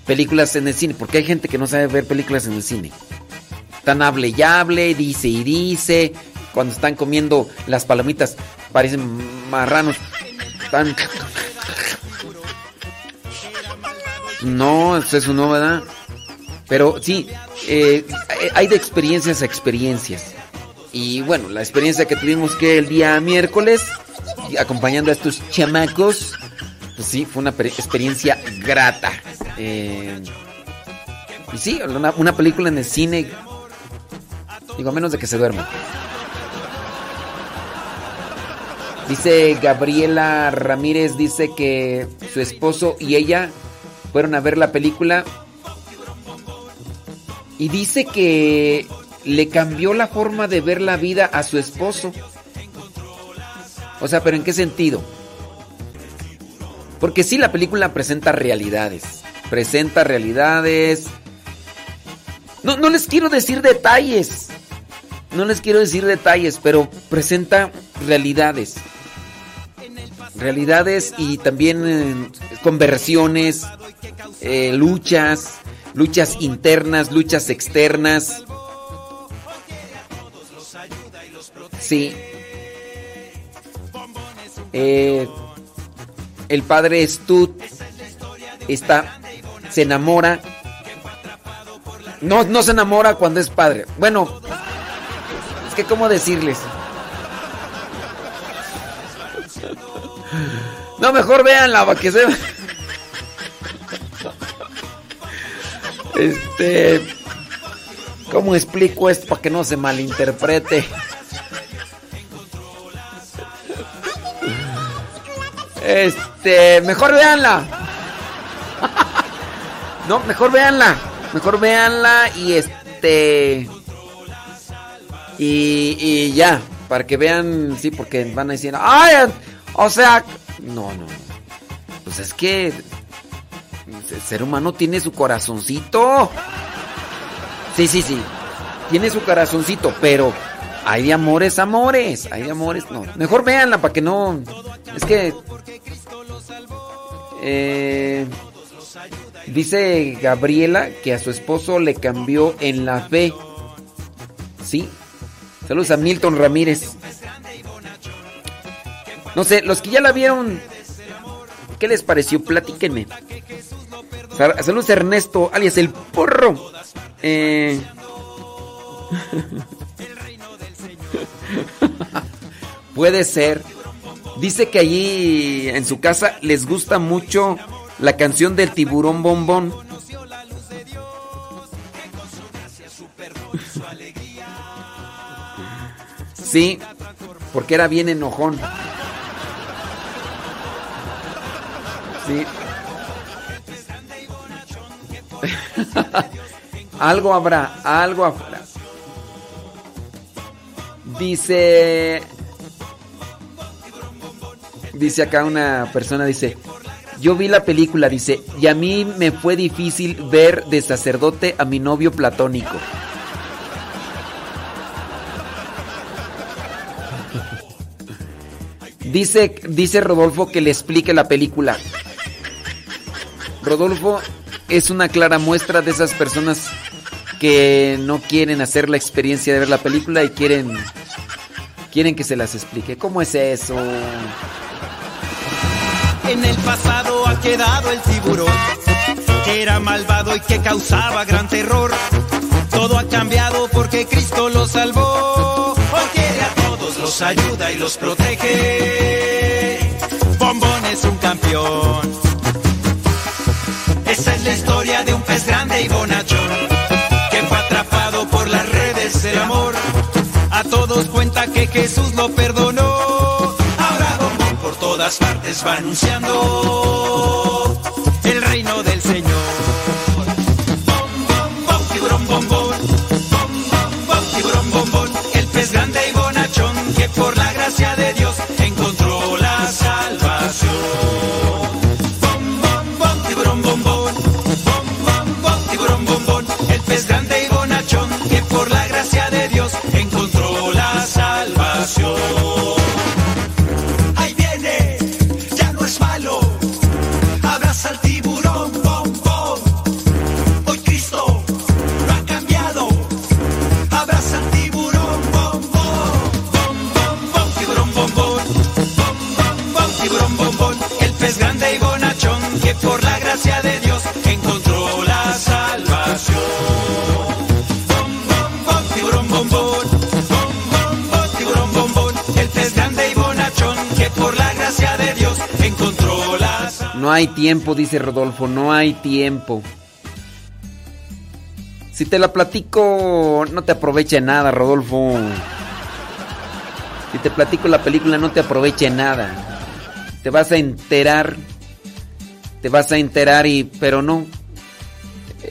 películas en el cine, porque hay gente que no sabe ver películas en el cine. Tan hable y hable, dice y dice. Cuando están comiendo las palomitas, parecen marranos. Tan... No, eso no, ¿verdad? Pero sí, eh, hay de experiencias a experiencias. Y bueno, la experiencia que tuvimos que el día miércoles, acompañando a estos chamacos, pues sí, fue una pe- experiencia grata. Eh, y sí, una, una película en el cine, digo, a menos de que se duerma. Dice Gabriela Ramírez, dice que su esposo y ella fueron a ver la película y dice que le cambió la forma de ver la vida a su esposo. O sea, pero ¿en qué sentido? Porque sí, la película presenta realidades. Presenta realidades. No, no les quiero decir detalles. No les quiero decir detalles, pero presenta realidades. Realidades y también eh, conversiones, eh, luchas, luchas internas, luchas externas. Sí. Eh, el padre Stud está, se enamora. No, no se enamora cuando es padre. Bueno, es que cómo decirles. No, mejor véanla para que se. Este. ¿Cómo explico esto para que no se malinterprete? Este, mejor véanla. *laughs* No, mejor véanla. Mejor véanla y este. Y, y ya, para que vean, sí, porque van a decir, ay, o sea, no, no. Pues es que el ser humano tiene su corazoncito. Sí, sí, sí. Tiene su corazoncito, pero hay amores, amores. Hay amores, no. Mejor véanla para que no. Es que. Eh, dice Gabriela que a su esposo le cambió en la fe. Sí. Saludos a Milton Ramírez. No sé, los que ya la vieron, ¿qué les pareció? Platíquenme. Sal- Saludos a Ernesto, alias el porro. Eh... *laughs* *laughs* Puede ser. Dice que allí en su casa les gusta mucho la canción del tiburón bombón. *laughs* Sí, porque era bien enojón. Sí. *laughs* algo habrá, algo habrá. Dice. Dice acá una persona, dice. Yo vi la película, dice, y a mí me fue difícil ver de sacerdote a mi novio platónico. Dice, dice Rodolfo que le explique la película. Rodolfo es una clara muestra de esas personas que no quieren hacer la experiencia de ver la película y quieren quieren que se las explique. ¿Cómo es eso? En el pasado ha quedado el tiburón, que era malvado y que causaba gran terror. Todo ha cambiado porque Cristo lo salvó. Hoy a todos, los ayuda y los protege. Bombón es un campeón. Esa es la historia de un pez grande y bonachón, Todos cuenta que Jesús lo perdonó. Ahora Bombón por todas partes va anunciando el reino del Señor. No hay tiempo, dice Rodolfo, no hay tiempo. Si te la platico, no te aproveche nada, Rodolfo. Si te platico la película, no te aproveche nada. Te vas a enterar. Te vas a enterar y... Pero no.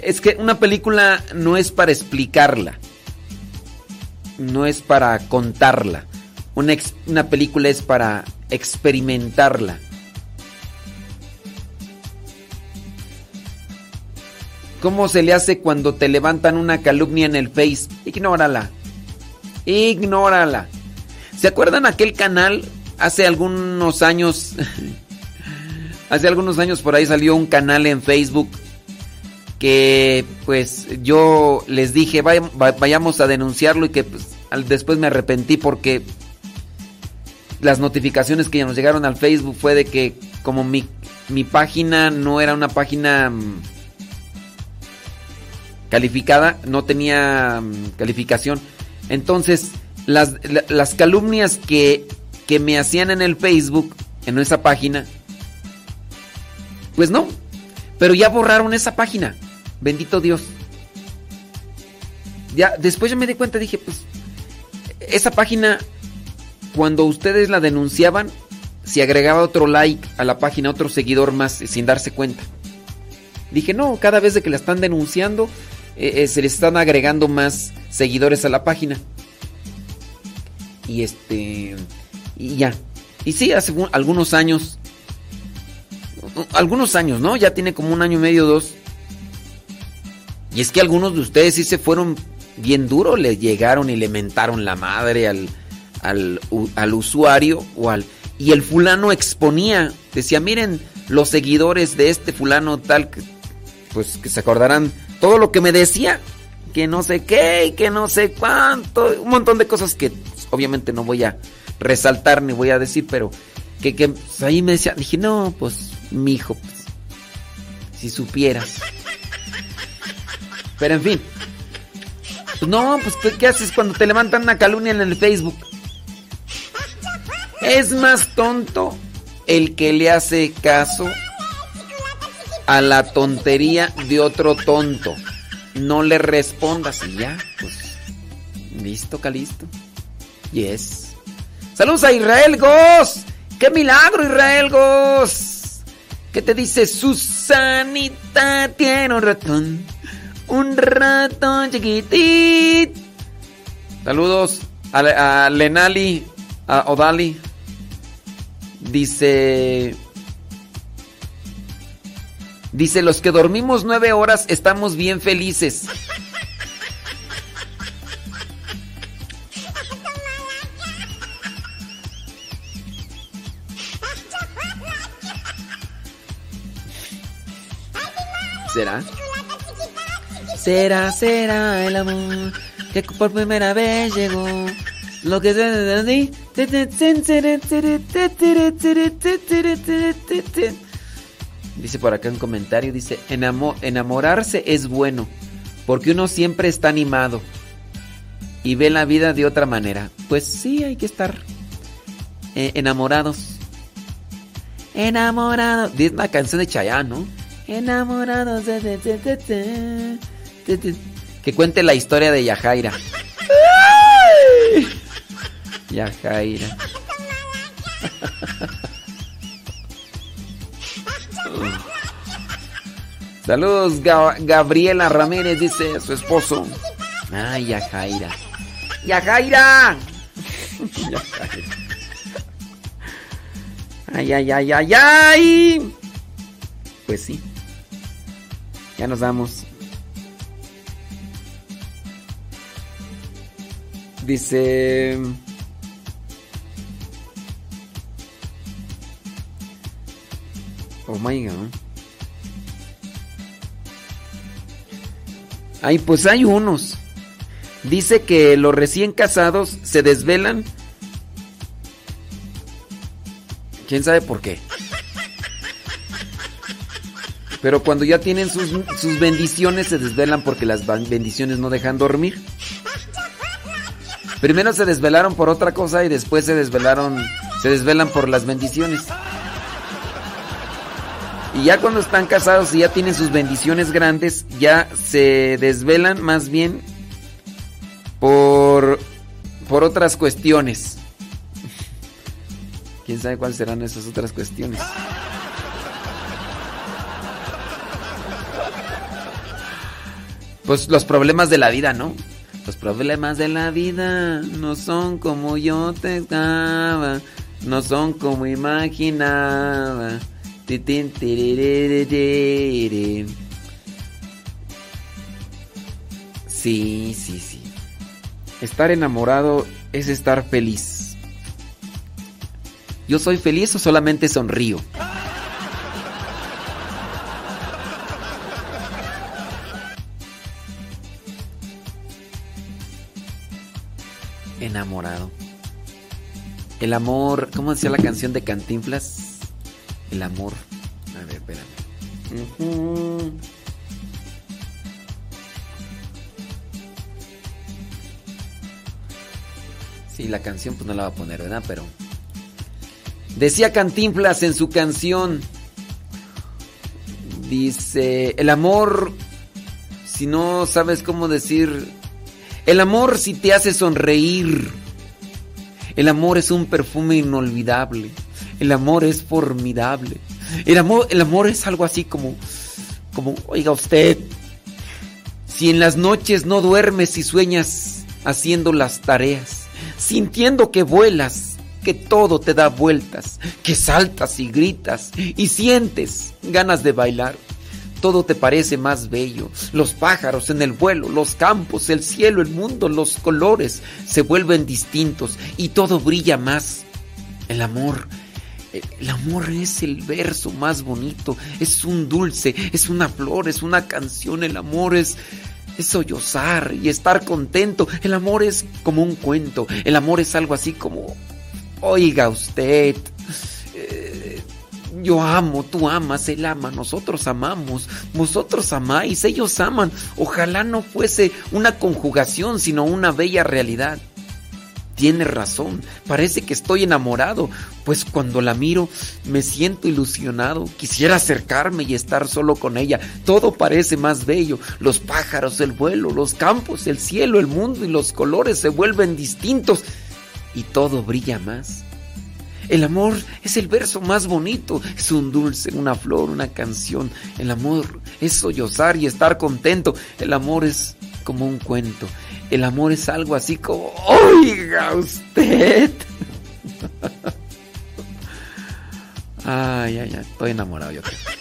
Es que una película no es para explicarla. No es para contarla. Una, una película es para experimentarla. ¿Cómo se le hace cuando te levantan una calumnia en el Face? Ignórala. Ignórala. ¿Se acuerdan aquel canal hace algunos años? *laughs* hace algunos años por ahí salió un canal en Facebook que pues yo les dije "Vaya- va- vayamos a denunciarlo y que pues, después me arrepentí porque las notificaciones que nos llegaron al Facebook fue de que como mi, mi página no era una página mm, calificada, no tenía mm, calificación. Entonces, las, la- las calumnias que, que me hacían en el Facebook, en esa página, pues no. Pero ya borraron esa página. Bendito Dios. Ya, después yo me di cuenta, dije, pues, esa página, cuando ustedes la denunciaban, se agregaba otro like a la página, otro seguidor más, sin darse cuenta. Dije, no, cada vez de que la están denunciando, eh, eh, se les están agregando más seguidores a la página. Y este. Y ya. Y sí, hace un- algunos años. Algunos años, ¿no? Ya tiene como un año y medio, dos. Y es que algunos de ustedes sí se fueron bien duro, le llegaron y le mentaron la madre al, al, al usuario o al... Y el fulano exponía, decía, miren, los seguidores de este fulano tal, que, pues que se acordarán todo lo que me decía, que no sé qué y que no sé cuánto, un montón de cosas que obviamente no voy a resaltar ni voy a decir, pero que, que pues, ahí me decía, dije, no, pues mi hijo, pues, si supieras. Pero en fin. Pues no, pues ¿qué, qué haces cuando te levantan una calumnia en el Facebook? Es más tonto el que le hace caso a la tontería de otro tonto. No le respondas y ya, pues. Listo, Calisto. Yes. Saludos a Israel Goss. ¡Qué milagro, Israel Goss! ¿Qué te dice Susanita? Tiene un ratón. Un ratón chiquitito. Saludos a, a Lenali, a Odali. Dice. Dice: Los que dormimos nueve horas estamos bien felices. ¿Será? Será, será el amor que por primera vez llegó. Lo que dice por acá un comentario, dice, "Enamo- enamorarse es bueno, porque uno siempre está animado y ve la vida de otra manera. Pues sí, hay que estar eh, enamorados. Enamorados. Es una canción de Chayanne, ¿no? Enamorados. de- Que cuente la historia de Yajaira. Yajaira. *laughs* *laughs* Saludos, Ga- Gabriela Ramírez, dice su esposo. Ay, Yajaira. ¡Yajaira! Yajaira. Ay, ay, ay, ay, ay. Pues sí. Ya nos vamos. Dice... Oh my god. Ay, pues hay unos. Dice que los recién casados se desvelan. ¿Quién sabe por qué? Pero cuando ya tienen sus, sus bendiciones se desvelan porque las bendiciones no dejan dormir. Primero se desvelaron por otra cosa y después se desvelaron, se desvelan por las bendiciones. Y ya cuando están casados y ya tienen sus bendiciones grandes, ya se desvelan más bien por por otras cuestiones. ¿Quién sabe cuáles serán esas otras cuestiones? Pues los problemas de la vida, ¿no? Los problemas de la vida no son como yo te no son como imaginaba. Sí, sí, sí. Estar enamorado es estar feliz. ¿Yo soy feliz o solamente sonrío? Enamorado. El amor, ¿cómo decía la canción de Cantinflas? El amor. A ver, espérame. Sí, la canción pues no la va a poner, ¿verdad? Pero decía Cantinflas en su canción dice, el amor si no sabes cómo decir el amor si te hace sonreír. El amor es un perfume inolvidable. El amor es formidable. El amor, el amor es algo así como, como, oiga usted, si en las noches no duermes y sueñas haciendo las tareas, sintiendo que vuelas, que todo te da vueltas, que saltas y gritas y sientes ganas de bailar. todo te parece más bello. Los pájaros en el vuelo, los campos, el cielo, el mundo, los colores se vuelven distintos y todo brilla más. El amor, el amor es el verso más bonito, es un dulce, es una flor, es una canción, el amor es es sollozar y estar contento. El amor es como un cuento. El amor es algo así como, oiga usted, eh, yo amo, tú amas, él ama, nosotros amamos, vosotros amáis, ellos aman. Ojalá no fuese una conjugación, sino una bella realidad. Tiene razón, parece que estoy enamorado, pues cuando la miro me siento ilusionado, quisiera acercarme y estar solo con ella, todo parece más bello, los pájaros, el vuelo, los campos, el cielo, el mundo y los colores se vuelven distintos y todo brilla más. El amor es el verso más bonito, es un dulce, una flor, una canción. El amor es sollozar y estar contento. El amor es como un cuento. El amor es algo así como, oiga usted. *laughs* Ay, ay, ay, estoy enamorado yo. creo.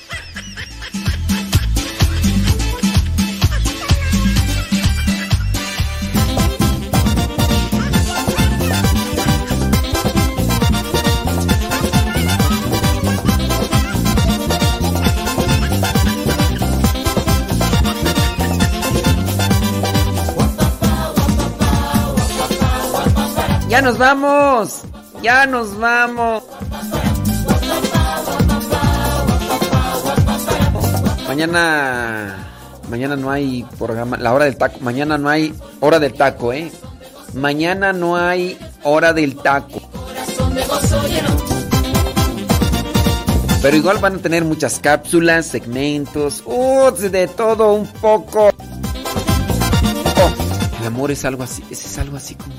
Ya nos vamos. Ya nos vamos. Mañana mañana no hay programa, la hora del taco. Mañana no hay hora del taco, ¿eh? Mañana no hay hora del taco. Pero igual van a tener muchas cápsulas, segmentos, uh, de todo un poco. Oh, el amor es algo así, es algo así como,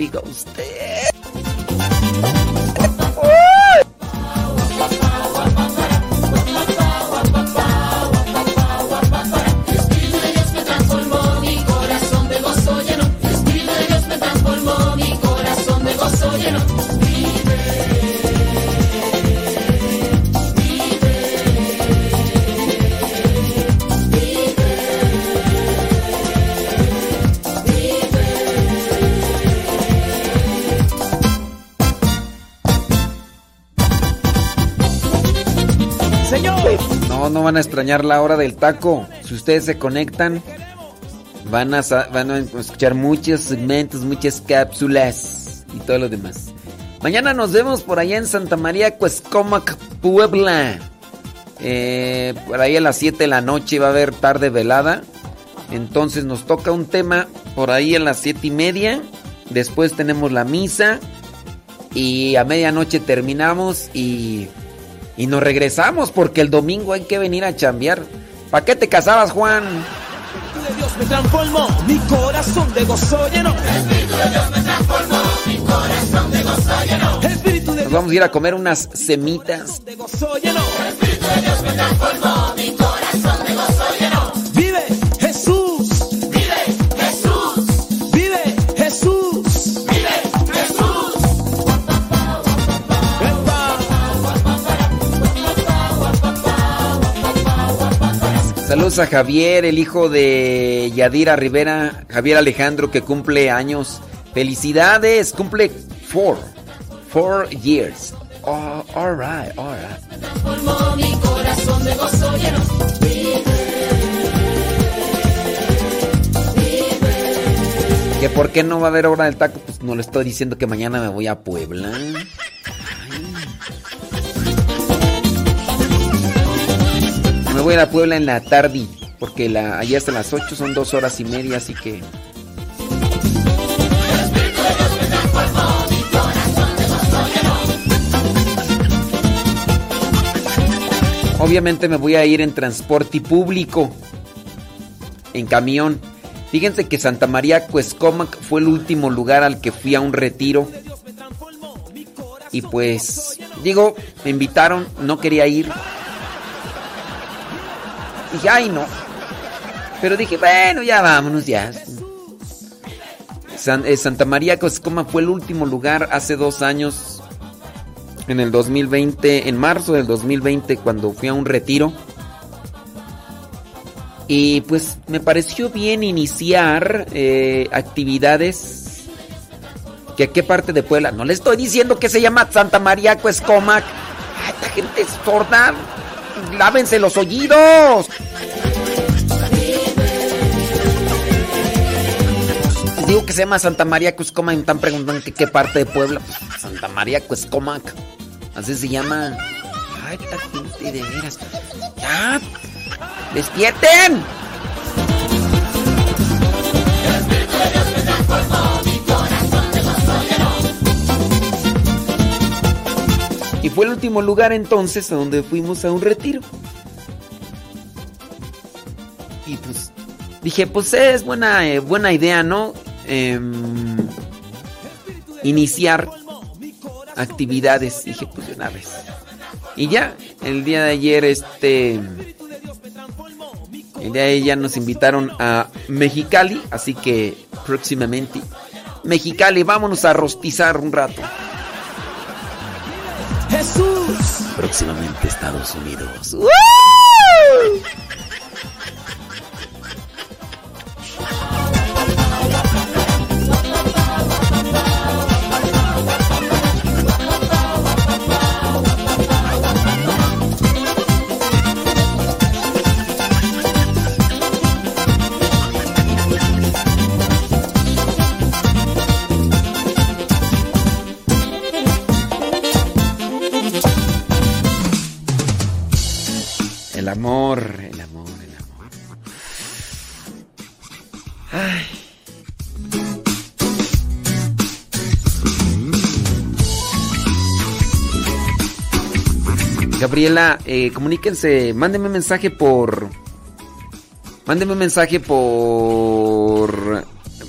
oiga usted. Espíritu No, van a extrañar la hora del taco. Si ustedes se conectan, van a, van a escuchar muchos segmentos, muchas cápsulas y todo lo demás. Mañana nos vemos por allá en Santa María, Cuescomac, Puebla. Eh, por ahí a las 7 de la noche va a haber tarde velada. Entonces nos toca un tema por ahí a las 7 y media. Después tenemos la misa. Y a medianoche terminamos y, y nos regresamos porque el domingo hay que venir a chambear. ¿Para qué te casabas, Juan? de Dios me transformó, mi corazón de gozo lleno. Espíritu de Dios me transformó, mi corazón de gozo lleno. Espíritu de Nos vamos a ir a comer unas semitas. lleno. Espíritu de Dios me transformó, Saludos a Javier, el hijo de Yadira Rivera, Javier Alejandro, que cumple años. Felicidades, cumple four, four years. Oh, all right, all right. Transformó mi corazón de gozo lleno. Que por qué no va a haber hora del taco, pues no le estoy diciendo que mañana me voy a Puebla. Me voy a ir a Puebla en la tarde, porque la, allá hasta las 8 son dos horas y media, así que... Obviamente me voy a ir en transporte público, en camión. Fíjense que Santa María Cuescomac fue el último lugar al que fui a un retiro. Y pues, digo, me invitaron, no quería ir. Dije, ay no. Pero dije, bueno, ya vámonos, ya. Eh, Santa María Cuescomac fue el último lugar hace dos años, en el 2020, en marzo del 2020, cuando fui a un retiro. Y pues me pareció bien iniciar eh, actividades. ¿Que qué parte de Puebla? No le estoy diciendo que se llama Santa María Cuescomac. Ay, esta gente es sorda. Lávense los oídos. Digo que se llama Santa María Cuescomac y me están preguntando qué parte de Puebla. Pues, Santa María Cuescomac. Así se llama. Ay, esta gente de veras. ¡Ya! ¡Despierten! Y fue el último lugar entonces a donde fuimos a un retiro. Y pues dije, pues es buena, eh, buena idea, ¿no? Em, iniciar actividades. Dije, pues de una vez. Y ya, el día de ayer, este. El día de ayer nos invitaron a Mexicali, así que próximamente. Mexicali, vámonos a rostizar un rato. Jesús. Próximamente Estados Unidos. Amor, el amor, el amor. Ay. Gabriela, eh, comuníquense, mándenme un mensaje por... Mándenme un mensaje por...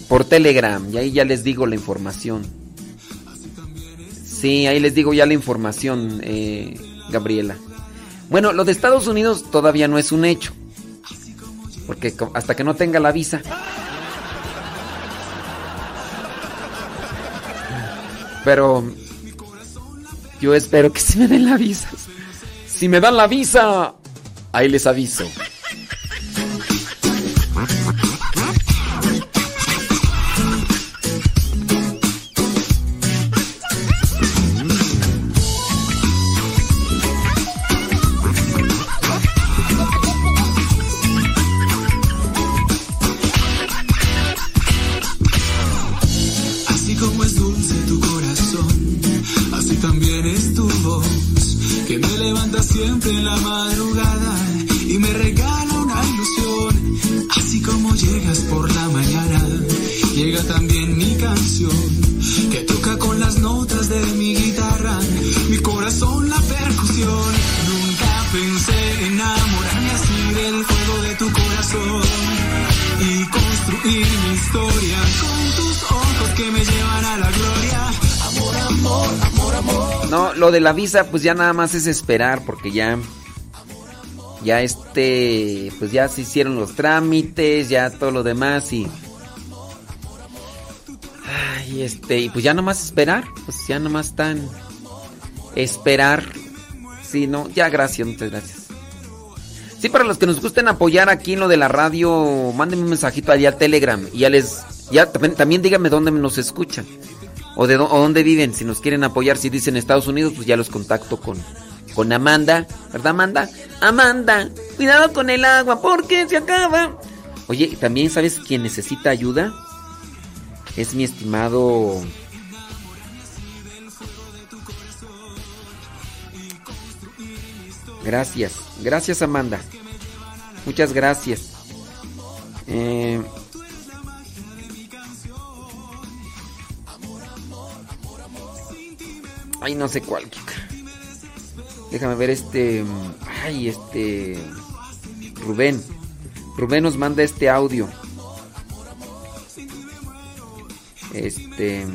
Por Telegram, y ahí ya les digo la información. Sí, ahí les digo ya la información, eh, Gabriela. Bueno, lo de Estados Unidos todavía no es un hecho. Porque hasta que no tenga la visa. Pero yo espero que sí me den la visa. Si me dan la visa, ahí les aviso. La visa, pues ya nada más es esperar, porque ya. Ya este. Pues ya se hicieron los trámites, ya todo lo demás y. Ay, este. Y pues ya nada más esperar. Pues ya nada más tan. Esperar. Sí, no. Ya, gracias, muchas gracias. Sí, para los que nos gusten apoyar aquí en lo de la radio, mándenme un mensajito allá a Telegram. Y ya les. Ya también, también díganme dónde nos escuchan. O de dónde viven. Si nos quieren apoyar, si dicen Estados Unidos, pues ya los contacto con, con Amanda. ¿Verdad, Amanda? Amanda, cuidado con el agua porque se acaba. Oye, ¿y también sabes quién necesita ayuda? Es mi estimado. Gracias, gracias Amanda. Muchas gracias. Eh, Ay, no sé cuál. Déjame ver este. Ay, este. Rubén. Rubén nos manda este audio. Este.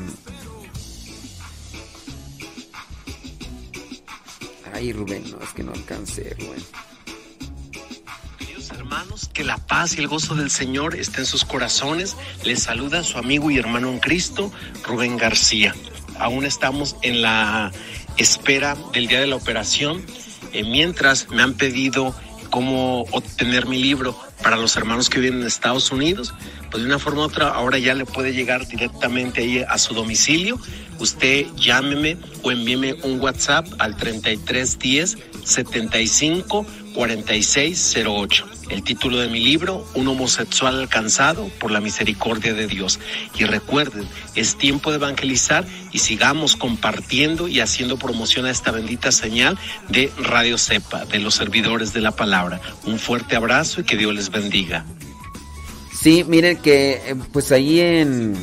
Ay, Rubén, no, es que no alcancé, Rubén. Queridos hermanos, que la paz y el gozo del Señor esté en sus corazones. Les saluda su amigo y hermano en Cristo, Rubén García. Aún estamos en la espera del día de la operación, eh, mientras me han pedido cómo obtener mi libro para los hermanos que viven en Estados Unidos, pues de una forma u otra ahora ya le puede llegar directamente ahí a su domicilio. Usted llámeme o envíeme un WhatsApp al 3310 75 4608. El título de mi libro, Un homosexual alcanzado por la misericordia de Dios. Y recuerden, es tiempo de evangelizar y sigamos compartiendo y haciendo promoción a esta bendita señal de Radio Cepa, de los servidores de la palabra. Un fuerte abrazo y que Dios les bendiga. Sí, miren que eh, pues ahí en,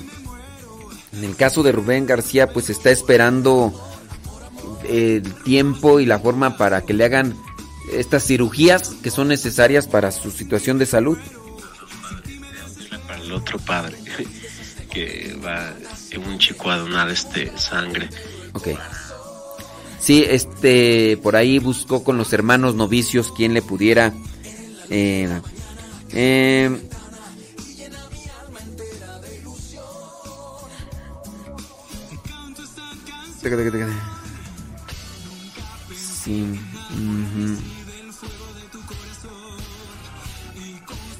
en el caso de Rubén García pues está esperando el tiempo y la forma para que le hagan estas cirugías que son necesarias para su situación de salud. Para el otro padre que va un chico a donar este sangre. Ok. Sí, este, por ahí buscó con los hermanos novicios quien le pudiera. eh, eh, Sí. ujú.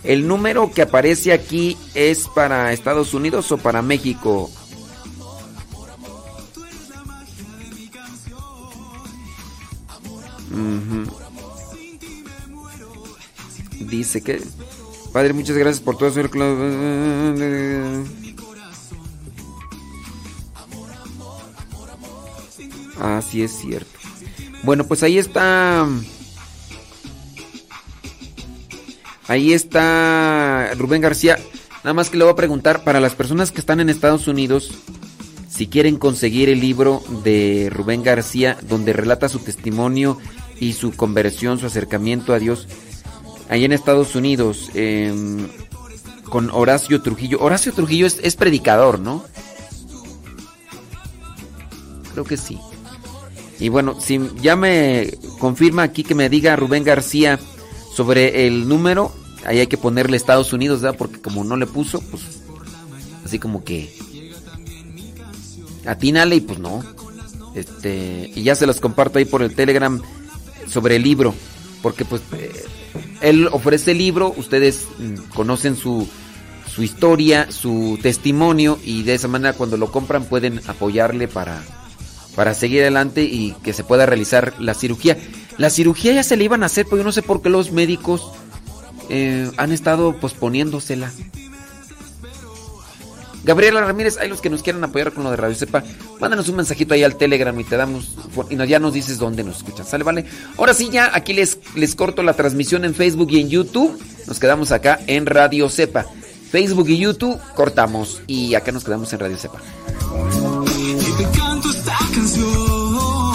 El número que aparece aquí es para Estados Unidos o para México. Ujú. Dice que... Padre, muchas gracias por todo eso. Ah, sí es cierto. Bueno, pues ahí está... Ahí está Rubén García. Nada más que le voy a preguntar para las personas que están en Estados Unidos, si quieren conseguir el libro de Rubén García, donde relata su testimonio y su conversión, su acercamiento a Dios, ahí en Estados Unidos, em, con Horacio Trujillo. Horacio Trujillo es, es predicador, ¿no? Creo que sí. Y bueno, si ya me confirma aquí que me diga Rubén García sobre el número, ahí hay que ponerle Estados Unidos, ¿verdad? Porque como no le puso, pues así como que atínale y pues no. Este, y ya se los comparto ahí por el Telegram sobre el libro, porque pues eh, él ofrece el libro, ustedes mm, conocen su su historia, su testimonio y de esa manera cuando lo compran pueden apoyarle para para seguir adelante y que se pueda realizar la cirugía. La cirugía ya se le iban a hacer, pero yo no sé por qué los médicos eh, han estado posponiéndosela. Gabriela Ramírez, hay los que nos quieran apoyar con lo de Radio Cepa, mándanos un mensajito ahí al Telegram y te damos y ya nos dices dónde nos escuchas. ¿Sale, vale? Ahora sí, ya aquí les, les corto la transmisión en Facebook y en YouTube. Nos quedamos acá en Radio Cepa. Facebook y YouTube cortamos y acá nos quedamos en Radio Cepa canción.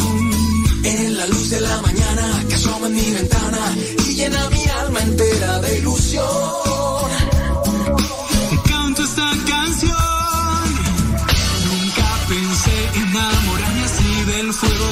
Eres la luz de la mañana que asoma en mi ventana y llena mi alma entera de ilusión.